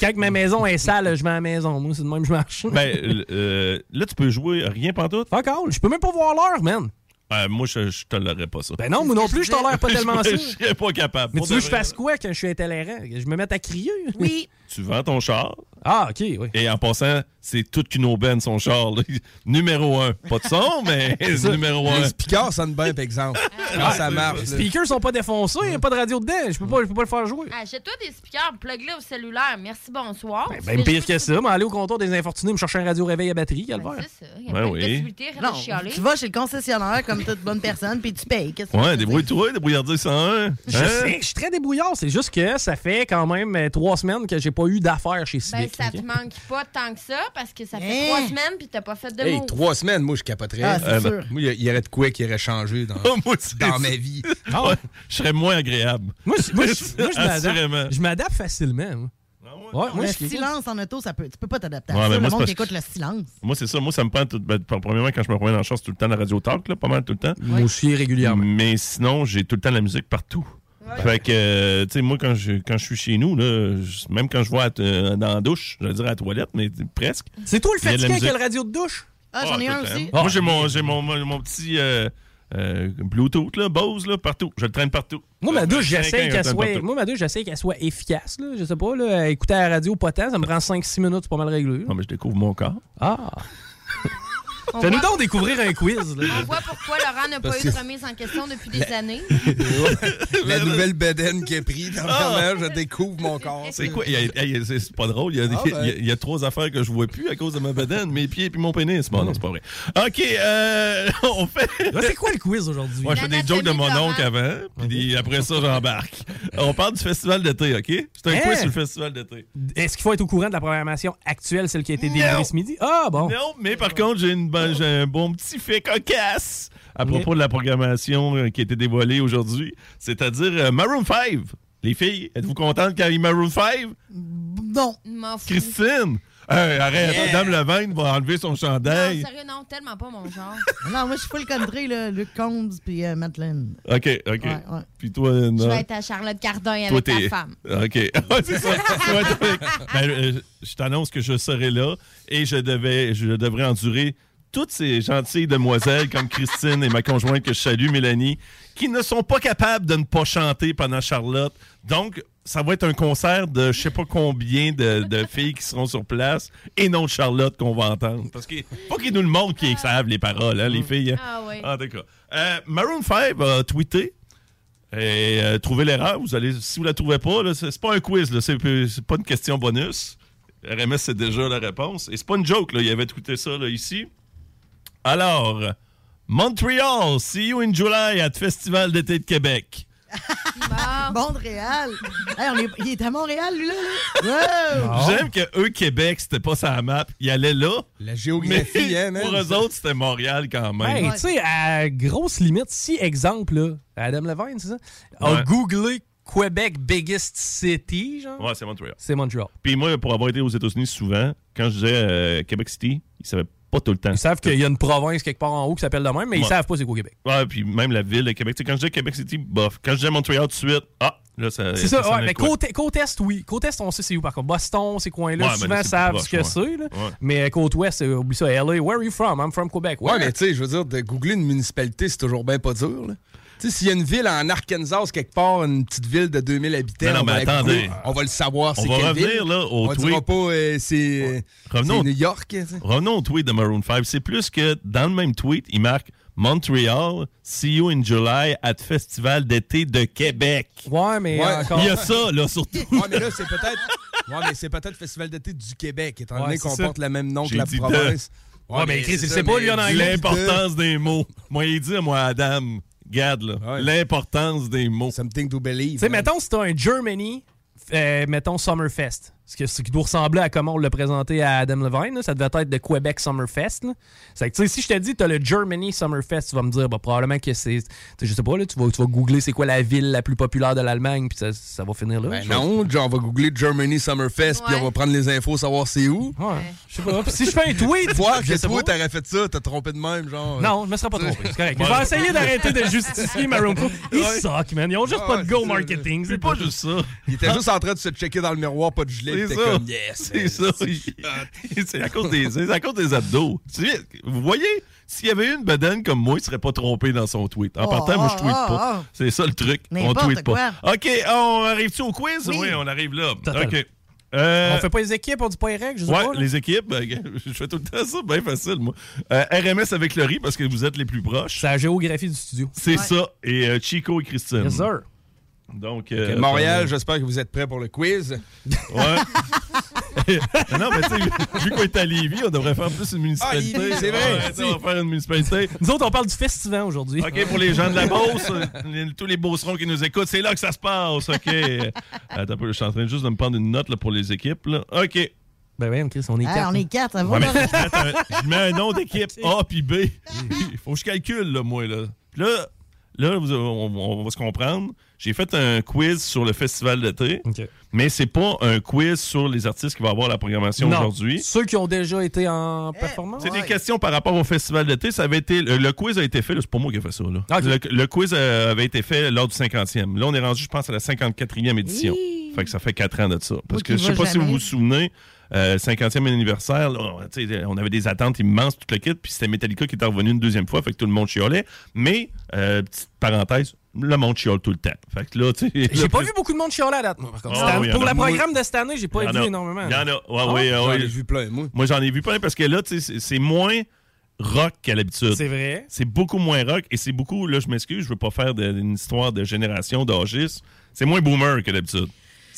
Quand ma maison est sale, je mets à la maison. Moi, c'est de même que je marche. Ben, euh, là, tu peux jouer rien pantoute. Fuck all, je peux même pas voir l'heure, man. Euh, moi, je, je tolérerais pas ça. Ben non, moi non plus, je tolère pas *laughs* tellement ça. *laughs* Je serais pas capable. Mais tu veux que je fasse quoi quand je suis intolérant? Que je me mette à crier? Oui. Tu vends ton char. Ah, OK, oui. Et en passant, c'est toute qu'une aubaine, son char. là. *laughs* Numéro un. Pas de son, mais *laughs* c'est numéro un. Les speakers sonnent bien, par exemple. Quand ça marche. Les speakers sont pas défoncés, il n'y a pas de radio dedans. Je peux pas, je peux pas le faire jouer. Achète-toi des speakers, plug-les au cellulaire. Merci, bonsoir. Ben, fais pire que ça, mais aller au comptoir des infortunés, me chercher un radio réveil à batterie, Ben, c'est ça. Il y a Ben oui. Non, de tu vas chez le concessionnaire comme toute bonne personne, puis tu payes. Qu'est-ce que Ouais, débrouille-toi, débrouillardise 101. Je Hein? sais, je suis très débrouillard. C'est juste que ça fait quand même euh, trois semaines que j'ai pas eu d'affaires chez Ben, Civic. ça ok? te manque pas tant que ça parce que ça fait Hein? trois semaines puis t'as pas fait de Hey, mots. trois semaines, moi, je capoterais. Ah, c'est Euh, sûr. Moi, il y- il y aurait de quoi qui aurait changé dans, *laughs* Oh, moi, c'est dans ma vie. *laughs* Ah ouais. Je serais moins agréable. Moi, je- moi, je *laughs* moi, je Assurément. m'adapte. Je m'adapte facilement. moi. Ouais, moi, le je suis quelqu'un- silence en auto, ça peut, tu peux pas t'adapter à Ouais, ça. mais Le moi, c'est monde parce qui écoute que- le silence. Moi, c'est ça. Moi, ça me prend tout. Ben, premièrement, quand je me promène en char, c'est tout le temps la radio talk, là, pas mal tout le temps. Moi aussi, régulièrement. Mais sinon, j'ai tout le temps la musique partout. Fait que, euh, tu sais, moi, quand je, quand je suis chez nous, là, je- même quand je vois euh, dans la douche, je vais dire à la toilette, mais presque. C'est toi le a fatigué avec musique. le radio de douche? Ah, j'en ai tout un aussi. Moi, j'ai mon, j'ai mon, mon, mon petit euh, euh, Bluetooth, là, Bose, là, partout. Je le traîne partout. Moi, ma douche, j'essaie que je le qu'elle soit. Moi, ma douche, j'essaie qu'elle soit efficace. Là. Je sais pas, là, écouter à la radio pas tant, ça me prend 5-6 minutes, c'est pas mal réglé. Non, mais je découvre mon corps. Ah! On Fais-nous voit- donc découvrir un quiz. Là. On voit pourquoi Laurent n'a pas eu de remise en question depuis des années. *laughs* La nouvelle bedaine qui est prise, dernièrement, je découvre mon corps. C'est quoi? C'est pas drôle. Il y, a, Ah, il y a- ben. il y a trois affaires que je vois plus à cause de ma bedaine, mes pieds et mon pénis. Bon, non, c'est pas vrai. OK, euh, *laughs* on fait... Là, c'est quoi le quiz aujourd'hui? Moi, je fais des jokes de mon oncle avant, puis après ça, j'embarque. On parle du festival d'été, OK? C'est un Hein? quiz sur le festival d'été. Est-ce qu'il faut être au courant de la programmation actuelle, celle qui a été délivrée ce midi? Ah, bon. Non, mais par contre, j'ai une bonne- j'ai un bon petit fait cocasse à propos de la programmation euh, qui a été dévoilée aujourd'hui, c'est-à-dire euh, Maroon 5. Les filles, êtes-vous contentes quand il y a Maroon 5? Non. Christine! Hey, arrête, Yeah. Madame Levine va enlever son Non, chandail. sérieux, non, tellement pas mon genre. *laughs* Non, moi, je suis full country, là. Luc Combs puis euh, Lynn. OK, OK. Ouais, ouais. Puis toi, Je non? vais être à Charlotte Cardin Toi, avec ta femme. OK. Ouais, c'est ça. Ben, euh, je t'annonce que je serai là et je, devais, je devrais endurer toutes ces gentilles demoiselles comme Christine et ma conjointe que je salue, Mélanie, qui ne sont pas capables de ne pas chanter pendant Charlotte. Donc, ça va être un concert de je sais pas combien de, de filles qui seront sur place et non de Charlotte qu'on va entendre. Parce que pas qu'ils nous le montrent qu'ils savent les paroles, hein, les filles. hein. Ah oui. Ah, d'accord. Euh, Maroon 5 a tweeté et euh, trouvez l'erreur. Vous allez, si vous la trouvez pas, c'est pas un quiz, c'est c'est pas une question bonus. RMS, c'est déjà la réponse. Et c'est pas une joke, là. Il avait tweeté ça là, ici. Alors, Montreal, see you in July at Festival d'été de Québec. Montréal. Hey, on est... Il est à Montréal, lui, là. là. Wow. J'aime que eux, Québec, c'était pas sa map. Ils allaient là. La géographie, mais hein. Pour eux autres, c'était Montréal quand même. Hey, tu sais, à grosse limite, si, exemple, là, Adam Levine, c'est ça, a Ouais. googlé Québec biggest city, genre, Ouais, c'est Montréal. c'est Montreal. Puis moi, pour avoir été aux États-Unis souvent, quand je disais euh, Québec City, ils savaient pas tout le temps. Ils savent qu'il y a une province quelque part en haut qui s'appelle de même, mais ils Ouais. savent pas c'est quoi Québec. Ouais, puis même la ville de Québec. Tu sais, quand je disais Québec City, bof. Quand je disais Montréal tout de suite, ah, là, ça. C'est ça, ouais, mais côte, côte Est, oui. Côte Est, on sait c'est où par contre. Boston, ces coins-là, Ouais, souvent là, savent ce que c'est. Mais côte Ouest, euh, oublie ça. LA, where are you from? I'm from Quebec. Ouais, mais tu sais, je veux dire, de googler une municipalité, c'est toujours bien pas dur. là. Tu sais, s'il y a une ville en Arkansas, quelque part, une petite ville de 2000 habitants, Non, non, on, va mais la attendez. googler, on va le savoir. On c'est va quelle revenir, ville. là, au on tweet. dira pas euh, c'est Revenons- c'est New York. sais. Revenons au tweet de Maroon 5. C'est plus que dans le même tweet, il marque Montréal, see you in July at Festival d'été de Québec. Ouais, mais Ouais. encore. Il y a ça, là, surtout. Ouais, mais là, c'est peut-être. *laughs* Ouais, mais c'est peut-être Festival d'été du Québec, étant donné qu'on porte le même nom que la dit de. province. Ouais, mais Chris, il sait pas, lui, en anglais. L'importance des mots. Moi, il dit, moi, Adam, regarde, là, l'importance des mots. Something to believe. Tu sais, mettons, si t'as un Germany, euh, mettons Summerfest. Ce, que, ce qui doit ressembler à comment on l'a présenté à Adam Levine, là, ça devait être de Québec Summerfest. C'est que, tu si je te dis, t'as le Germany Summerfest, tu vas me dire, bah, probablement que c'est. tu sais, Je sais pas, là, tu vas, tu vas googler c'est quoi la ville la plus populaire de l'Allemagne, puis ça, ça va finir là. Ben non, genre, on va googler Germany Summerfest, puis on va prendre les infos, savoir c'est où. Ouais. Je sais pas. Si je fais un tweet, Toi, je que toi, t'aurais fait ça, t'as trompé de même, genre. Non, je me serais pas trompé. C'est correct. Ouais. Je vais essayer d'arrêter de justifier Maroon 5. Ils Ouais. suck, man. Ils ont juste Ah pas de go marketing. C'est pas juste ça. Il était juste en train de se checker dans le miroir, pas de gilet, C'est ça. comme yes. C'est ça. C'est à cause des, c'est à cause des abdos. Vous voyez, s'il y avait eu une bedaine comme moi, il serait pas trompé dans son tweet. En Oh, partant, moi, je tweet oh, pas. oh. C'est ça le truc. On N'importe tweet pas. quoi. OK, on arrive-tu au quiz? Oui. Oui, on arrive là. OK. Euh, On fait pas les équipes, on dit pas les règles, je sais Ouais, pas. là. les équipes, ben, *laughs* je fais tout le temps ça, bien facile, moi. Euh, RMS avec Laurie, parce que vous êtes les plus proches. C'est la géographie du studio. C'est ça. Et euh, Chico et Christine. Yes, sir. Donc, Ok, euh, Montréal, j'espère que vous êtes prêts pour le quiz. Ouais. *laughs* non, mais tu sais, vu qu'on est à Lévis, on devrait faire plus une municipalité. Ah, c'est vrai. Ouais, on va faire une municipalité. Nous autres, on parle du festival aujourd'hui. OK, pour les gens de la Beauce, euh, les- tous les Beaucerons qui nous écoutent, c'est là que ça se passe. OK. Attends un peu, je suis en train juste de me prendre une note là, pour les équipes. Là. OK. Ben oui, Chris, on est Ah, quatre. on est quatre, ça va. Ouais, mais là? je, mets un, nom d'équipe *laughs* A puis B. Il faut que je calcule, là, moi. Là, Puis là, là on va se comprendre. J'ai fait un quiz sur le festival d'été, mais c'est pas un quiz sur les artistes qui vont avoir la programmation Non. aujourd'hui. Ceux qui ont déjà été en performance? C'est des questions par rapport au festival d'été. Ça avait été le, le quiz a été fait. C'est pas moi qui ai fait ça. Là. Le, le quiz euh, avait été fait lors du 50e. Là, on est rendu, je pense, à la 54e édition. Fait que ça fait 4 ans de ça. Parce Moi que je sais pas si vous vous souvenez, euh, 50e anniversaire, là, on, on avait des attentes immenses, tout le kit, puis c'était Metallica qui était revenu une deuxième fois, fait que tout le monde chiolait. Mais, euh, petite parenthèse, le monde chiole tout le temps. Fait que là, tu sais. J'ai pas plus- vu beaucoup de monde chialer à date, moi, par contre. Ah oui, pour le programme de cette année, j'ai pas vu a. énormément. Il y en a. Ouais, Ah, oui, j'en oui. ai vu plein, moi. Moi, j'en ai vu plein parce que là, tu sais, c'est- c'est moins rock qu'à l'habitude. C'est vrai. C'est beaucoup moins rock et c'est beaucoup, là, je m'excuse, je veux pas faire de- une histoire de génération d'âgistes. C'est moins boomer que d'habitude.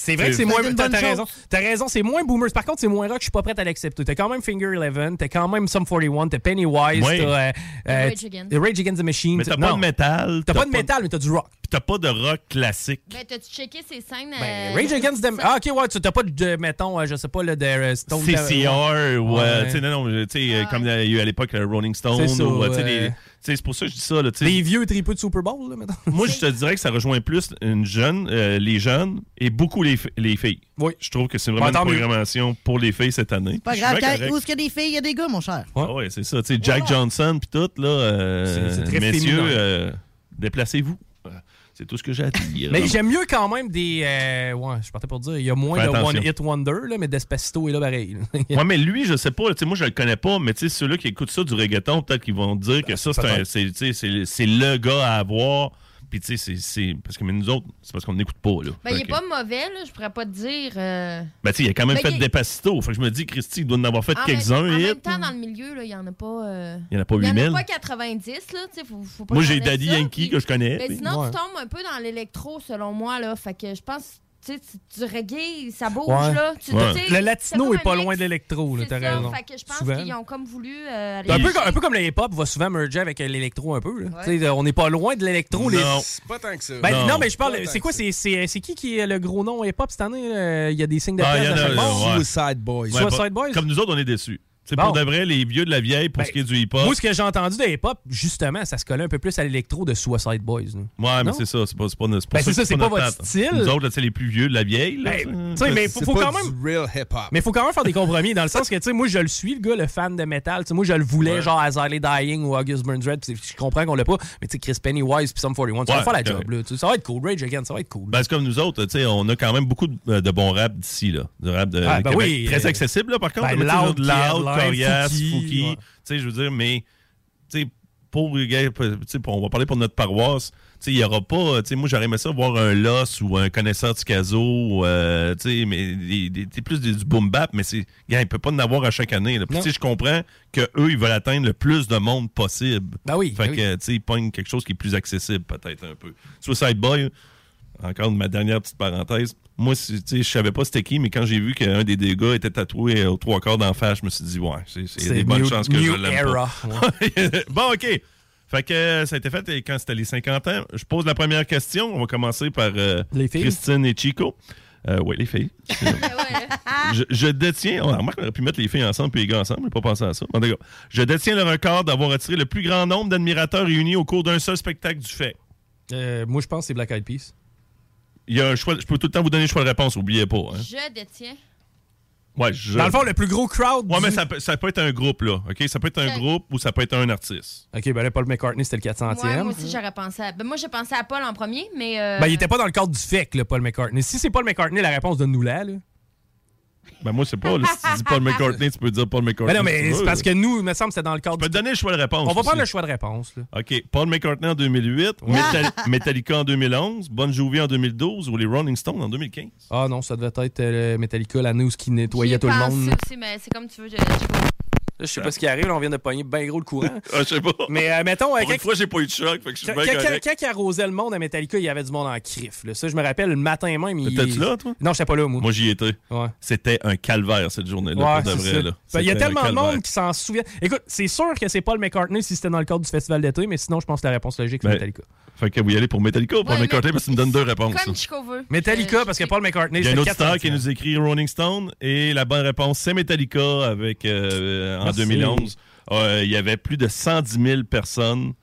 C'est vrai que c'est moins. T'as t'as raison. T'as raison, c'est moins boomers. Par contre, c'est moins rock, je suis pas prêt à l'accepter. T'as quand même Finger Eleven, t'as quand même Sum 41, t'as Pennywise, t'as. euh, euh, Rage Against. t'as Rage Against the Machine. Mais t'as Non. pas de métal. T'as pas de métal, mais t'as du rock. Puis t'as pas de rock classique. Ben, t'as-tu checké ces scènes? Ben, euh, Rage Against festival? Ah, ok, ouais, tu- t'as pas de, mettons, euh, je sais pas, là, de euh, Stone CCR ou, euh, Ouais. tu sais, non, non, tu sais, euh, comme il y a eu à l'époque le Rolling Stone. Ou, euh, tu sais, c'est pour ça que je dis ça. Là, tu sais. Les vieux tripeux de Super Bowl, là, mettons. Moi, je te *laughs* dirais que ça rejoint plus une jeune, euh, les jeunes et beaucoup les, les filles. Oui. Je trouve que c'est vraiment une mieux. programmation pour les filles cette année. Pas grave, où est-ce qu'il y a des filles, il y a des gars, mon cher. Ah ouais, c'est ça. Tu sais, Jack Johnson puis tout, là, euh, C'est- très messieurs, euh, déplacez-vous. C'est tout ce que j'ai à dire. Mais j'aime mieux quand même des. euh, ouais, je partais pour dire, il y a moins Fais de attention. One Hit Wonder, là, mais Despacito est là pareil. *laughs* Ouais, mais lui, je sais pas. Moi, je le connais pas, mais ceux-là qui écoutent ça du reggaeton, peut-être qu'ils vont dire que ça, sais, c'est- c'est le gars à avoir. Puis, tu sais, c'est- c'est. Parce que mais nous autres, c'est parce qu'on n'écoute pas, là. Ben, il est que- pas mauvais, là. Je pourrais pas te dire. euh, Ben, tu sais, il a quand même Ben, fait il- Despacito. Fait que je me dis, Christy, il doit en avoir fait en quelques-uns. En même temps, dans le milieu, là, il y en a pas. euh, Il y en a pas Il y en 8000. a pas 90, là. Tu sais, faut, faut pas Moi, j'ai Daddy ça, Yankee puis- que je connais. Mais puis- sinon, Ouais. tu tombes un peu dans l'électro, selon moi, là. Fait que je pense. Tu sais, tu- reggae, ça bouge, Ouais. là. Tu, Ouais. Le latino est pas loin de l'électro, t'as raison. Fait que je pense qu'ils ont comme voulu. euh, aller Un peu, comme- un peu comme le hip-hop va souvent merger avec euh, l'électro un peu. là. On n'est pas loin de l'électro. les- Non. C'est pas tant que ça. Ben, non. Non. mais je parle. C'est quoi C'est c'est- c'est qui qui est le gros nom hip-hop cette année? Il y a des signes de Ah, il y pièces en à a, chaque bord. ouais. Suicide Boys. Suicide Boys? Comme nous autres, on est déçus. C'est Bon. pour de vrai, les vieux de la vieille, pour Ben, ce qui est du hip-hop. Moi, ce que j'ai entendu de hip-hop, justement, ça se collait un peu plus à l'électro de Suicide Boys. là. Ouais, mais c'est ça. C'est pas, c'est pas, notre- Ben, c'est ça, c'est pas notre votre style. Nous autres, là, tu sais, les plus vieux de la vieille. là, Ben, sais, mais faut, C'est faut pas quand même. du real hip-hop. Mais il faut quand même faire des compromis dans le sens que, tu sais, moi, je le suis, le gars, le fan de métal. Tu sais, moi, je le voulais, Ouais. genre, à Ziley Dying ou August Burns Red. Je comprends qu'on l'a pas. Mais, tu sais, Chris Pennywise puis Sum 41, ça va faire la c'est job, là. Ça va être cool. Rage Again, ça va être cool. Ben, c'est comme nous autres, tu sais, on a quand même beaucoup de, de bons rap d'ici, là. De rap de Ah, ben Très euh, accessible, là, par contre. Loud, Loud, Corias, Fouki, ouais. Tu sais, je veux dire, mais, tu sais, pour, tu sais, pour- on va parler pour notre paroisse. Tu sais, il n'y aura pas, tu sais, moi, j'aurais aimé ça voir un Loss ou un connaisseur du caso, euh, tu sais, mais des- des- c'est plus des- du boom bap, mais c'est, gars, il peut pas en avoir à chaque année, je comprends que eux ils veulent atteindre le plus de monde possible. Ben oui, Fait ben que, ils pognent quelque chose qui est plus accessible, peut-être un peu. Suicide Boy, encore ma dernière petite parenthèse. Moi, c'est- tu sais, je savais pas c'était qui, mais quand j'ai vu qu'un des gars était tatoué aux trois quarts d'en face, je me suis dit, ouais, c'est des bonnes new- chances que new je l'aime pas. *laughs* bon, OK. Fait que euh, ça a été fait et quand c'était les 50 ans. Je pose la première question. On va commencer par euh, Les? Christine et Chico. Euh, oui, les filles. *laughs* je, je détiens. On remarque qu'on aurait pu mettre les filles ensemble puis les gars ensemble. Je pas pensé à ça. Cas, je détiens le record d'avoir attiré le plus grand nombre d'admirateurs réunis au cours d'un seul spectacle du fait. Euh, moi, je pense que c'est Black Eyed Peas. Il y a un choix. Je peux tout le temps vous donner le choix de réponse. Oubliez pas. hein. Je détiens. Ouais, je- Dans le fond, le plus gros crowd. Ouais, du- mais ça peut, ça peut être un groupe, là. OK? Ça peut être un groupe ou ça peut être un artiste. OK, ben là, Paul McCartney, c'était le 400e. Ouais, moi aussi, j'aurais pensé à. Ben, moi, j'ai pensé à Paul en premier, mais. euh, Ben, il était pas dans le cadre du FEC, là, Paul McCartney. Si c'est Paul McCartney, la réponse, donne-nous-la. Là. Ben, moi, c'est pas. là, si tu dis Paul McCartney, tu peux dire Paul McCartney. Ben non, mais si tu c'est parce que nous, il me semble que c'était dans le cadre Je peux du... donner le choix de réponse. On va prendre le choix de réponse. Là. OK. Paul McCartney en 2008, Metal- Metallica en 2011, Bon Jovi en 2012 ou les Rolling Stones en 2015. Ah non, ça devait être euh, Metallica, l'année où ce qui nettoyait tout le monde. aussi, mais c'est comme tu veux. je- je sais pas ce qui arrive, là, on vient de pogner bien gros le courant. *laughs* Ah, je sais pas. Mais euh, mettons, euh, quand, une fois, j'ai pas eu de choc, fait que je suis quand, bien quand- correct. quand il arrosait le monde à Metallica, il y avait du monde en crif. là. Ça, je me rappelle, le matin même. il- T'étais-tu là, toi? Non, j'étais pas là, moi. Moi, j'y étais. Ouais. C'était un calvaire, cette journée-là, Ouais, pour de vrai. là. Ben, Il y a tellement de monde qui s'en souvient. Écoute, c'est sûr que c'est Paul McCartney si c'était dans le cadre du festival d'été, mais sinon, je pense que la réponse logique, c'est Ben, Metallica. Fait que vous y allez pour Metallica ou Paul Ouais, McCartney mais- parce que tu me donnes deux réponses. Comme. Chico veut. Metallica, parce que Paul McCartney, Il y a c'est un auditeur 400e. qui nous écrit Rolling Stone et la bonne réponse, c'est Metallica avec, euh, en Merci. 2011. Euh, il y avait plus de 110 000 personnes.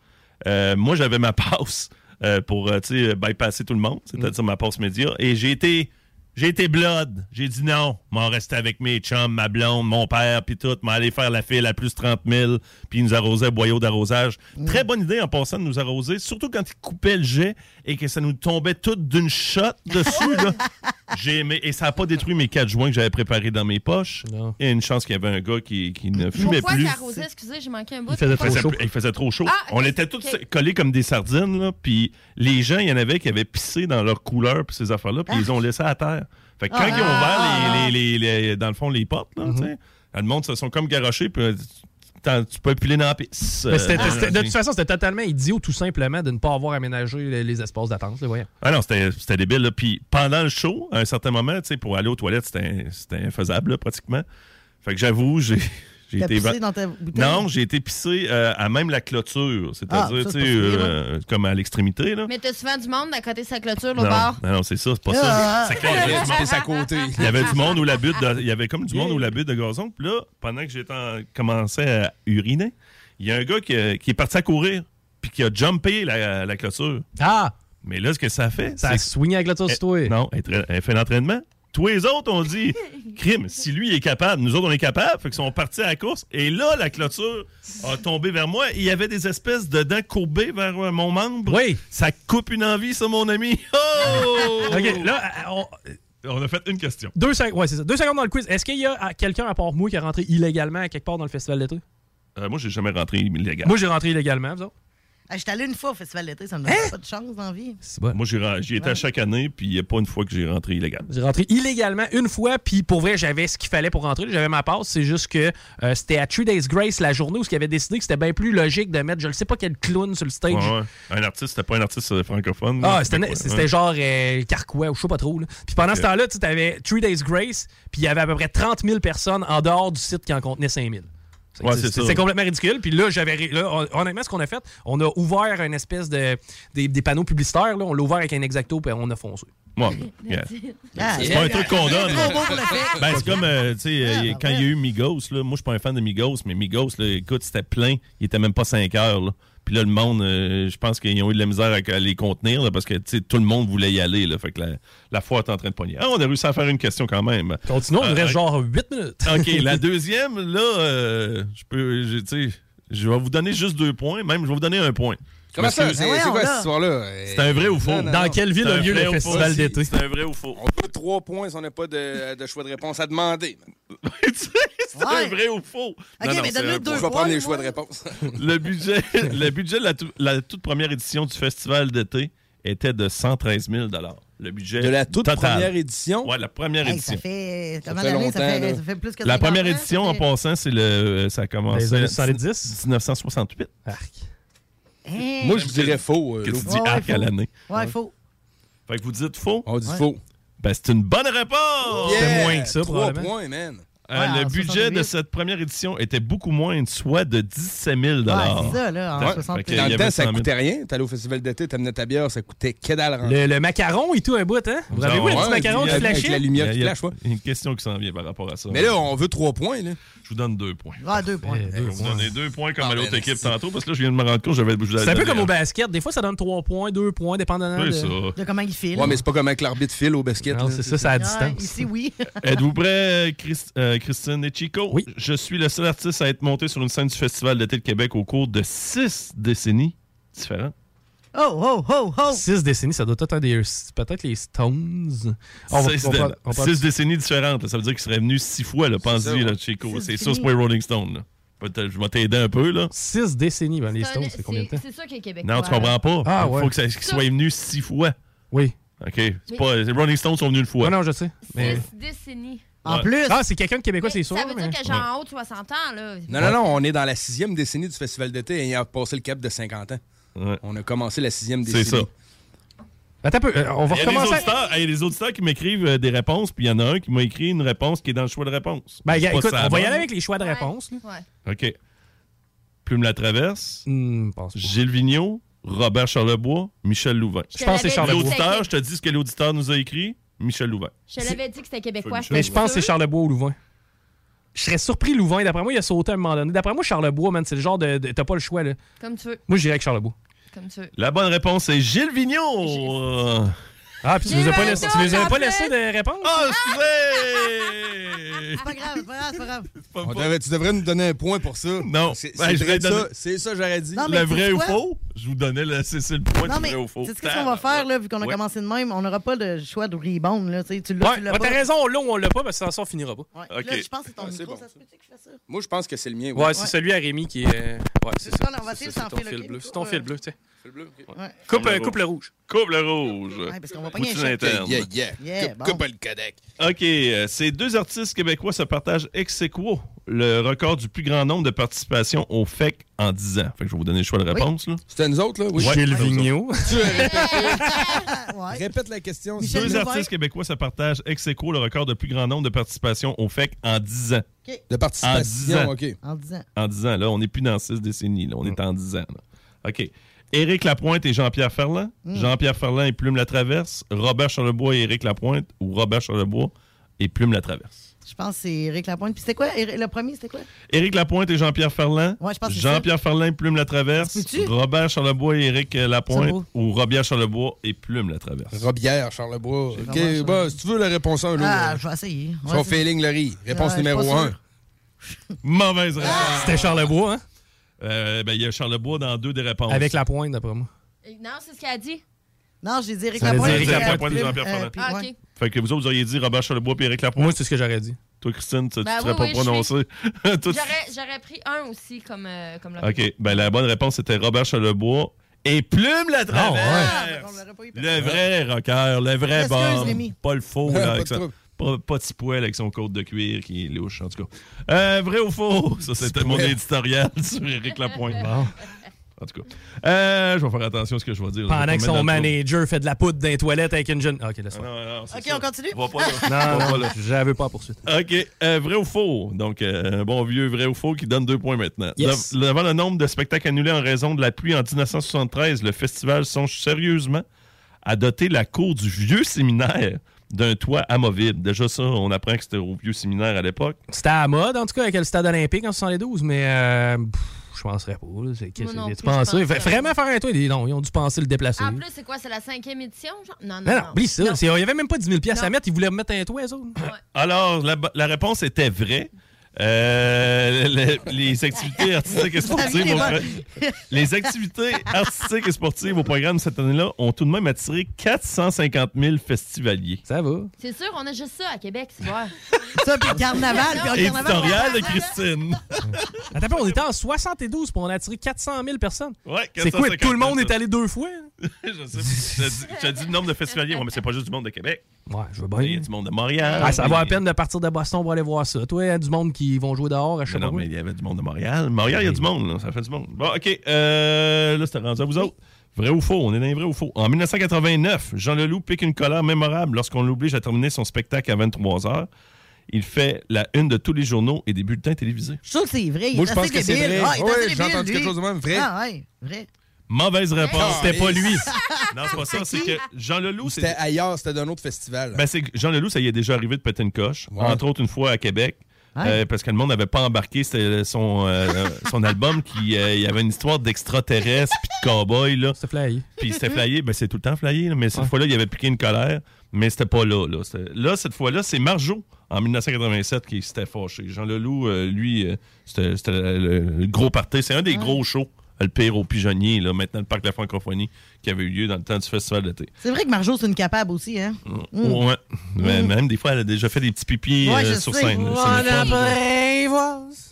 Euh, moi, j'avais ma *laughs* passe euh, pour euh, tu sais, bypasser tout le monde, c'est-à-dire ma passe média. Et j'ai été, j'ai été blood. J'ai dit non, m'en rester avec mes chums, ma blonde, mon père, puis tout, m'en aller faire la file à plus 30 000, puis ils nous arrosaient boyau d'arrosage. Très bonne idée en passant de nous arroser, surtout quand ils coupaient le jet et que ça nous tombait tout d'une shot dessus. là. *laughs* J'ai aimé, et ça n'a pas détruit mes quatre joints que j'avais préparés dans mes poches. Il y a une chance qu'il y avait un gars qui, qui ne fumait Pourquoi plus. t'arrosais? Excusez, j'ai manqué un bout. Il faisait, plus- il faisait trop chaud. Ah, On était tous collés comme des sardines, là, puis les gens, il y en avait qui avaient pissé dans leur couleur puis ces affaires-là, puis ils les ont laissés à terre. Fait que quand Ah. ils ont ouvert, les, Ah. les- les- les- dans le fond, les portes, là, tu sais, le monde se sont comme garochés, puis euh, tu peux piler dans la Euh, de toute façon, c'était totalement idiot, tout simplement, de ne pas avoir aménagé les, les espaces d'attente. Ah non, c'était c'était débile. là. Puis pendant le show, à un certain moment, pour aller aux toilettes, c'était c'était infaisable, pratiquement. Fait que j'avoue, j'ai j'ai été... pissé dans ta bouteille? Non, j'ai été pissé euh, à même la clôture, c'est-à-dire, Ah, euh, comme à l'extrémité, là. Mais t'as souvent du monde à côté de sa clôture, au bord. non, non, c'est ça, c'est pas Ah. ça. C'est clair, il y avait du monde- à côté. Il y avait du monde où la butte, de- il y avait comme du monde où la butte de gazon. Puis là, pendant que j'étais en- commençais à uriner, il y a un gars qui, a- qui est parti à courir, puis qui a jumpé la, la clôture. Ah! Mais là, ce que ça fait, Ça a c'est swingé la clôture Eh, sur toi. Non, elle, elle fait l'entraînement. Tous les autres ont dit, *laughs* crime, si lui est capable, nous autres on est capable, fait qu'ils sont partis à la course. Et là, la clôture a tombé vers moi. Il y avait des espèces de dents courbées vers euh, mon membre. Oui. Ça coupe une envie, ça, mon ami. *laughs* Oh! OK, là, euh, on, On a fait une question. deux, sec- ouais, c'est ça. deux secondes dans le quiz. Est-ce qu'il y a euh, quelqu'un à part moi qui est rentré illégalement à quelque part dans le festival d'été? Euh, moi, j'ai jamais rentré illégal. Moi, j'ai rentré illégalement, vous autres? Ah, J'étais allé une fois au festival d'été, ça me donne pas de chance dans la vie. Moi, j'y étais à chaque année, puis il n'y a pas une fois que j'ai rentré illégal. J'ai rentré illégalement une fois, puis pour vrai, j'avais ce qu'il fallait pour rentrer. J'avais ma passe. C'est juste que euh, c'était à Three Days Grace la journée où ils avaient décidé que c'était bien plus logique de mettre je ne sais pas quel clown sur le stage. Ouais, ouais. Un artiste, c'était pas un artiste euh, francophone. Ah, c'était ouais. genre euh, Carquois ou je sais pas trop. là. Puis pendant ce temps-là, tu avais Three Days Grace, puis il y avait à peu près 30 000 personnes en dehors du site qui en contenait 5 000. Ouais, c'est C'est c'est complètement ridicule. Puis là, j'avais. ré- là, hon- honnêtement, ce qu'on a fait, on a ouvert une espèce de. des, des panneaux publicitaires. Là. On l'a ouvert avec un exacto, puis on a foncé. Ouais, *laughs* yeah. Ah, C'est pas un truc qu'on donne. Ben, c'est comme, euh, tu sais, euh, quand il y a eu Migos, là, moi, je suis pas un fan de Migos, mais Migos, là, écoute, c'était plein. Il était même pas 5 heures, là. Puis là, le monde, euh, je pense qu'ils ont eu de la misère à, à les contenir, là, parce que, tout le monde voulait y aller, là. Fait que la, la foire est en train de pogner. Ah, on a réussi à faire une question quand même. Continuons, il nous Euh, reste genre 8 minutes. OK, *laughs* la deuxième, là, euh, je peux, je vais vous donner juste deux points, même, je vais vous donner un point. Comment ça? Que- C'est quoi cette histoire-là? C'est un vrai ou faux? Non, non, Dans non. quelle ville a lieu le festival d'été? C'est un vrai ou faux? On veut trois points si on n'a pas de, de choix de réponse à demander. *laughs* C'est un vrai ou faux? Ok, mais donne-le deux Je vais prendre les choix de réponse. *laughs* Le budget, le budget de la, tou- la toute première édition du festival d'été était de 113 000 Le budget De la toute total. première édition? Ouais, la première Hey, édition. ça fait. Ça Comment fait d'années? Ça longtemps, fait, ça fait plus que La 50 première ans, édition, en passant, c'est le, ça a commencé en 70? 1968. Moi, je dirais faux. euh, Qu'est-ce que tu dis Ouais, arc à l'année? Ouais, faux. Fait que vous dites faux? On dit Ouais. faux. Ben, c'est une bonne réponse! Yeah! moins que ça, Trois probablement. points, man. Euh, Ouais, le budget 68. de cette première édition était beaucoup moins, soit de 17 000 Ouais, c'est ça, là, en Ouais. 60 Fait que il y Dans le temps, ça 100 000. coûtait rien. T'allais au festival d'été, t'amenais ta bière, ça coûtait que dalle. Le, le macaron et tout, un bout, hein? Vous avez vu le petit macaron qui avec flashait? la lumière qui flash, ouais. il y a une question qui s'en vient par rapport à ça. Mais là, on veut trois points, là. Je vous donne deux points. Ah, deux points. Je vais vous donner deux points comme Ah, à l'autre ben, équipe tantôt, parce que là, je viens de me rendre compte, j'avais C'est un peu comme au basket. Des fois, ça donne 3 points, 2 points, dépendamment de... Ça. Comment il file. Ouais, mais c'est pas comme avec l'arbitre file au basket. Non, c'est ça, c'est à Ouais, distance. ici, oui. *laughs* Êtes-vous prêts, Christ- euh, Christine et Chico? Oui. Je suis le seul artiste à être monté sur une scène du Festival d'été de Québec au cours de six décennies différentes. Oh, oh, oh, oh. 6 décennies, ça doit être un des... Peut-être les Stones. On va- Six, on on va- six décennies différentes. là. Ça veut dire qu'il serait venu six fois, pense-y. Chico. Six C'est ça, c'est pas les Rolling Stone. là. Je vais t'aider un peu, là. 6 décennies, ben, les Stones, c'est combien de temps? C'est ça qui est québécois. Non, tu comprends pas. Ah, Il ouais. faut que ça- qu'il soit venu six fois. Oui. OK. C'est pas, les Rolling Stones sont venus une fois. Non, non, je sais. Mais... Six décennies. En plus. Ah, c'est quelqu'un de québécois, c'est sûr. Ça veut dire mais- que j'ai en haut de 60 ans, là. Non, non, non, on est dans la sixième décennie du festival d'été et il a passé le cap de 50 ans. On a commencé la sixième C'est décennie. ça. Attends un peu, euh, on va Il y recommencer. il y a des auditeurs qui m'écrivent euh, des réponses, puis il y en a un qui m'a écrit une réponse qui est dans le choix de réponse. Ben, écoute, c'est on va y aller avec les choix de réponse. là. Ouais. OK. Plume la traverse. Hmm, Gilles Vigneault, Robert Charlebois, Michel Louvain. Je pense que c'est Charlebois. L'auditeur, je te dis ce que l'auditeur nous a écrit. Michel Louvain. Je te l'avais dit que c'était québécois. Mais je pense que c'est. Charlebois ou Louvain. Je serais surpris, Louvain. D'après moi, il a sauté à un moment donné. D'après moi, Charlebois, man, c'est le genre de. de- T'as pas le choix, là. Comme tu veux. Moi, j'irais avec Charlebois. Comme tu veux. La bonne réponse est Gilles Vigneault. Ah, puis tu nous as pas laissé, tu nous avais pas laissé de réponse? Ah, C'est pas grave, c'est pas grave, c'est pas grave. On devrait- tu devrais nous donner un point pour ça. Non. C'est Ben, ça, donner- c'est ça, j'aurais dit. Non, le vrai ou faux? Je vous donnais le, c'est, le point Non, du mais vrai ou faux. c'est ce qu'on va faire, là, vu qu'on a Ouais. commencé de même? On n'aura pas de choix de rebound, là. Tu l'as, Ouais, tu l'as ouais, pas. t'as raison, on l'a ou on l'a pas, parce que sans ça, on finira pas. Ouais. Là, je pense que c'est ton micro, ça se peut-tu que je fasse ça? Moi, je pense que c'est le mien. Ouais, c'est celui à Rémi qui est. Ouais, c'est ça. ça, on va C'est essayer ton fil, bleu. micro, C'est ton fil bleu, tu sais. Coupe, le coupe le rouge. Coupe le rouge. Ouais, parce qu'on va pogner un Poutine choc. interne. Yeah, yeah. Yeah, Coupe- bon. coupe le codec. OK. euh, Ces deux artistes québécois se partagent ex aequo le record du plus grand nombre de participations au FEC en 10 ans. Fait que je vais vous donner le choix de réponse. Là. C'était nous autres, là? Oui. Ouais, Gilles Vigneault. Tu. *laughs* Ouais. Répète la question. Michel Deux Louvain. artistes québécois se partagent ex aequo le record de plus grand nombre de participations au FEC en 10 ans. De En 10 participation, ans. OK. En disant. En 10 ans. Là, on n'est plus dans 6 décennies. Là. On est en 10 ans. là. OK. Éric Lapointe et Jean-Pierre Ferland. Jean-Pierre Ferland et Plume la Traverse. Robert Charlebois et Éric Lapointe. Ou Robert Charlebois et Plume la Traverse. Je pense que c'est Eric Lapointe. Puis c'était quoi? Éric- Le premier, c'était quoi? Éric Lapointe et Jean-Pierre Ferland. Ouais, je pense que c'est Jean-Pierre Ferland et Plume la Traverse. Robert Charlebois et Éric Lapointe. Ou Robert Charlebois et Plume la Traverse. Robière, Charlebois. OK, bah, si tu veux la réponse 1, Ah, là. je vais essayer. Son feeling, Laurie. Réponse suis numéro pas 1. sûr. Mauvaise réponse. C'était Charlebois, hein? Euh, ben, il y a Charlebois dans deux des réponses. Avec la pointe, d'après moi. Non, c'est ce qu'elle a dit. Non, j'ai dit Eric Ça veut Lapointe. dire Éric Lapointe et Plume, Jean-Pierre euh, Ferland. Ah. OK. Fait que vous autres, vous auriez dit Robert Charlebois et Éric Lapointe. Moi, c'est ce que j'aurais dit. Toi, Christine, tu ne Ben serais oui, pas oui, je prononcé. *laughs* J'aurais j'aurais pris un aussi comme, euh, comme le OK. Ben, la bonne réponse, c'était Robert Charlebois et Plume la Traverse. Ah, on l'aurait pas eu Le vrai rocker, le vrai Excuse, bomb. Rémi. Pas le faux, *laughs* là, avec ça. trouble. Petit poil avec son côte de cuir qui est louche, en tout cas. Euh, vrai ou faux? Ça, c'était mon éditorial *laughs* sur Éric Lapointe. En tout cas. Euh, je vais faire attention à ce que je vais dire. Pendant que son manager fait de la poudre dans les toilettes avec une jeune. Ok, laisse trouble. moi Non, non, c'est OK, ça. on continue? On va pas. Non, non, pas là. j'avais pas la poursuite. OK. Euh, vrai ou faux? Donc, euh, un bon vieux vrai ou faux qui donne deux points maintenant. Yes. Dev- Devant le nombre de spectacles annulés en raison de la pluie en 1973, le festival songe sérieusement à doter la cour du vieux séminaire d'un toit amovible. Déjà, ça, on apprend que c'était au vieux séminaire à l'époque. C'était à la mode, en tout cas, avec le stade olympique en 72, mais euh, pff, je penserais pas. là. C'est, qu'est-ce que tu. Vraiment faire un toit? Ils- Non, ils ont dû penser le déplacer. En plus, c'est quoi? C'est la cinquième édition? Genre? Non, non, non, non, non. oublie ça. Il n'y avait même pas 10 000 piastres à mettre. Ils voulaient remettre un toit, eux autres. Alors, la, la réponse était vraie. Euh, le- les activités *laughs* artistiques et sportives au *laughs* les activités artistiques et sportives au programme cette année-là ont tout de même attiré 450 000 festivaliers. Ça va? C'est sûr, on a juste ça à Québec, c'est vrai. *laughs* Ça, puis le carnaval. Puis le carnaval. Éditorial de Christine. Attends, on était en 72 pour on a attiré 400 000 personnes. Ouais, C'est quoi? 450 Tout le monde 000 est allé deux fois? Je sais. Je te dis- le nombre de festivaliers. Ouais, mais c'est pas juste du monde de Québec. Ouais, je veux Il y bien. a du monde de Montréal. Ah, ça va à Il- peine de partir de Boston pour aller voir ça. Toi, il y a du monde qui vont jouer dehors à pas non, mais il y avait du monde de Montréal. Montréal, il y a du monde, là. ça fait du monde. Bon, OK. Euh, là, c'était rendu à vous autres. Vrai ou faux? On est dans les vrais ou faux. En 1989, Jean Leloup pique une colère mémorable lorsqu'on l'oblige à terminer son spectacle à 23 h. Il fait la une de tous les journaux et des bulletins télévisés. Je suis sûr que c'est vrai. il Moi, je pense que c'est vrai. Ah, assez j'ai entendu lui. quelque chose de même. Vrai. Ah, ouais, vrai. Mauvaise réponse, c'était pas lui. *laughs* Non, c'est pas ça. C'est que Jean Leloup. C'était ailleurs, c'était d'un autre festival. Ben, c'est que Jean Leloup, ça y est déjà arrivé de péter une coche. Ouais. Entre autres, une fois à Québec. Euh, parce que le monde n'avait pas embarqué c'était son, euh, *laughs* son album qui euh, il y avait une histoire d'extraterrestre puis de cowboy là. C'était flyé. Puis c'était flyé, ben c'est tout le temps flyé, là, mais cette Ouais. fois-là, il avait piqué une colère, mais c'était pas là. Là, là cette fois-là, c'est Marjo en 1987 qui s'était fâché. Jean Leloup, euh, lui, euh, c'était c'était le, le- le gros party. C'est un des gros shows, le pire au pigeonnier, là, maintenant le parc de la francophonie, qui avait eu lieu dans le temps du festival d'été. C'est vrai que Marjo, c'est une capable aussi, hein? Mm. Ouais. Mais Même des fois, elle a déjà fait des petits pipis Ouais, euh, je sur sais. scène.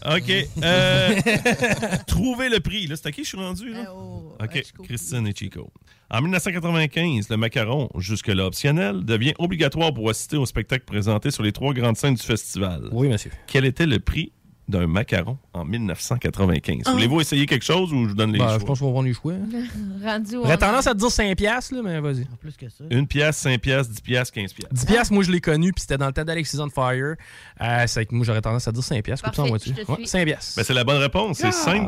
OK. Euh, *laughs* trouver le prix. Là, c'est à qui je suis rendu? Là? OK. Christine et Chico. En 1995, le macaron, jusque-là optionnel, devient obligatoire pour assister au spectacle présenté sur les trois grandes scènes du festival. Oui, monsieur. Quel était le prix d'un macaron en 1995? Ah. Voulez-vous essayer quelque chose ou je vous donne les Ben, choix? je pense qu'on va prendre les choix. hein. *laughs* J'aurais tendance à te dire 5 piastres, là, mais vas-y. Plus que ça. Une pièce, 5 pièces, 10 pièces, 15 pièces. 10 piastres, moi, je l'ai connu, puis c'était dans le temps d'Alexis on Fire. Euh, c'est que moi, j'aurais tendance à dire 5 piastres. Coupe ça en Ouais, suis. 5 piastres. Ben, c'est la bonne réponse. C'est 5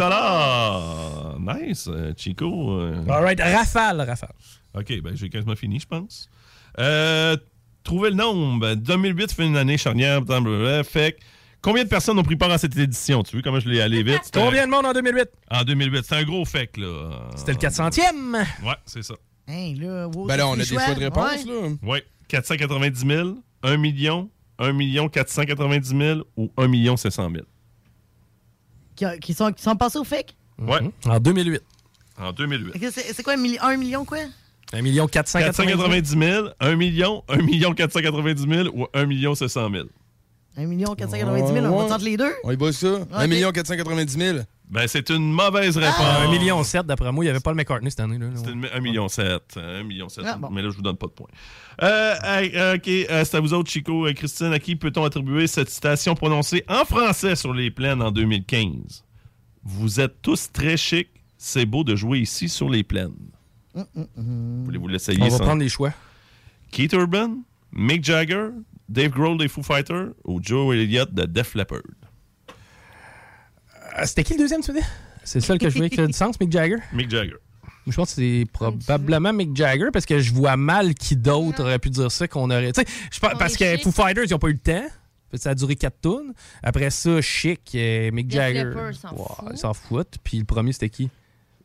Nice. euh, Chico. euh, All right. Rafale, rafale. OK, ben j'ai quasiment fini, je pense. Euh, trouver le nombre. 2008 fait une année charnière. blablabla. Fait que combien de personnes ont pris part à cette édition? Tu vois comment je l'ai allé vite? *laughs* Combien de monde en 2008? En 2008. C'est un gros fait, là. C'était le 400e. Ouais, c'est ça. Hein, là, wow, Ben là, on a des choix de réponse, Ouais. là. Oui. 490 000, 1 million, 1 million 490 000 ou 1 million 700 000. Qui, a- qui sont, qui sont passés au FEC? Ouais. En 2008. En 2008. Ok, C'est c'est quoi, un, milli- un million quoi? 1 million 490 490 000, 1 million, 1 million 490 000 ou 1 million 700 000. 1 million 490 000, on va les deux? On y bat ça? 1 million 490 000. Ben, c'est une mauvaise réponse. Ah, 1 million 7, d'après moi. Il n'y avait pas le McCartney cette année. Là, C'était une- 1 million 7. 1 million 7. Ah, bon. Mais là, je vous donne pas de points. Euh, euh, OK, euh, c'est à vous autres, Chico et Christine. À qui peut-on attribuer cette citation prononcée en français sur les plaines en 2015? Vous êtes tous très chics. C'est beau de jouer ici sur les plaines. Voulez-vous l'essayer? On va sans- prendre les choix. Keith Urban, Mick Jagger, Dave Grohl des Foo Fighters ou Joe Elliott de Def Leppard? Euh, C'était qui le deuxième, tu veux dire? C'est le seul que je voulais qui fait du sens, Mick Jagger? Mick Jagger. Je pense que c'est probablement Mick Jagger parce que je vois mal qui d'autre aurait pu dire ça qu'on aurait. Tu sais, parce que. Foo Fighters, ils n'ont pas eu le temps. Ça a duré 4 tonnes. Après ça, Chic, euh, Mick Def Jagger. S'en. Ils s'en foutent. Puis le premier, c'était qui?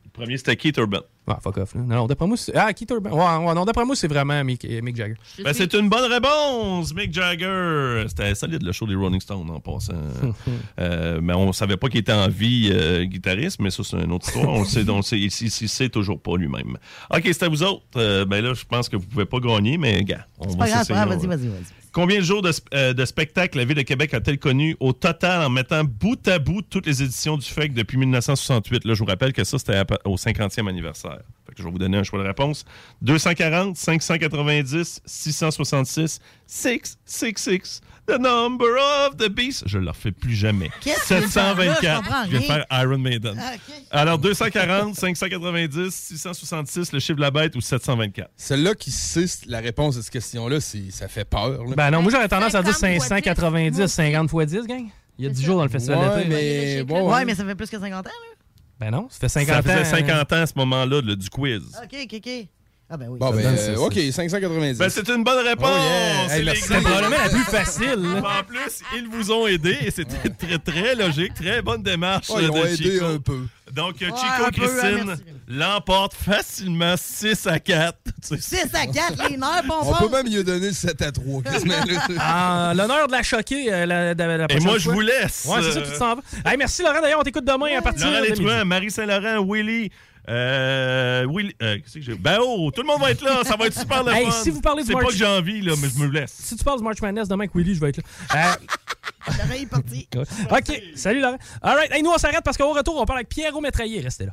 Le premier, c'était Keith Urban. Ah, fuck off. Là. Non, non, d'après moi, c'est. Ah, Keith Urban. Ouais, ouais, non, d'après moi, c'est vraiment Mick, euh, Mick Jagger. Ben, c'est une bonne réponse, Mick Jagger. C'était solide le show des Rolling Stones en passant. *laughs* Euh, mais on savait pas qu'il était en vie euh, guitariste, mais ça, c'est une autre histoire. On le sait, on le sait, il, il- il sait toujours pas lui-même. OK, c'est à vous autres. Euh, ben là, je pense que vous pouvez pas gagner, mais gars, on va vas-y, va- vas-y, vas-y. Combien de jours de, euh, de spectacle la Ville de Québec a-t-elle connu au total en mettant bout à bout toutes les éditions du FEC depuis 1968? Là, je vous rappelle que ça, c'était au 50e anniversaire. Je vais vous donner un choix de réponse. 240, 590, 666, 666. The number of the beast. Je ne le refais plus jamais. Qu'est-ce que tu veux faire là? Je 724. comprends Je vais rien. faire Iron Maiden. Ah. Alors, 240, 590, 666, le chiffre de la bête ou 724? Celle-là qui sait la réponse à cette question-là, ça fait peur. là. Ben non, moi, j'aurais tendance à dire 50 fois 590, 50 fois 10, gang. Il y a 10 jours dans le festival Ouais, d'été. mais Ouais, mais ça fait plus que 50 ans, là. Ben non, ça fait 50 Ça ans. faisait 50 ans à ce moment-là là, du quiz. OK, OK, OK. Ah, ben oui. Bon, ben, euh, OK, c'est- 590. Ben, c'est une bonne réponse! Oh, yeah. Hey, C'est probablement la plus facile. *laughs* En plus, ils vous ont aidé et c'était très, très logique. Très bonne démarche Oh, ils de ont aidé Chico. un peu. Donc, euh, Ouais, Chico hein, Christine l'emporte facilement 6 à 4. *laughs* Tu sais, 6 à 4, les nerfs, bon On peut même mieux donner le 7 à 3, quasiment. là. En l'honneur de la choquer euh, la, la, la Et moi, je vous laisse. Ouais, c'est ça, tu te s'en vas. Hey, merci, Laurent. D'ailleurs, on t'écoute demain à partir Laurent de. Létruant, Marie Saint-Laurent, Willy. Euh, Willy. Euh, qu'est-ce que j'ai? Ben oh, tout le monde va être là. Ça va être super le Hey, fun. si vous parlez du C'est pas que j'ai envie, là, mais je me laisse. Si tu parles du March Madness demain avec Willy, je vais être là. Euh, L'oreille est partie. *laughs* OK. Salut, Laurent. All right. Hey, nous, on s'arrête parce qu'au retour, on parle avec Pierre Métraillé. Restez là.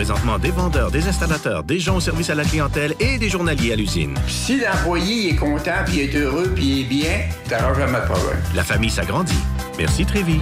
présentement des vendeurs, des installateurs, des gens au service à la clientèle et des journaliers à l'usine. Si l'employé est content, puis est heureux, puis est bien, t'auras jamais de problème. La famille s'agrandit. Merci Trévis.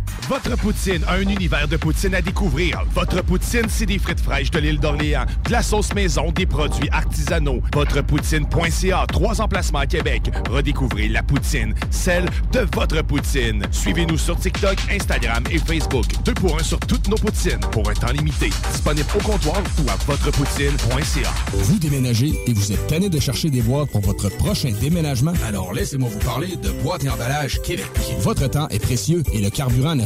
Votre poutine, un univers de poutine à découvrir. Votre poutine, c'est des frites fraîches de l'île d'Orléans, de la sauce maison, des produits artisanaux. Votrepoutine.ca, trois emplacements à Québec. Redécouvrez la poutine, celle de votre poutine. Suivez-nous sur TikTok, Instagram et Facebook. Deux pour un sur toutes nos poutines, pour un temps limité. Disponible au comptoir ou à votrepoutine.ca. Vous déménagez et vous êtes tanné de chercher des boîtes pour votre prochain déménagement? Alors laissez-moi vous parler de Boîte et Emballage Québec. Votre temps est précieux et le carburant ne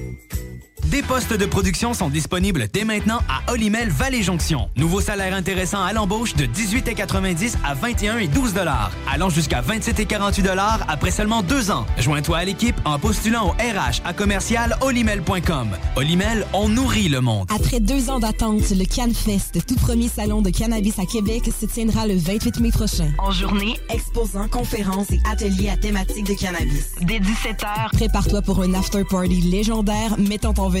Des postes de production sont disponibles dès maintenant à Olimel Valley Jonction. Nouveau salaire intéressant à l'embauche de 18,90 à 21 et 12 dollars, allant jusqu'à 27 et 48 dollars après seulement deux ans. Joins-toi à l'équipe en postulant au RH à commercial olimel.com. Olimel, on nourrit le monde. Après deux ans d'attente, le CanFest, tout premier salon de cannabis à Québec, se tiendra le 28 mai prochain. En journée, exposants, conférences et ateliers à thématique de cannabis. Dès 17h, Prépare-toi pour un after-party légendaire mettant en vedette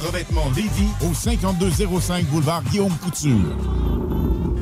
Revêtement Lévis au 5205 boulevard Guillaume Couture.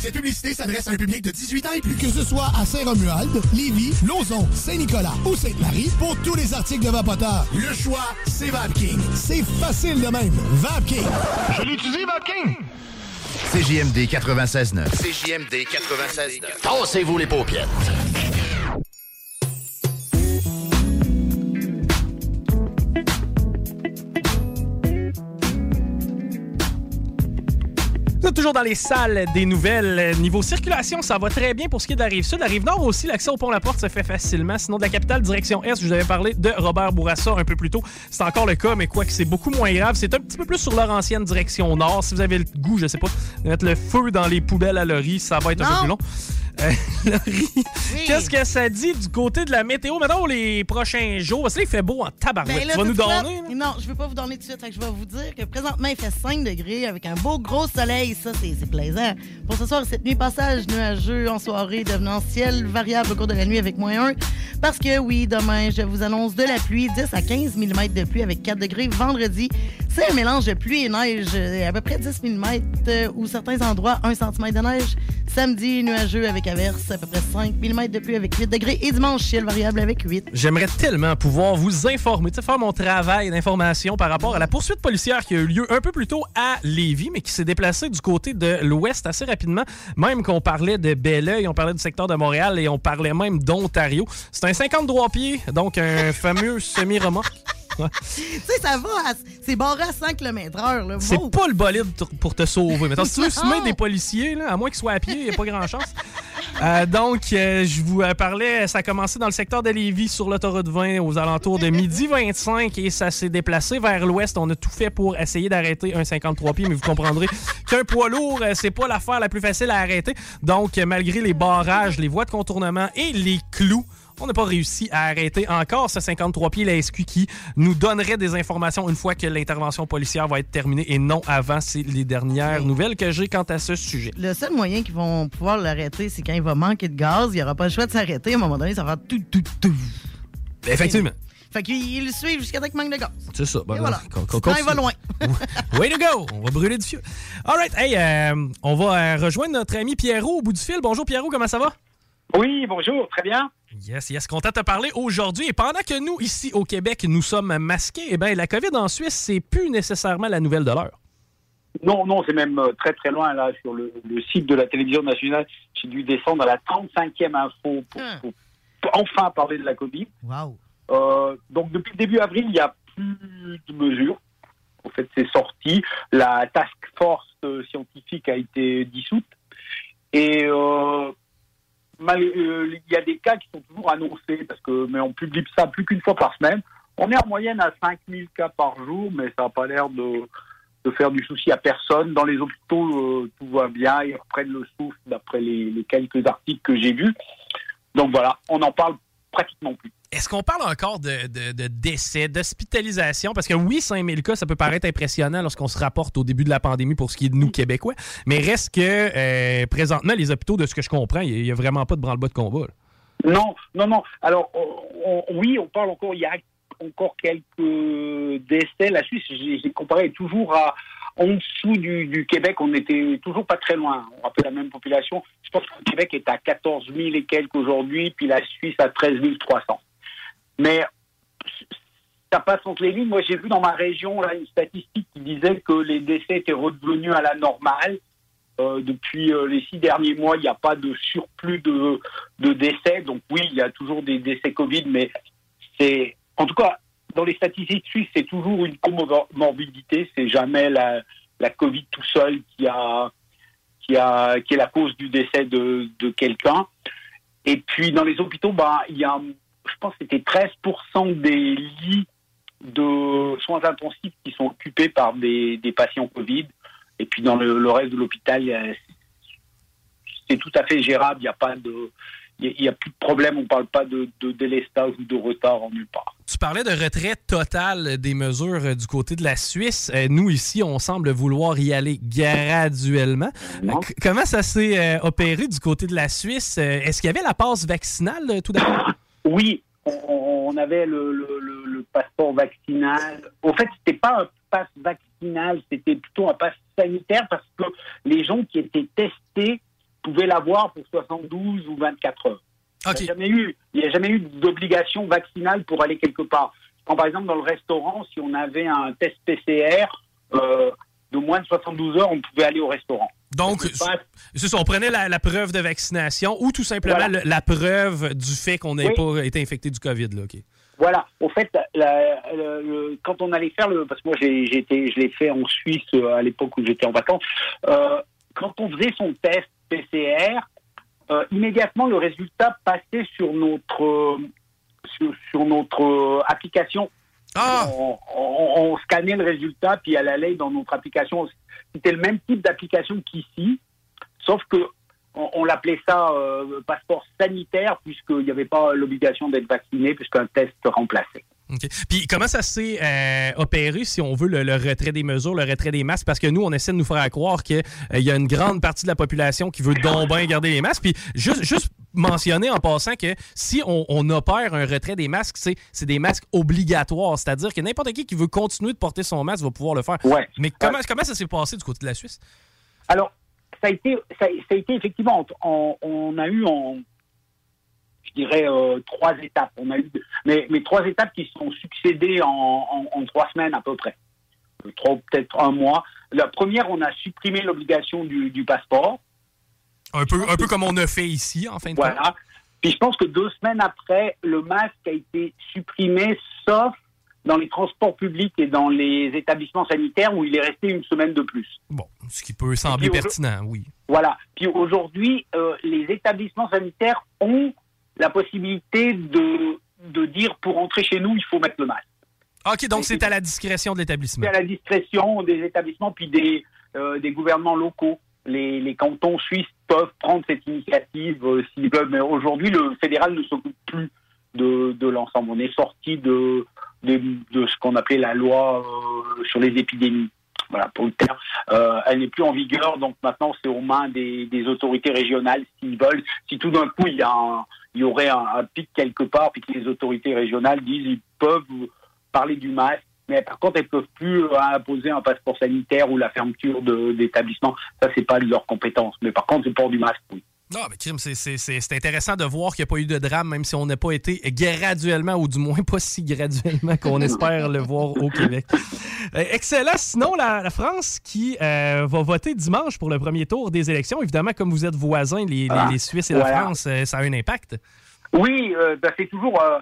Cette publicité s'adresse à un public de 18 ans et plus. Que ce soit à Saint-Romuald, Lévis, Lauson, Saint-Nicolas ou Sainte-Marie, pour tous les articles de Vapoteur, le choix, c'est VapKing. C'est facile de même. VapKing. Je l'utilise, Vapking! CJMD 96.9. CJMD 96.9. Tassez-vous les paupières. Vous êtes toujours dans les salles des nouvelles. Niveau circulation, ça va très bien pour ce qui est de la rive sud. La rive nord aussi, l'accès au pont La Porte se fait facilement. Sinon, de la capitale, direction Est, je vous avais parlé de Robert Bourassa un peu plus tôt. C'est encore le cas, mais quoi que c'est beaucoup moins grave. C'est un petit peu plus sur leur ancienne direction nord. Si vous avez le goût, je sais pas, de mettre le feu dans les poubelles à Laurie, ça va être un peu plus long. Euh, *laughs* Laurie, qu'est-ce que ça dit du côté de la météo? Maintenant, les prochains jours, parce que là, il fait beau en tabarouette. Ben tu vas nous donner? Non, je veux pas vous donner tout de suite. Je vais vous dire que présentement, il fait 5 degrés avec un beau gros soleil. Ça, c'est plaisant. Pour ce soir, cette nuit, passage nuageux en soirée, devenant ciel variable au cours de la nuit avec moins 1. Parce que oui, demain, je vous annonce de la pluie, 10 à 15 mm de pluie avec 4 degrés. Vendredi, c'est un mélange de pluie et neige, euh, à peu près 10 mm ou certains endroits, 1 cm de neige. Samedi, nuageux avec à peu près 5 de avec 8 degrés. Et dimanche, ciel variable avec 8. J'aimerais tellement pouvoir vous informer, faire mon travail d'information par rapport à la poursuite policière qui a eu lieu un peu plus tôt à Lévis, mais qui s'est déplacée du côté de l'ouest assez rapidement. Même qu'on parlait de Belleuil, on parlait du secteur de Montréal et on parlait même d'Ontario. C'est un 53 pieds, donc un fameux semi-remorque. *laughs* Tu sais, ça va, à- c'est barré à 100 km/h. C'est Wow. pas le bolide pour te sauver. Mais si tu veux *laughs* semer des policiers, là, à moins qu'ils soient à pied, il n'y a pas grand-chance. Euh, donc, euh, je vous euh, parlais, ça a commencé dans le secteur de Lévis sur l'autoroute 20 aux alentours de midi 25 et ça s'est déplacé vers l'ouest. On a tout fait pour essayer d'arrêter un 53 pieds, mais vous comprendrez *laughs* qu'un poids lourd, c'est pas l'affaire la plus facile à arrêter. Donc, malgré les barrages, les voies de contournement et les clous, on n'a pas réussi à arrêter encore ce 53 pieds, la SQ, qui nous donnerait des informations une fois que l'intervention policière va être terminée et non avant. C'est les dernières nouvelles que j'ai quant à ce sujet. Le seul moyen qu'ils vont pouvoir l'arrêter, c'est quand il va manquer de gaz. Il n'y aura pas le choix de s'arrêter. À un moment donné, ça va faire tout, tout, tout. Effectivement. Fait qu'ils le suivent jusqu'à temps qu'il manque de gaz. C'est ça. Ben, voilà. Quand il va loin. *laughs* Way to go! On va brûler du feu. All right. Hey, euh, on va euh, rejoindre notre ami Pierrot au bout du fil. Bonjour Pierrot, comment ça va? Oui, bonjour, très bien. Yes, yes, content de te parler aujourd'hui. Et pendant que nous, ici au Québec, nous sommes masqués, eh bien, la COVID en Suisse, c'est plus nécessairement la nouvelle de l'heure. Non, non, c'est même euh, très très loin là sur le, le site de la télévision nationale. J'ai dû descendre à la 35e info pour, pour- pour enfin parler de la Covid. Wow. Euh, donc depuis le début avril, il n'y a plus de mesures. En fait, c'est sorti. La task force euh, scientifique a été dissoute. Et euh, mal- euh, il y a des cas qui sont toujours annoncés, parce que, mais on publie ça plus qu'une fois par semaine. On est en moyenne à 5000 cas par jour, mais ça n'a pas l'air de, de faire du souci à personne. Dans les hôpitaux, euh, tout va bien, ils reprennent le souffle d'après les, les quelques articles que j'ai vus. Donc voilà, on n'en parle pratiquement plus. Est-ce qu'on parle encore de, décès, d'hospitalisation? Parce que oui, 5000 cas, ça peut paraître impressionnant lorsqu'on se rapporte au début de la pandémie pour ce qui est de nous, Québécois. Mais reste que, euh, présentement, les hôpitaux, de ce que je comprends, il n'y a, vraiment pas de branle-bas de combat. Non, non, non. Alors, oui, on parle encore, il y a encore quelques décès. La Suisse, j'ai comparé toujours à en dessous du, Québec, on était toujours pas très loin. On rappelle la même population. Je pense que le Québec est à 14 000 et quelques aujourd'hui, puis la Suisse à 13 300. Mais ça passe entre les lignes. Moi, j'ai vu dans ma région là, une statistique qui disait que les décès étaient redevenus à la normale. Euh, depuis euh, les six derniers mois, il n'y a pas de surplus de, de décès. Donc oui, il y a toujours des décès Covid, mais c'est en tout cas dans les statistiques suisses, c'est toujours une comorbidité. C'est jamais la, la Covid tout seul qui a qui a qui est la cause du décès de, de quelqu'un. Et puis dans les hôpitaux, bah il y a, je pense que c'était 13% des lits de soins intensifs qui sont occupés par des, des patients Covid. Et puis dans le, le reste de l'hôpital, c'est tout à fait gérable. Il n'y a pas de, il y a plus de problème. On ne parle pas de, de délestage ou de retard en nulle part. Tu parlais de retrait total des mesures euh, du côté de la Suisse. Euh, nous, ici, on semble vouloir y aller graduellement. Comment ça s'est euh, opéré du côté de la Suisse? Est-ce qu'il y avait la passe vaccinale tout d'abord? *laughs* Oui, on, on avait le, le- le- le passeport vaccinal. Au fait, c'était pas un passe vaccinal, c'était plutôt un passe sanitaire parce que les gens qui étaient testés pouvaient l'avoir pour 72 ou 24 heures. Il n'y a jamais eu, il y a jamais eu d'obligation vaccinale pour aller quelque part. Quand par exemple dans le restaurant, si on avait un test PCR euh, de moins de 72 heures, on pouvait aller au restaurant. Donc, c'est ça, on prenait la, la preuve de vaccination ou tout simplement Voilà. le- la preuve du fait qu'on n'ait Oui. pas été infecté du COVID. Là. Voilà. Au fait, la- le- le- quand on allait faire le, parce que moi j'ai, je l'ai fait en Suisse euh, à l'époque où j'étais en vacances. euh, quand on faisait son test PCR, euh, immédiatement le résultat passait sur notre sur, sur notre euh, application. On, on- on scannait le résultat puis elle allait dans notre application. C'était le même type d'application qu'ici, sauf que on, on l'appelait ça euh, passeport sanitaire puisqu'il n'y avait pas l'obligation d'être vacciné puisqu'un test remplaçait. Puis comment ça s'est euh, opéré, si on veut, le, le retrait des mesures, le retrait des masques? Parce que nous, on essaie de nous faire croire qu'il y a une grande partie de la population qui veut donc bien garder les masques. Puis juste, juste mentionner en passant que si on, on opère un retrait des masques, c'est des masques obligatoires. C'est-à-dire que n'importe qui qui veut continuer de porter son masque va pouvoir le faire. Mais comment, comment ça s'est passé du côté de la Suisse? Alors, ça a été, ça, ça a été effectivement, on, on a eu en, je dirais, euh, trois étapes. On a eu, mais, mais trois étapes qui se sont succédées en, en- en trois semaines à peu près. Euh, Trois, peut-être un mois. La première, on a supprimé l'obligation du, du passeport. Un peu, un peu comme on a fait ici, en fin de compte. Voilà. Puis je pense que deux semaines après, le masque a été supprimé, sauf dans les transports publics et dans les établissements sanitaires où il est resté une semaine de plus. Bon, ce qui peut sembler pertinent, oui. Voilà. Puis aujourd'hui, euh, les établissements sanitaires ont la possibilité de, de dire pour entrer chez nous, il faut mettre le masque. OK, donc c'est à la discrétion de l'établissement. C'est à la discrétion des établissements puis des, euh, des gouvernements locaux. Les, les cantons suisses peuvent prendre cette initiative euh, s'ils veulent, mais aujourd'hui, le fédéral ne s'occupe plus de, l'ensemble. On est sorti de, ce qu'on appelait la loi euh, sur les épidémies. Voilà, pour le terme. Euh, elle n'est plus en vigueur, donc maintenant c'est aux mains des, des autorités régionales s'ils veulent. Si tout d'un coup il y, a un- il y aurait un, un pic quelque part, puis que les autorités régionales disent ils peuvent parler du masque, mais par contre elles peuvent plus euh, imposer un passeport sanitaire ou la fermeture d'établissements. Ça c'est pas de leur compétence. Mais par contre le port du masque, oui. Non, mais Kim, c'est- intéressant de voir qu'il n'y a pas eu de drame, même si on n'a pas été graduellement, ou du moins pas si graduellement qu'on *laughs* espère le voir au Québec. Euh, excellent. Sinon, la, la France qui euh, va voter dimanche pour le premier tour des élections, évidemment, comme vous êtes voisins, les, les- Ah, les Suisses et la. France, ça a un impact. Oui, euh, ben, c'est toujours, euh,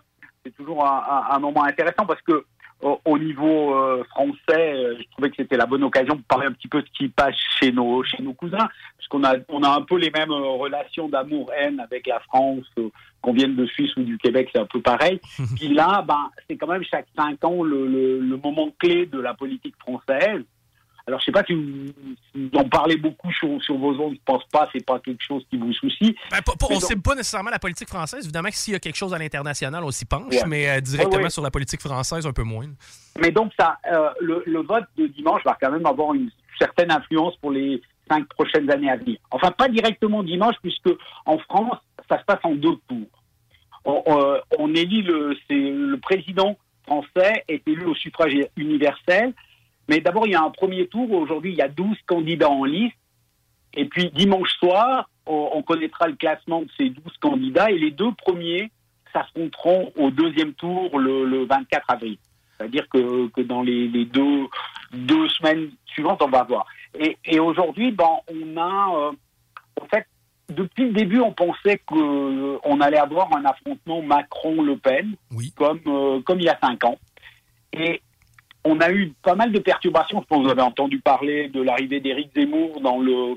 toujours un moment intéressant parce que au, au niveau euh, français, euh, je trouvais que c'était la bonne occasion de parler un petit peu de ce qui passe chez nos chez nos cousins, puisqu'on a on a un peu les mêmes euh, relations d'amour-haine avec la France, euh, qu'on vienne de Suisse ou du Québec, c'est un peu pareil. *laughs* Puis là, ben c'est quand même chaque cinq ans le, le, le moment clé de la politique française. Alors, je sais pas si vous, si vous en parlez beaucoup sur, sur vos ondes, je pense pas, c'est pas quelque chose qui vous soucie. Ben, on ne donc- sait pas nécessairement la politique française. Évidemment que s'il y a quelque chose à l'international, on s'y penche, Ouais. mais euh, directement Ouais, ouais. sur la politique française, un peu moins. Mais donc, ça, euh, le, le vote de dimanche va quand même avoir une certaine influence pour les cinq prochaines années à venir. Enfin, pas directement dimanche, puisque en France, ça se passe en deux tours. On, euh, on élit le président français est élu au suffrage universel. Mais d'abord, il y a un premier tour. Aujourd'hui, il y a 12 candidats en liste. Et puis, dimanche soir, on, on connaîtra le classement de ces 12 candidats. Et les deux premiers s'affronteront au deuxième tour le, le 24 avril. C'est-à-dire que, que dans les, les deux, deux semaines suivantes, on va voir. Et, et aujourd'hui, ben, on a, euh, en fait, depuis le début, on pensait qu'on allait avoir un affrontement Macron-Le Pen, comme, euh, comme il y a cinq ans. Et on a eu pas mal de perturbations. Je pense que vous avez entendu parler de l'arrivée d'Éric Zemmour dans le,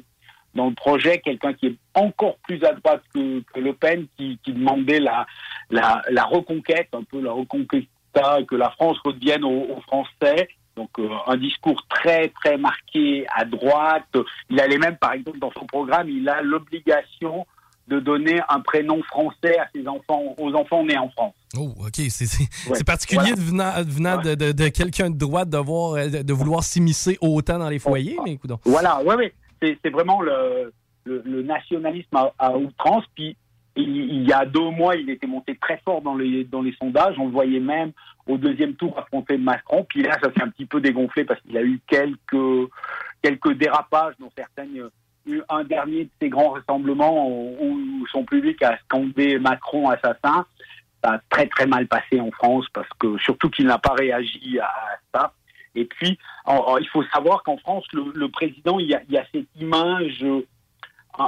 dans le projet, quelqu'un qui est encore plus à droite que, Le Pen, qui, demandait la, la, reconquête, un peu la reconquista, que la France redevienne aux, aux Français. Donc euh, un discours très très marqué à droite. Il allait même, par exemple, dans son programme, il a l'obligation de donner un prénom français à ses enfants, aux enfants nés en France. Oh, OK. C'est Ouais. particulier Voilà. de venant, de, de- de quelqu'un de droite de, voir, de, vouloir s'immiscer autant dans les foyers, mais écoute. Voilà, ouais, ouais. C'est, vraiment le, le, le nationalisme à, à outrance. Puis il, il y a deux mois, il était monté très fort dans les, dans les sondages. On le voyait même au deuxième tour affronter Macron. Puis là, ça s'est un petit peu dégonflé parce qu'il a eu quelques, quelques dérapages, dont certaines. Un dernier de ces grands rassemblements où, son public a scandé Macron assassin. Ça a très très mal passé en France parce que surtout qu'il n'a pas réagi à ça. Et puis, il faut savoir qu'en France, le, président, il y, a, cette image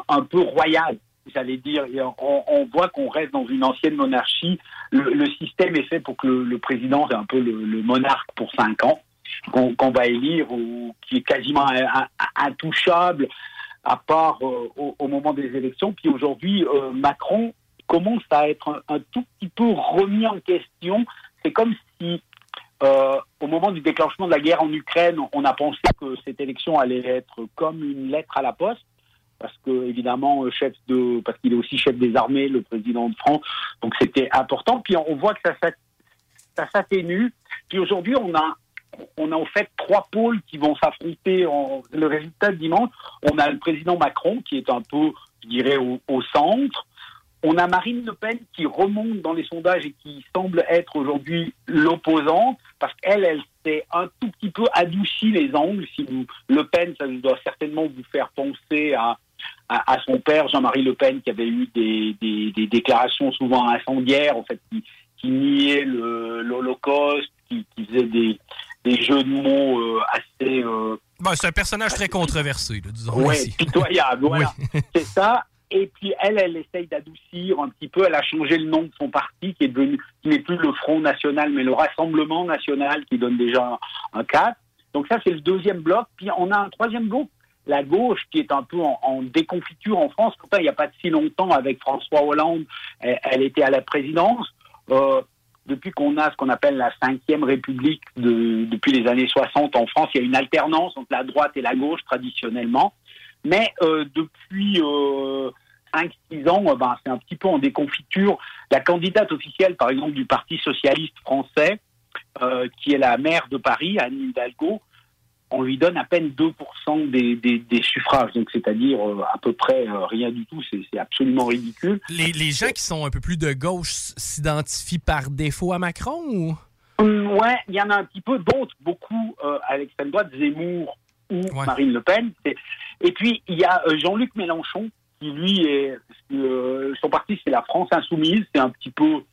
un, peu royale, j'allais dire. On, voit qu'on reste dans une ancienne monarchie. Le, système est fait pour que le, président, c'est un peu le, monarque pour cinq ans, qu'on va élire, ou qui est quasiment intouchable, à part euh, au, moment des élections. Puis aujourd'hui, euh, Macron commence à être un, tout petit peu remis en question. C'est comme si euh, au moment du déclenchement de la guerre en Ukraine, on a pensé que cette élection allait être comme une lettre à la poste, parce que évidemment, chef de, parce qu'il est aussi chef des armées, le président de France, donc c'était important. Puis on voit que ça s'atténue. Puis aujourd'hui, on a, on a en fait trois pôles qui vont s'affronter. Le résultat de dimanche, on a le président Macron qui est un peu, je dirais, au, centre. On a Marine Le Pen qui remonte dans les sondages et qui semble être aujourd'hui l'opposante, parce qu'elle, elle s'est un tout petit peu adouci les angles. Si vous, Le Pen, ça doit certainement vous faire penser à, à, son père, Jean-Marie Le Pen, qui avait eu des, des, déclarations souvent incendiaires, en fait, qui, qui niait l'Holocauste, qui, qui faisait des, des jeux de mots euh, assez... euh, c'est un personnage très controversé, là, disons. Ici. pitoyable, voilà. *laughs* C'est ça. Et puis elle, elle essaye d'adoucir un petit peu. Elle a changé le nom de son parti, qui est devenu, qui n'est plus le Front National, mais le Rassemblement National, qui donne déjà un, un cadre. Donc ça, c'est le deuxième bloc. Puis on a un troisième bloc, la gauche, qui est un peu en, en déconfiture en France. Pourtant, il n'y a pas de si longtemps, avec François Hollande, elle, elle était à la présidence. Euh, depuis qu'on a ce qu'on appelle la cinquième république de- depuis les années 60 en France, il y a une alternance entre la droite et la gauche traditionnellement. Mais euh, depuis euh, 5-6 ans, euh, ben, c'est un petit peu en déconfiture. La candidate officielle, par exemple, du Parti socialiste français, euh, qui est la maire de Paris, Anne Hidalgo, on lui donne à peine 2% des, des, des suffrages, donc c'est-à-dire euh, à peu près euh, rien du tout, c'est absolument ridicule. Les, les gens qui sont un peu plus de gauche s'identifient par défaut à Macron ou? Hum, Ouais, il y en a un petit peu d'autres, beaucoup euh, à l'extrême droite, Zemmour ou Marine Le Pen. Et puis il y a Jean-Luc Mélenchon qui lui est euh, son parti c'est la France insoumise, c'est un petit peu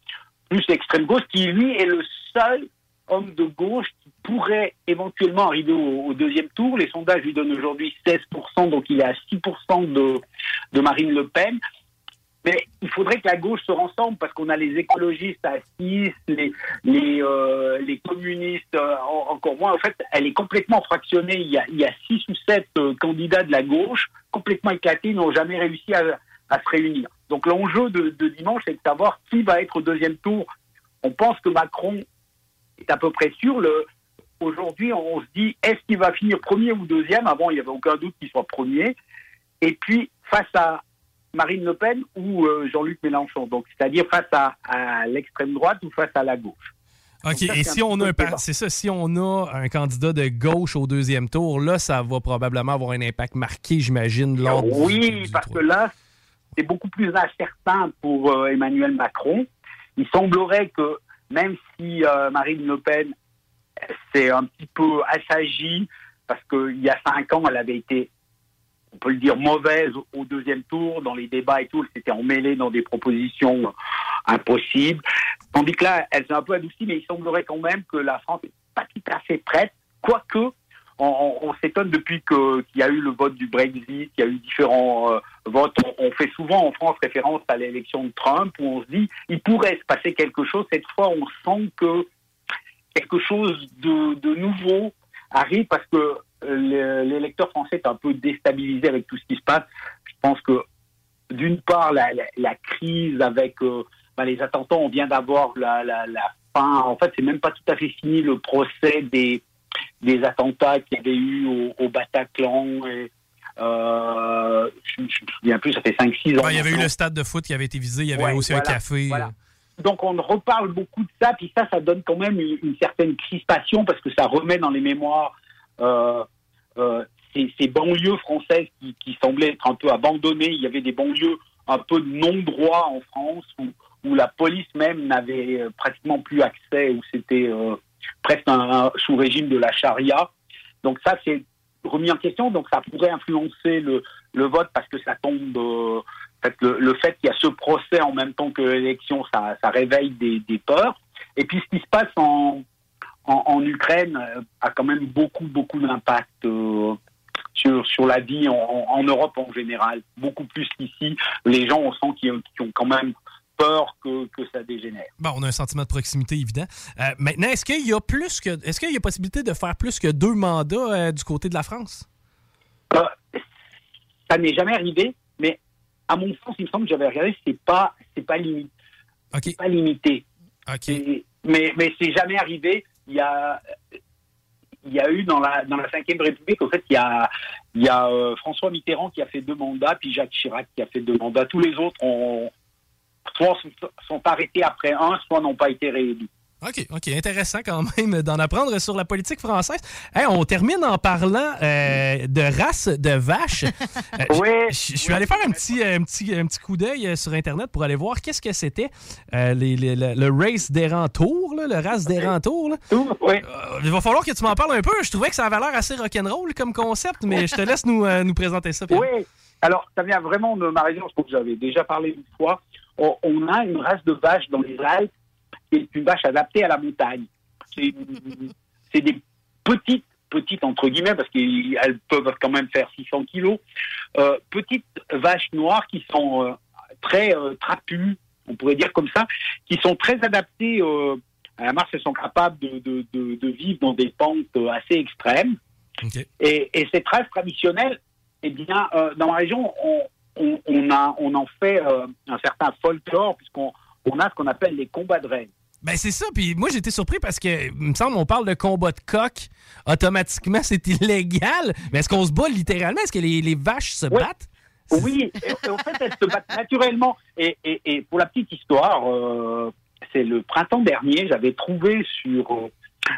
plus extrême gauche, qui lui est le seul homme de gauche qui pourrait éventuellement arriver au, deuxième tour. Les sondages lui donnent aujourd'hui 16%, donc il est à 6% de, de Marine Le Pen. Mais il faudrait que la gauche se rassemble parce qu'on a les écologistes à 6, les, les, euh, communistes euh, en- encore moins. En fait, elle est complètement fractionnée. Il y a, il y a 6 ou 7 candidats de la gauche complètement éclatés, n'ont jamais réussi à, à se réunir. Donc l'enjeu de dimanche, c'est de savoir qui va être au deuxième tour. On pense que Macron est à peu près sûr. Le, aujourd'hui, on se dit, est-ce qu'il va finir premier ou deuxième? Avant, il n'y avait aucun doute qu'il soit premier. Et puis, face à Marine Le Pen ou euh, Jean-Luc Mélenchon, donc c'est-à-dire face à, à l'extrême droite ou face à la gauche. OK, ça, et si on a un c'est ça, si on a un candidat de gauche au deuxième tour, là, ça va probablement avoir un impact marqué, j'imagine, lors du- Oui, parce que là, c'est beaucoup plus incertain pour euh, Emmanuel Macron. Il semblerait que même si euh, Marine Le Pen s'est un petit peu assagie, parce qu'il y a cinq ans, elle avait été, on peut le dire, mauvaise au deuxième tour, dans les débats et tout, elle s'était emmêlée dans des propositions euh, impossibles. Tandis que là, elle s'est un peu adoucie, mais il semblerait quand même que la France n'est pas tout à fait prête, quoique on, on- on s'étonne depuis qu'il y a eu le vote du Brexit, qu'il y a eu différents euh, votes. On, fait souvent en France référence à l'élection de Trump, où on se dit il pourrait se passer quelque chose. Cette fois, on sent que quelque chose de, nouveau arrive parce que euh, le- l'électeur français est un peu déstabilisé avec tout ce qui se passe. Je pense que d'une part, la, crise avec euh, ben, les attentats, on vient d'avoir la, la, la fin. En fait, c'est même pas tout à fait fini le procès des, des attentats qu'il y avait eu au, au Bataclan. Et, euh, je, je me souviens plus, ça fait 5-6 ans. Ouais, il y avait eu le stade de foot qui avait été visé, il y avait Ouais, aussi voilà, un café. voilà. Donc on reparle beaucoup de ça, puis ça, ça donne quand même une, une certaine crispation parce que ça remet dans les mémoires euh, euh, ces, ces banlieues françaises qui, qui semblaient être un peu abandonnées. Il y avait des banlieues un peu non-droit en France où, où la police même n'avait euh, pratiquement plus accès, où c'était presque un, sous régime de la charia. Donc ça, c'est remis en question. Donc ça pourrait influencer le, le vote parce que ça tombe. euh, le, le fait qu'il y a ce procès en même temps que l'élection, ça, ça réveille des, des peurs. Et puis ce qui se passe en, en, Ukraine euh, a quand même beaucoup, beaucoup d'impact euh, sur, sur la vie en, Europe en général. Beaucoup plus qu'ici. Les gens, on sent qu'ils ont quand même peur que, que ça dégénère. Bon, on a un sentiment de proximité évident. Euh, maintenant, est-ce qu'il y a plus que est-ce qu'il y a possibilité de faire plus que deux mandats euh, du côté de la France? Euh, ça n'est jamais arrivé, mais à mon sens, il me semble que j'avais regardé, c'est pas, c'est pas limité. C'est pas limité. Et- Mais, mais c'est jamais arrivé. Il y a, il y a eu dans la dans la Cinquième République, en fait, il y a, il y a euh, François Mitterrand qui a fait deux mandats, puis Jacques Chirac qui a fait deux mandats. Tous les autres ont soit sont, arrêtés après un, soit n'ont pas été réélus. OK, OK, intéressant quand même d'en apprendre sur la politique française. Hey, on termine en parlant euh, de race de vache. Euh, *laughs* je je suis allé faire un petit, un petit, un petit coup d'œil euh, sur Internet pour aller voir qu'est-ce que c'était euh, les- les- le, le race des rentours, là, le race des rentours. Euh, il va falloir que tu m'en parles un peu. Je trouvais que ça avait l'air assez rock'n'roll comme concept, mais je te laisse nous, euh, nous présenter ça. Pierre. Oui, alors ça vient vraiment de ma région, je trouve que j'avais déjà parlé une fois. On, on a une race de vaches dans les Alpes qui est une vache adaptée à la montagne. C'est *laughs* des petites, petites entre guillemets, parce qu'elles peuvent quand même faire 600 kilos, euh, petites vaches noires qui sont euh, très euh, trapues, on pourrait dire comme ça, qui sont très adaptées à la marche, elles sont capables de, de- de- de vivre dans des pentes assez extrêmes. Et, et cette race traditionnelle, eh bien, dans la région, on, on, on a, on en fait euh, un certain folklore, puisqu'on on a ce qu'on appelle les combats de reines. Ben c'est ça, puis moi j'étais surpris parce que il me semble on parle de combat de coq, automatiquement *laughs* c'est illégal. Mais est-ce qu'on se bat littéralement? Est-ce que les, les vaches se battent? Oui, en fait, elles se battent naturellement. Et, et, et pour la petite histoire, euh, c'est le printemps dernier, j'avais trouvé sur, euh,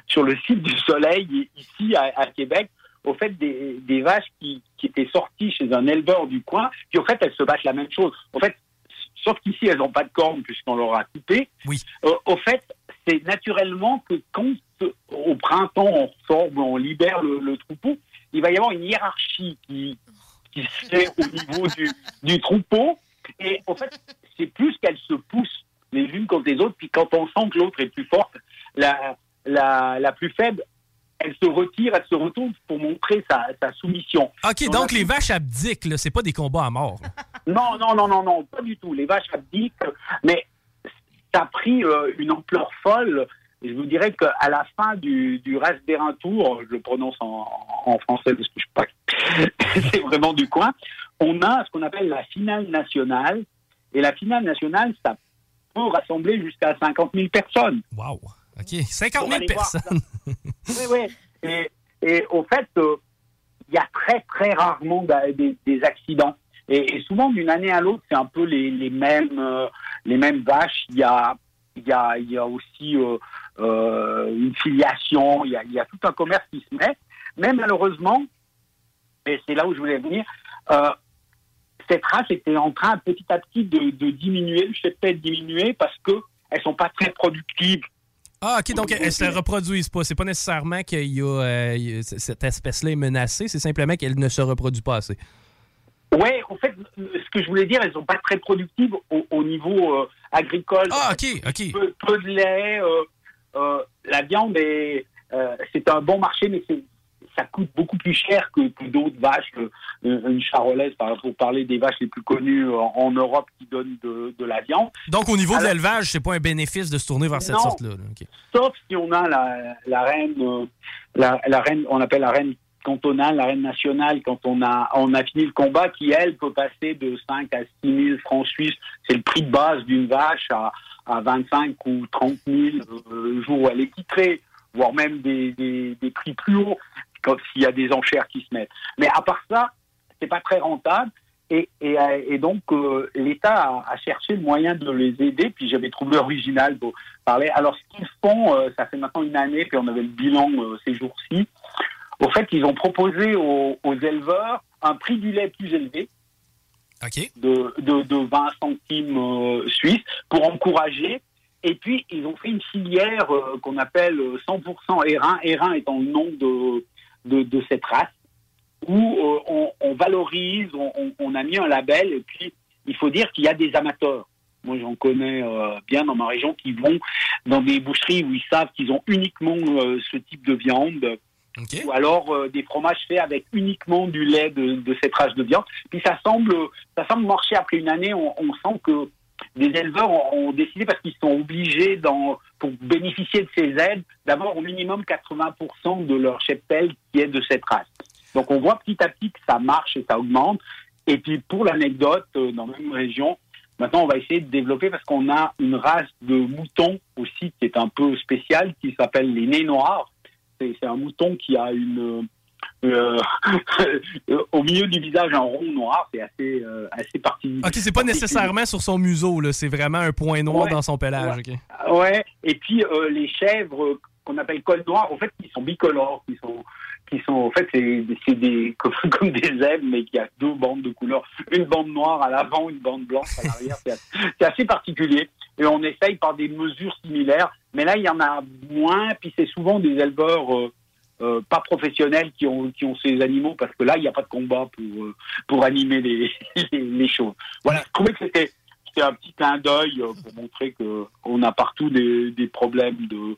sur le site du Soleil, ici à, à Québec, au fait des, des vaches qui, qui étaient sorties chez un éleveur du coin, puis au fait, elles se battent la même chose. En fait, sauf qu'ici, elles n'ont pas de cornes puisqu'on leur a coupé. Oui. Euh, au fait, c'est naturellement que quand euh, au printemps on sort, on libère le, le troupeau, il va y avoir une hiérarchie qui, qui se fait au niveau du, du troupeau. Et en fait, c'est plus qu'elles se poussent les unes contre les autres. Puis quand on sent que l'autre est plus forte, la, la, la plus faible, elle se retire, elle se retourne pour montrer sa, sa soumission. Ok, donc les vaches abdiquent, là, c'est pas des combats à mort. *laughs* Non, non, non, non, non, pas du tout. Les vaches abdiquent, mais ça a pris euh, une ampleur folle. Je vous dirais qu'à la fin du, du des tour, je le prononce en, en français parce que je sais pas, *laughs* c'est vraiment du coin, on a ce qu'on appelle la finale nationale. Et la finale nationale, ça peut rassembler jusqu'à 50 000 personnes. Wow. OK, 50 On 000 va aller voir ça. personnes. Oui, oui. Et, et au fait, euh, il y a très, très rarement des, des accidents. Et, et souvent, d'une année à l'autre, c'est un peu les, les mêmes, euh, les mêmes vaches. Il y a, y a, y a aussi euh, une filiation. Il y a, il y a tout un commerce qui se met. Mais malheureusement, et c'est là où je voulais venir, cette race était en train petit à petit de, de diminuer, je sais peut-être diminuer parce que elles sont pas très productives. Ah, OK, donc elles se *laughs* reproduisent pas? C'est pas nécessairement a, euh, cette espèce-là est menacée, c'est simplement qu'elle ne se reproduit pas assez. Oui, en fait, ce que je voulais dire, elles sont pas très productives au, au niveau euh, agricole. Ah, ok, ok. Peu, peu de lait, euh, euh, la viande est, c'est un bon marché, mais c'est, ça coûte beaucoup plus cher que, que d'autres vaches, que une, charolaise, par exemple, pour parler des vaches les plus connues en, en Europe qui donnent de, de la viande. Donc, au niveau de l'élevage, c'est pas un bénéfice de se tourner vers cette sorte-là. Sauf si on a la, la reine, euh, la, la reine, on appelle la reine cantonale, la reine nationale, quand on a, on a fini le combat, qui elle peut passer de 5 à 6 000 francs suisses. C'est le prix de base d'une vache à, à 25 ou 30 000 euh, le jour où elle est titrée. voire même des, des, des prix plus hauts quand s'il y a des enchères qui se mettent. Mais à part ça, c'est pas très rentable. Et, et, et donc euh, l'État a, a cherché le moyen de les aider. Puis j'avais trouvé original pour parler. Alors ce qu'ils font, euh, ça fait maintenant une année, puis on avait le bilan euh, ces jours-ci. Au fait, ils ont proposé aux, aux éleveurs un prix du lait plus élevé de, de, de 20 centimes suisses pour encourager. Et puis, ils ont fait une filière euh, qu'on appelle euh, 100% Hérin, Hérin étant le nom de, de, de cette race, où euh, on, on valorise, on, a mis un label, et puis il faut dire qu'il y a des amateurs. Moi, j'en connais euh, bien dans ma région qui vont dans des boucheries où ils savent qu'ils ont uniquement euh, ce type de viande. Ou alors des fromages faits avec uniquement du lait de, de cette race de viande. Puis ça semble, ça semble marcher après une année. On, on sent que des éleveurs ont, décidé parce qu'ils sont obligés, pour bénéficier de ces aides, d'avoir au minimum 80% de leur cheptel qui est de cette race. Donc on voit petit à petit que ça marche et ça augmente. Et puis pour l'anecdote, euh, dans la même région, maintenant on va essayer de développer parce qu'on a une race de moutons aussi qui est un peu spéciale, qui s'appelle les nez noirs. C'est un mouton qui a une euh, *laughs* au milieu du visage un rond noir, c'est assez euh, assez particulier. Ok, c'est pas nécessairement sur son museau, là. C'est vraiment un point noir Ouais. dans son pelage. Ouais. Ouais, et puis euh, les chèvres qu'on appelle col noir, en fait, ils sont bicolores, qui sont qui sont en fait c'est des *laughs* comme, comme des zèbres mais qui a deux bandes de couleurs, une bande noire à l'avant, une bande blanche à l'arrière. c'est assez, c'est assez particulier et on essaye par des mesures similaires, mais là il y en a moins, puis c'est souvent des éleveurs euh, pas professionnels qui ont qui ont ces animaux parce que là il n'y a pas de combat pour euh, pour animer les *laughs* les, les choses. Voilà, je trouvais que c'était un petit clin d'œil euh, pour montrer que on a partout des, des problèmes de,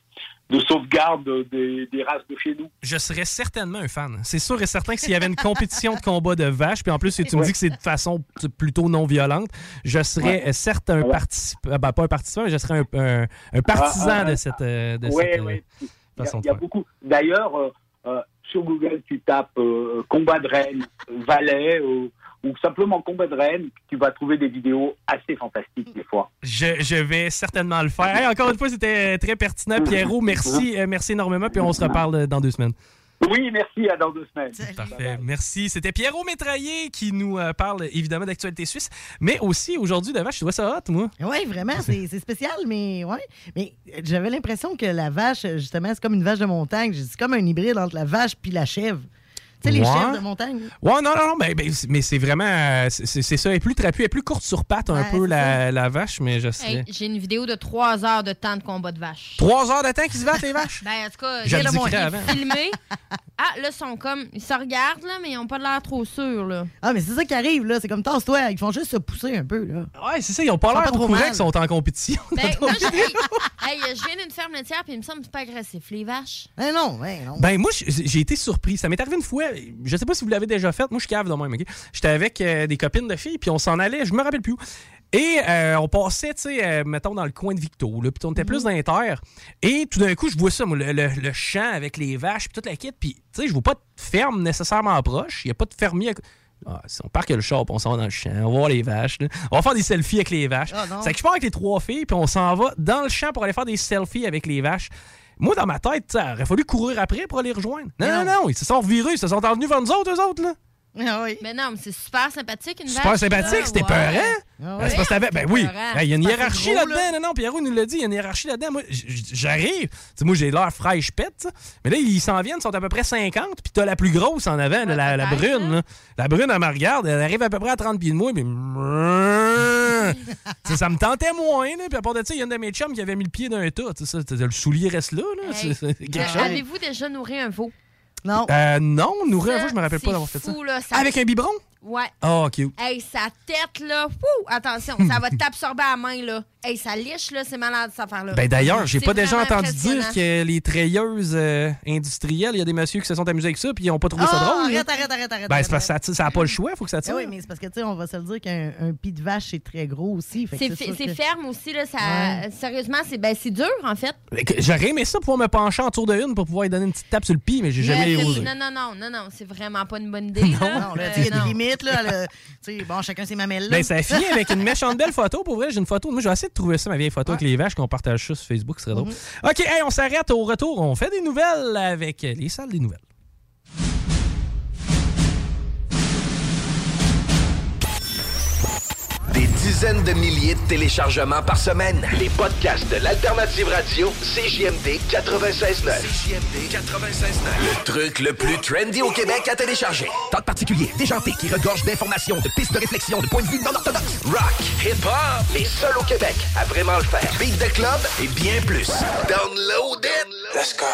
de sauvegarde des, des races de chez nous. Je serais certainement un fan. C'est sûr et certain que s'il y avait une compétition de combat de vaches, puis en plus, tu me dis que c'est de façon plutôt non violente, je serais Ouais. certes un participant, ben, pas un participant, mais je serais un, un- un partisan Ah, ah, de cette, de cette, euh, ouais. Il y a, y beaucoup. D'ailleurs, euh, euh, sur Google, tu tapes euh, combat de rennes, Valais, ou simplement combat de rennes, tu vas trouver des vidéos assez fantastiques des fois. Je, je vais certainement le faire. Hey, encore une fois, c'était très pertinent, Pierrot. Merci, merci énormément, puis on se reparle dans deux semaines. Oui, merci, à dans deux semaines. Parfait, merci. C'était Pierrot Métraillé qui nous euh, parle évidemment d'actualité suisse, mais aussi aujourd'hui de vache. Je vois ça hot, moi? Oui, vraiment, c'est spécial, mais ouais. Mais euh, j'avais l'impression que la vache, justement, c'est comme une vache de montagne. C'est comme un hybride entre la vache puis la chèvre. Tu sais, les Ouais. chèvres de montagne. Ouais, non, non, non, mais, mais c'est- mais c'est vraiment. C'est ça. Elle est plus trapue, elle est plus courte sur pattes un Ouais, peu la, la vache, mais je sais. Hey, J'ai une vidéo de trois heures de temps de combat de vache. Trois heures de temps qu'ils se battent, les vaches? Ben, en tout cas, Je le avant. filmé. *laughs* Ah, là, ils sont comme. Ils se regardent, là, mais ils ont pas l'air trop sûrs, là. Ah, mais c'est ça qui arrive, là. C'est comme tasse-toi. Ils font juste se pousser un peu, là. Ouais, c'est ça. Ils ont pas l'air trop courant mal. qu'ils sont en compétition. Ben, *laughs* moi, j'ai- hey, hey, je viens d'une ferme laitière, puis il me semble que c'est pas agressif. Les vaches. Ben non, ben non. Ben moi, j'ai j'ai été surpris. Ça m'est arrivé une fois. Je sais pas si vous l'avez déjà fait. Moi, je suis cave de même. ok? J'étais avec euh, des copines de filles, puis on s'en allait. Je me rappelle plus où. Et euh, on passait, tu sais, euh, mettons, dans le coin de Victo. Là, puis on était plus dans les terres. Et tout d'un coup, je vois ça, moi, le, le- le champ avec les vaches, puis toute la kit. Puis, tu sais, je vois pas de ferme nécessairement proche. Il y a pas de fermier. à Ah, si on parque le char, on s'en va dans le champ, on va voir les vaches. là. On va faire des selfies avec les vaches. Ah, c'est que je pars avec les trois filles, puis on s'en va dans le champ pour aller faire des selfies avec les vaches. Moi, dans ma tête, ça aurait fallu courir après pour aller les rejoindre. Non, non, non, ils se sont revirés, ils se sont envenus vers nous autres, eux autres, là. Ah oui. Mais non, mais c'est super sympathique, une Super vache. sympathique, c'était. Ah Ben, parce que t'avais- ben oui, Épeurant. Hey, il y a une Ben, hiérarchie gros, là-dedans. là. Non, non, Pierrot nous l'a dit, il y a une hiérarchie là-dedans. Moi, j- j- j'arrive. Tu sais, moi, j'ai l'air fraîche pète, mais là, ils s'en viennent, ils sont à peu près 50, puis t'as la plus grosse en avant, là, la, la peut-être, brune. là. La brune, elle me regarde, elle arrive à peu près à 30 pieds de moi, puis... *laughs* Tu sais, ça me tentait moins, là. Puis à part de ça, il y a une de mes chums qui avait mis le pied d'un tas. Tu sais, ça, le soulier reste là, là. Hey, C'est- c'est quelque euh, chose. Avez-vous déjà nourri un veau? Non. Euh, non, nourrir un je me rappelle pas d'avoir fait ça. là, ça- Avec un biberon? Ouais. Oh, cute. Hey, sa tête, là, fou, attention, ça va t'absorber à la main, là. Hey, ça liche, là, c'est malade, cette affaire-là. Ben d'ailleurs, j'ai pas déjà entendu dire que les treilleuses euh, industrielles, il y a des messieurs qui se sont amusés avec ça puis ils ont pas trouvé ça Ah, drôle. arrête, arrête, arrête, arrête. Ben c'est parce que ça, ça a pas le choix, faut que ça Ah tire. oui, mais c'est parce que, tu sais, on va se le dire qu'un un pis de vache, c'est très gros aussi. C'est que- ferme aussi, là. Ça, Ouais. Sérieusement, c'est ben, c'est dur, en fait. J'aurais aimé ça pouvoir me pencher en tour de une pour pouvoir lui donner une petite tape sur le pied, mais j'ai jamais osé. Non, non, non, non, non, c'est vraiment pas une bonne *laughs* idée. non, là, il y a des limites, là. le- Tu sais, bon, chacun ses mamelles, là. Ben, ça a fini avec une méchante belle photo. Pour vrai, j'ai une photo. Moi, je vais trouver ça, ma vieille photo avec les vaches, qu'on partage ça sur Facebook, ce serait drôle. Mhm. OK, hey, on s'arrête au retour. On fait des nouvelles avec les salles des nouvelles. Des dizaines de milliers de téléchargements par semaine. Les podcasts de l'Alternative Radio, CJMD 96.9. CJMD 96.9. Le truc le plus trendy au Québec à télécharger. Talk particulier, déjanté, qui regorge d'informations, de pistes de réflexion, de points de vue non orthodoxes. Rock, hip-hop, les seuls au Québec à vraiment le faire. Beat de club et bien plus. Download it! Let's go!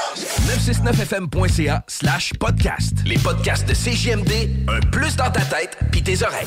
969fm.ca slash podcast. Les podcasts de CJMD, un plus dans ta tête pis tes oreilles.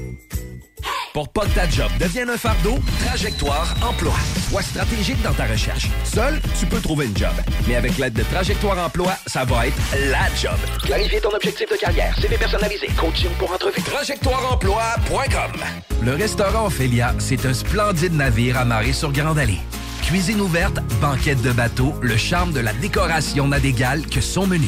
Pour pas que ta job devienne un fardeau, Trajectoire Emploi. Sois stratégique dans ta recherche. Seul, tu peux trouver une job. Mais avec l'aide de Trajectoire Emploi, ça va être la job. Clarifier ton objectif de carrière, CV personnalisé, coaching pour entrevue. TrajectoireEmploi.com Le restaurant Ophélia, c'est un splendide navire amarré sur Grande Allée. Cuisine ouverte, banquette de bateau, le charme de la décoration n'a d'égal que son menu.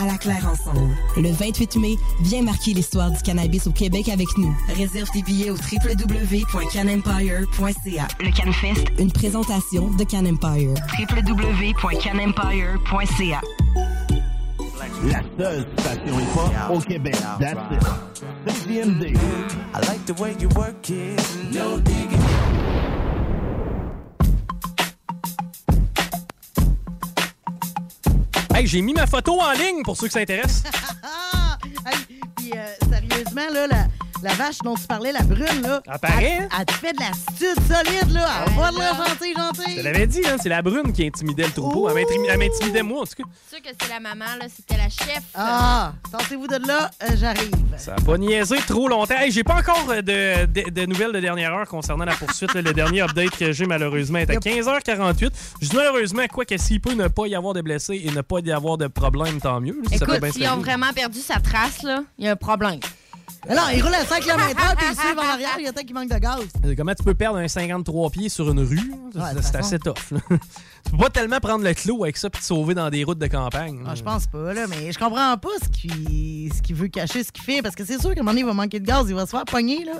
À la Claire ensemble. Le 28 mai, viens marquer l'histoire du cannabis au Québec avec nous. Réserve tes billets au www.canempire.ca. Le CanFest, Une présentation de Can Empire. www.canempire.ca. La seule station hip-hop au Québec. That's it. CGMD. I like the way you work it. No digging. Hey, j'ai mis ma photo en ligne pour ceux qui s'intéressent. *laughs* Puis, euh, sérieusement, là, la vache dont tu parlais, la brune, là. Apparaît, Elle, elle te fait de l'attitude solide, là. Elle va, là, gentil, gentil. Je te l'avais dit, hein, c'est la brune qui intimidait le troupeau. Elle Elle m'intimidait moi, en tout cas. C'est sûr que c'est la maman, là, c'était la chef. Ah, sortez-vous de là, euh, j'arrive. Ça a pas niaisé trop longtemps. Hey, j'ai pas encore euh, de, de- de nouvelles de dernière heure concernant la poursuite. là. le dernier update que j'ai, malheureusement, est à 15h48. Je dis malheureusement, quoi que s'il peut ne pas y avoir de blessés et ne pas y avoir de problème, tant mieux. Écoute, s'ils ont vraiment perdu sa trace, là, il y a un problème. Mais non, il roule à 5 km/h, puis il suit en arrière, il y a peut-être qu'il manque de gaz. Comment tu peux perdre un 53 pieds sur une rue? Ouais, C'est assez tough. Tu peux pas tellement prendre le clou avec ça puis te sauver dans des routes de campagne. Ah, je pense pas, là, mais je comprends pas ce qu'il veut cacher, ce qu'il fait, parce que c'est sûr qu'à un moment donné, il va manquer de gaz, il va se faire pogner, là.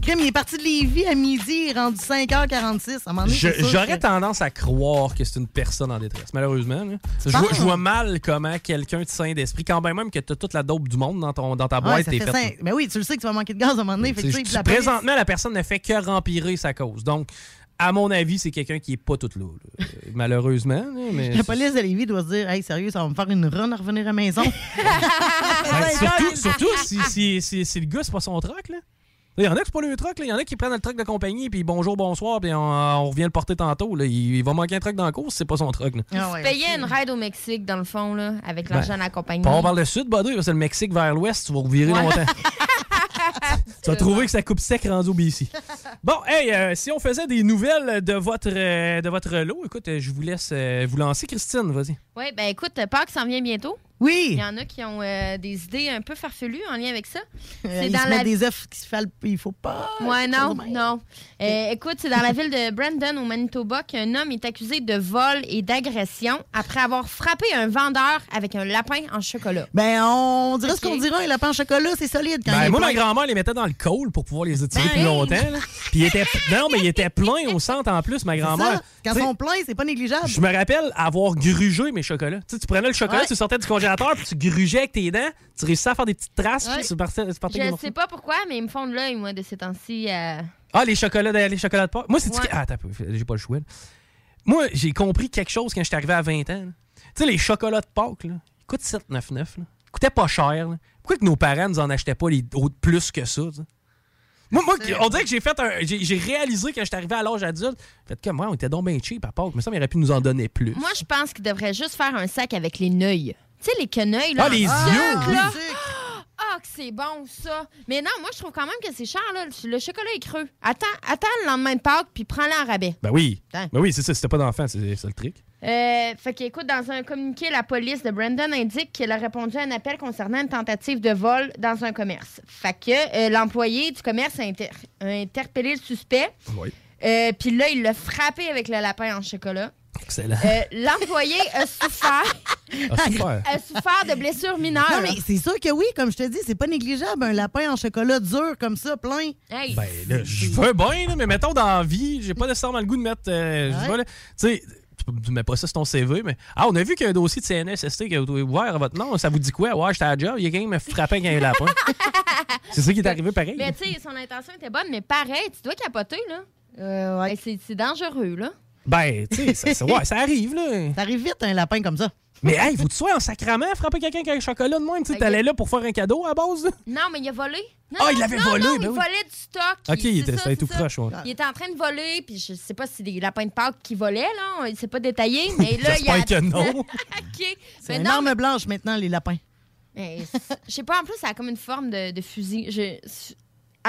Crime, il est parti de Lévis à midi, il est rendu 5h46. À un moment donné, Je- c'est sûr J'aurais que- tendance à croire que c'est une personne en détresse, malheureusement. là. Je, vois, je vois mal comment quelqu'un de sain d'esprit, quand bien même que tu as toute la dope du monde dans, ton, dans ta Ouais, boîte, ça t'es fait Mais oui, tu le sais que tu vas manquer de gaz à un moment donné. Fait que, tu la présentement, la personne ne fait que rempirer sa cause. Donc, à mon avis, c'est quelqu'un qui est pas tout là, là. Euh, malheureusement. mais La police de Lévis doit se dire Hey, sérieux, ça va me faire une run à revenir à la maison. *laughs* Ben, surtout, surtout si, si, si, si le gars, c'est pas son truck, là. Il y en a qui c'est pas le truck, là. Il y en a qui prennent le truck de compagnie, puis bonjour, bonsoir, puis on, on revient le porter tantôt. Là. Il, il va manquer un truck dans la course, c'est pas son truck. Là. Tu payais une ride au Mexique, dans le fond, là, avec l'argent de la compagnie. On parle de sud, Buddy, c'est le Mexique vers l'ouest, tu vas revirer Ouais. longtemps. *laughs* tu vas trouver que ça coupe sec rendu au BC. Bon, hey, euh, si on faisait des nouvelles de votre, euh, de votre lot, écoute, euh, je vous laisse vous lancer, Christine, vas-y. Oui, ben écoute, Pâques s'en vient bientôt. Oui. Il y en a qui ont euh, des idées un peu farfelues en lien avec ça. *laughs* Il se met des œufs qui se fait il faut pas. Ouais, non, non. Euh, écoute, c'est dans la ville de Brandon, au Manitoba, qu'un homme est accusé de vol et d'agression après avoir frappé un vendeur avec un lapin en chocolat. Ben, on dirait ce qu'on dirait, un lapin en chocolat, c'est solide quand Ben, moi, plein. ma grand-mère les mettait dans le col pour pouvoir les étirer Ben plus oui. longtemps. Puis il était, non, mais il était plein au centre en plus, ma C'est grand-mère. Quand ils sont pleins, c'est pas négligeable. Je me rappelle avoir grugé mes chocolats. Tu, sais, tu prenais le chocolat, Ouais. tu sortais du congélateur, puis tu grugeais avec tes dents, tu réussissais à faire des petites traces, Ouais. puis tu partais, tu partais avec des Je morceaux. sais pas pourquoi, mais ils me font de l'œil, moi, de ces temps-ci. euh, Ah, les chocolats, les chocolats de Pâques. Moi, c'est Ouais. Ah, attends, j'ai pas le choix. là. Moi, j'ai compris quelque chose quand j'étais arrivé à 20 ans. Tu sais, les chocolats de Pâques, là, ils coûtent 7,99. là. Ils coûtaient pas cher. là. Pourquoi que nos parents nous en achetaient pas les autres plus que ça? Moi, moi, on dirait que j'ai fait un. J'ai réalisé quand j'étais arrivé à l'âge adulte. Fait que moi, on était donc bien cheap à Pâques, mais ça, il aurait pu nous en donner plus. Moi, je pense qu'ils devraient juste faire un sac avec les neuils. Tu sais, les quenouilles, là. Ah, les yeux, là. Ah, que c'est bon, ça. Mais non, moi, je trouve quand même que c'est cher, là. Le chocolat est creux. Attends, attends le lendemain de Pâques, puis prends-le en rabais. Ben oui. Ben oui, c'est ça. T'as pas d'enfant, c'est c'est le trick. Euh, fait qu'écoute, dans un communiqué, la police de Brandon indique qu'elle a répondu à un appel concernant une tentative de vol dans un commerce. Fait que euh, l'employé du commerce a, inter- a interpellé le suspect. Oui. Euh, Puis là, il l'a frappé avec le lapin en chocolat. Excellent. Euh, L'employé a souffert, Ah, super. a souffert de blessures mineures. Non, mais c'est sûr que oui, comme je te dis, c'est pas négligeable, un lapin en chocolat dur comme ça, plein. Hey, Ben là, je veux bien, mais mettons dans la vie, j'ai pas nécessairement le goût de mettre. euh, je sais pas, là, Tu sais, tu peux- tu mets pas ça sur ton CV, mais. Ah, on a vu qu'il y a un dossier de CNSST qui a été ouvert à votre nom. Ça vous dit quoi? Ouais, j'étais à la job, il y a quelqu'un qui m'a frappé avec un lapin. *laughs* c'est ça qui est arrivé pareil. Mais tu sais, son intention était bonne, mais pareil, tu dois capoter, là. Ben, c'est c'est dangereux, là. Ben, tu sais, ça, ça- ouais, ça arrive, là. *laughs* Ça arrive vite, un lapin comme ça. Mais hey, faut que tu sois en sacrament frapper quelqu'un avec un chocolat de même. Tu sais, t'allais là pour faire un cadeau à la base. là? Non, mais il a volé. Non, Ah, il l'avait volé, Non, ben il oui. volait du stock. Ok, il était- ça, ça a été c'est proche, ouais. Il était en train de voler, puis je sais pas si c'est des lapins de Pâques qui volaient, là. Il s'est pas détaillé, mais là, il a. Que non. *laughs* OK. C'est une arme blanche maintenant, les lapins. je sais pas, en plus, ça a comme une forme de, de fusil. Je-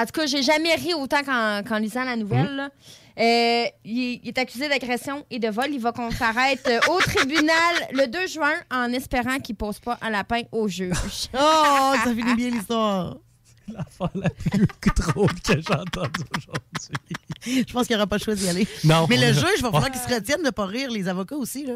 en tout cas, j'ai jamais ri autant qu'en qu'en lisant la nouvelle. Mhm. là. Euh, il, il est accusé d'agression et de vol. Il va comparaître euh, au tribunal le 2 juin en espérant qu'il pose pas un lapin au juge. *laughs* Oh, ça finit bien l'histoire. L'affaire la plus *laughs* drôle que j'ai entendue aujourd'hui. Je pense qu'il n'y aura pas le choix d'y aller. Non. Mais le juge, va falloir qu'il se retienne de pas rire, les avocats aussi. Là.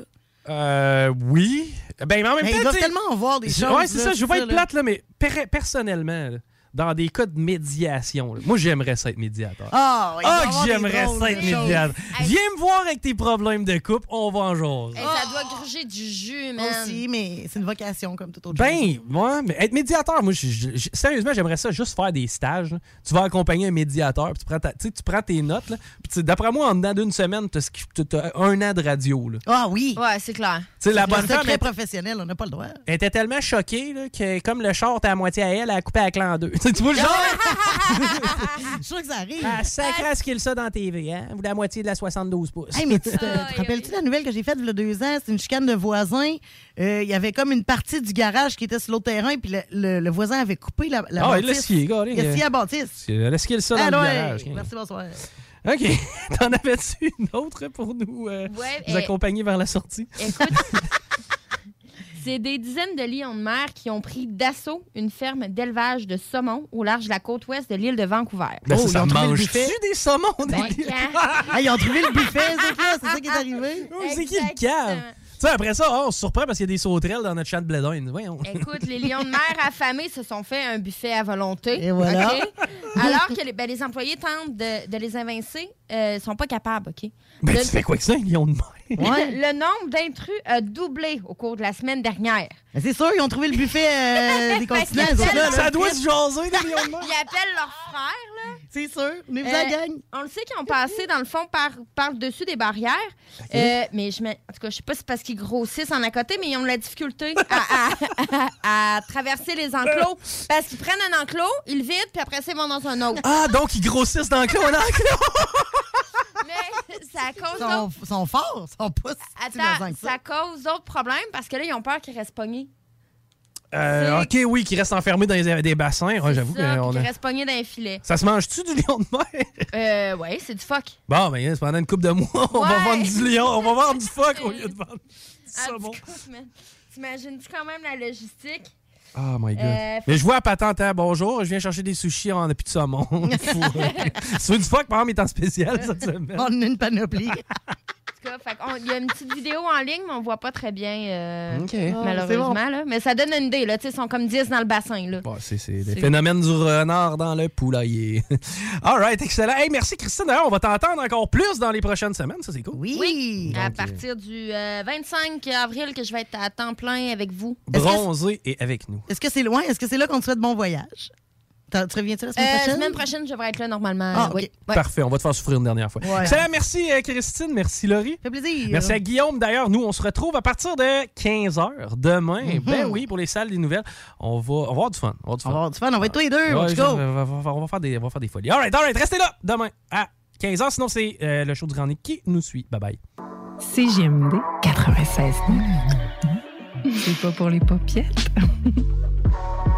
Euh, oui. Ben, mais en même Mais temps. ils doivent tellement en voir des choses, Ouais, c'est ça. Je veux c'est pas être plate, là, mais per- personnellement, là, dans des cas de médiation, là, moi, j'aimerais ça être médiateur. Ah, il Ah, avoir que des j'aimerais drôles ça être choses. médiateur. Hey. Viens me voir avec tes problèmes de couple, on va en jaser. Hey, ça doit gruger du jus, man. Aussi, mais c'est une vocation comme toute autre chose. Ben, moi, mais être médiateur, moi, je- je- je- sérieusement, j'aimerais ça juste faire des stages. là. Tu vas accompagner un médiateur, puis tu prends, ta- tu sais, tu prends tes notes. là, puis tu- D'après moi, en dedans d'une semaine, tu as un an de radio. là. Tu Ah oui. Ouais, c'est clair. sais, la bonne femme, secret elle, professionnel, on n'a pas le droit. elle était tellement choquée là, que, comme le char était à moitié à elle, elle a coupé à clan en deux. tu *laughs* *laughs* vois le genre? *laughs* Je suis sûr que ça arrive. Ah, sacré ce qu'il ça dans TV, hein? Vous la moitié de la 72 pouces. Hey, mais tu te, *laughs* te rappelles-tu la nouvelle que j'ai faite il y a deux ans? C'est une chicane de voisins. Euh, Il y avait comme une partie du garage qui était sur l'autre terrain, puis le, le- le voisin avait coupé la, la Ah, il l'a bâtisse. scié, gars, Il a scié la bâtisse. Est-ce qu'il ça dans Ah, le ouais. garage? Merci, bonsoir. OK. T'en avais-tu une autre pour nous, euh, Ouais, nous eh, accompagner vers la sortie? Écoute, c'est des dizaines de lions de mer qui ont pris d'assaut une ferme d'élevage de saumon au large de la côte ouest de l'île de Vancouver. Ben, ça, Oh, ils ça ont trouvé le buffet? des saumons? Ben, Ah, *laughs* ils ont trouvé le buffet, c'est ça qui est arrivé? *laughs* C'est qui le cave? Tu sais, après ça, oh, on se surprend parce qu'il y a des sauterelles dans notre champ de blé d'Inde. Voyons. Écoute, les lions de mer affamés se sont fait un buffet à volonté. Et voilà. Alors que les, ben, les employés tentent de, de les évincer, euh, sont pas capables, OK? Ben, Le- tu fais quoi que ça, un lion de mer? *laughs* Le nombre d'intrus a doublé au cours de la semaine dernière. Ben, c'est sûr, ils ont trouvé le buffet euh, *laughs* des continents. Ça doit se jaser, des. Ils *laughs* appellent leur frère, là. C'est sûr. Venez vous Euh, la gang. On le sait qu'ils ont passé, dans le fond, par, par dessus des barrières. Euh, mais je me, en tout cas, je sais pas si c'est parce qu'ils grossissent en à côté, mais ils ont de la difficulté à, à- à- à traverser les enclos. Parce qu'ils prennent un enclos, ils le vident, puis après ça, ils vont dans un autre. Ah, donc ils grossissent dans le clos en enclos. Mais ça *laughs* *laughs* cause Ils sont, d'autres... sont forts, ils sont pas si Attends, que ça. ça cause d'autres problèmes parce que là, ils ont peur qu'ils restent pognés. Euh, ok, oui, qui restent enfermés dans les- des bassins. Ouais, J'avoue Ça, qu'on a... restent pognés dans les filets. Ça se mange-tu du lion de mer? *laughs* Euh, ouais, c'est du fuck. Bon, ben, c'est pendant une coupe de mois, on va vendre du lion, on va vendre du fuck au lieu de vendre du saumon. mais T'imagines-tu quand même la logistique? Oh my god. Euh, Mais je vois à patente, hein, bonjour, je viens chercher des sushis en appui de saumon. *laughs* *laughs* Tu veux du fuck, par exemple, il est en spécial cette semaine. On a une panoplie. *laughs* Fait il y a une petite vidéo en ligne, mais on voit pas très bien, euh, Ok. malheureusement. Ah, bon. là. Mais ça donne une idée. Là. Tu sais, Ils sont comme 10 dans le bassin. Là. Bon, c'est C'est- phénomènes du renard dans le poulailler. *laughs* All right, excellent. Hey, merci Christine. D'ailleurs, on va t'entendre encore plus dans les prochaines semaines. Ça, c'est cool. Oui. À Donc, euh, partir du euh, 25 avril que je vais être à temps plein avec vous. Bronzé et avec nous. Est-ce que c'est loin? Est-ce que c'est là qu'on te souhaite bon voyage? Tu reviens-tu la semaine Euh, prochaine? semaine prochaine, je devrais être là normalement. Ah, ok. oui. Ouais. Parfait, on va te faire souffrir une dernière fois. Excellent, merci euh, Christine, merci Laurie. Ça fait plaisir. Merci à Guillaume. D'ailleurs, nous, on se retrouve à partir de 15h demain. Mhm. Ben oui, pour les salles des nouvelles. On va, on va avoir du fun. On va avoir du fun. On va avoir du fun, on va être tous les deux. Ouais, let's je- go. on, va, faire des, on va faire des folies. All right, all right, restez là demain à 15h. Sinon, c'est euh, le show du Grand Nick qui nous suit. Bye bye. CGMD 96 *laughs* C'est pas pour les paupiètes. *laughs*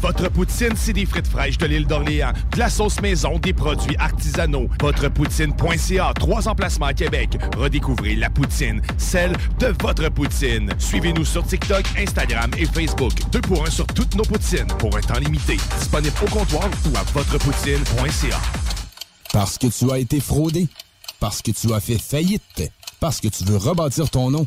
Votre poutine, c'est des frites fraîches de l'île d'Orléans, de la sauce maison, des produits artisanaux. Votrepoutine.ca, trois emplacements à Québec. Redécouvrez la poutine, celle de votre poutine. Suivez-nous sur TikTok, Instagram et Facebook. Deux pour un sur toutes nos poutines, pour un temps limité. Disponible au comptoir ou à votrepoutine.ca. Parce que tu as été fraudé. Parce que tu as fait faillite. Parce que tu veux rebâtir ton nom.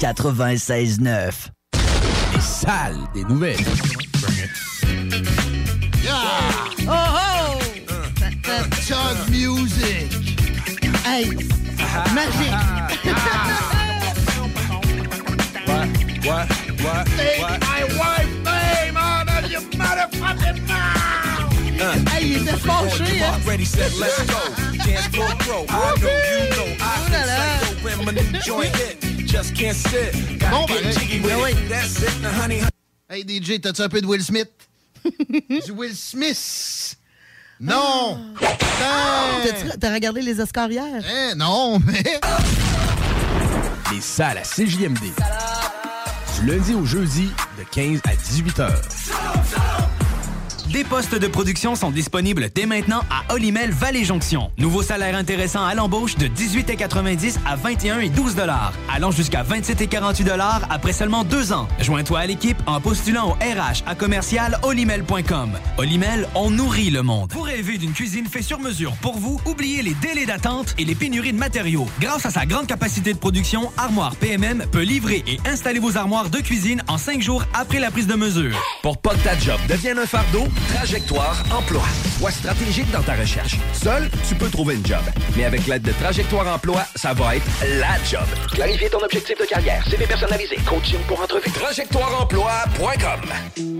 96.9. Les salles des nouvelles. Oh oh! Chug music. Hey! Magique! What? What? Take my wife name out of your motherfucking mouth! Hey, il était fâché, hein? Ready, set, let's go. Dance floor pro. I know you know. I when my new joint hit. Just can't sit. Bon, Gotta get pareil. jiggy with oui. it. That's it. Now, honey, Hey DJ, t'as-tu un peu de Will Smith? *laughs* du Will Smith! Non! T'as-tu- T'as regardé les Oscars hier? Hein, non, mais. *laughs* Les salles à CJMD. Du lundi au jeudi, de 15 à 18 heures. Des postes de production sont disponibles dès maintenant à Olimel Valley Jonction. Nouveau salaire intéressant à l'embauche de 18,90 à 21 et 12 dollars, allant jusqu'à 27 et 48 dollars après seulement deux ans. Joins-toi à l'équipe en postulant au RH à commercial olimel.com. Olimel, on nourrit le monde. Vous rêvez d'une cuisine faite sur mesure pour vous? Oubliez les délais d'attente et les pénuries de matériaux. Grâce à sa grande capacité de production, Armoire PMM peut livrer et installer vos armoires de cuisine en cinq jours après la prise de mesure. Pour pas que ta job devienne un fardeau, Trajectoire Emploi. Sois stratégique dans ta recherche. Seul, tu peux trouver une job. Mais avec l'aide de Trajectoire Emploi, ça va être la job. Clarifier ton objectif de carrière, CV personnalisé, coaching pour entrevue. TrajectoireEmploi.com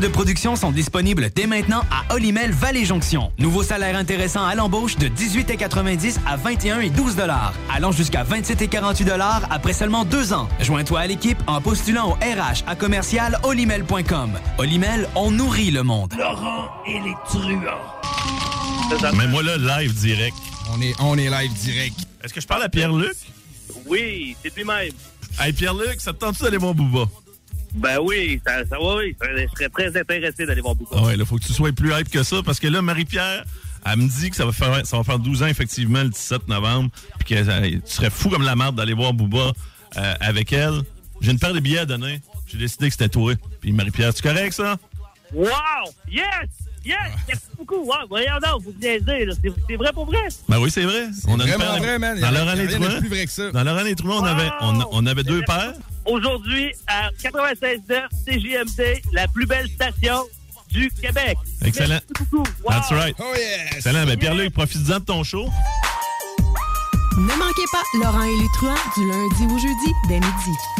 De production sont disponibles dès maintenant à Olimel Valley Jonction. Nouveau salaire intéressant à l'embauche de 18,90 à 21 et 12 dollars, allant jusqu'à 27 et 48 dollars après seulement deux ans. Joins-toi à l'équipe en postulant au RH à commercial olimel.com. Olimel, on nourrit le monde. Laurent et les truands. Mais moi là, live direct. On est, on est live direct. Est-ce que je parle à Pierre-Luc? Oui, c'est lui-même. Hey Pierre-Luc, ça te tente-tu d'aller voir Booba? Ben oui, ça, ça va, oui. Je serais très intéressé d'aller voir Booba. Ah ouais, là, faut que tu sois plus hype que ça, parce que là, Marie-Pierre, elle me dit que ça va faire, ça va faire 12 ans, effectivement, le 17 novembre, puis que euh, tu serais fou comme la merde d'aller voir Booba euh, avec elle. J'ai une paire de billets à donner. J'ai décidé que c'était toi. Puis Marie-Pierre, tu correct, ça? Wow! Yes! Yes! Merci beaucoup! Wow, voyons donc, vous venez dire, là. C'est- vrai pour vrai? Ben oui, c'est vrai. On a une vraiment paire vrai, man. Dans leur année rien de trois- plus vrai que ça. Dans leur année trois, on avait, on, on avait deux paires. Aujourd'hui, à 96.9 CJMD, la plus belle station du Québec. Excellent. Merci beaucoup. Wow. That's right. Oh yes! Excellent. Ben Pierre-Luc, profite-en de ton show. Ne manquez pas Laurent et les truands du lundi au jeudi dès midi.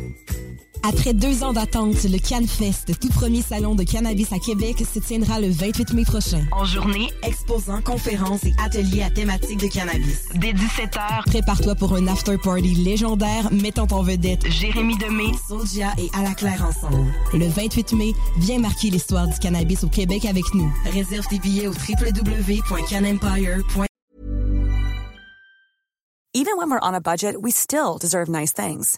Après deux ans d'attente, le CanFest, tout premier salon de cannabis à Québec, se tiendra le 28 mai prochain. En journée, exposants, conférences et ateliers à thématique de cannabis. Dès 17h, Prépare-toi pour un after-party légendaire mettant en vedette Jérémy Demé, Soulja et À la Claire ensemble. Le 28 mai, viens marquer l'histoire du cannabis au Québec avec nous. Réserve tes billets au www.canempire.com. Even when we're on a budget, we still deserve nice things.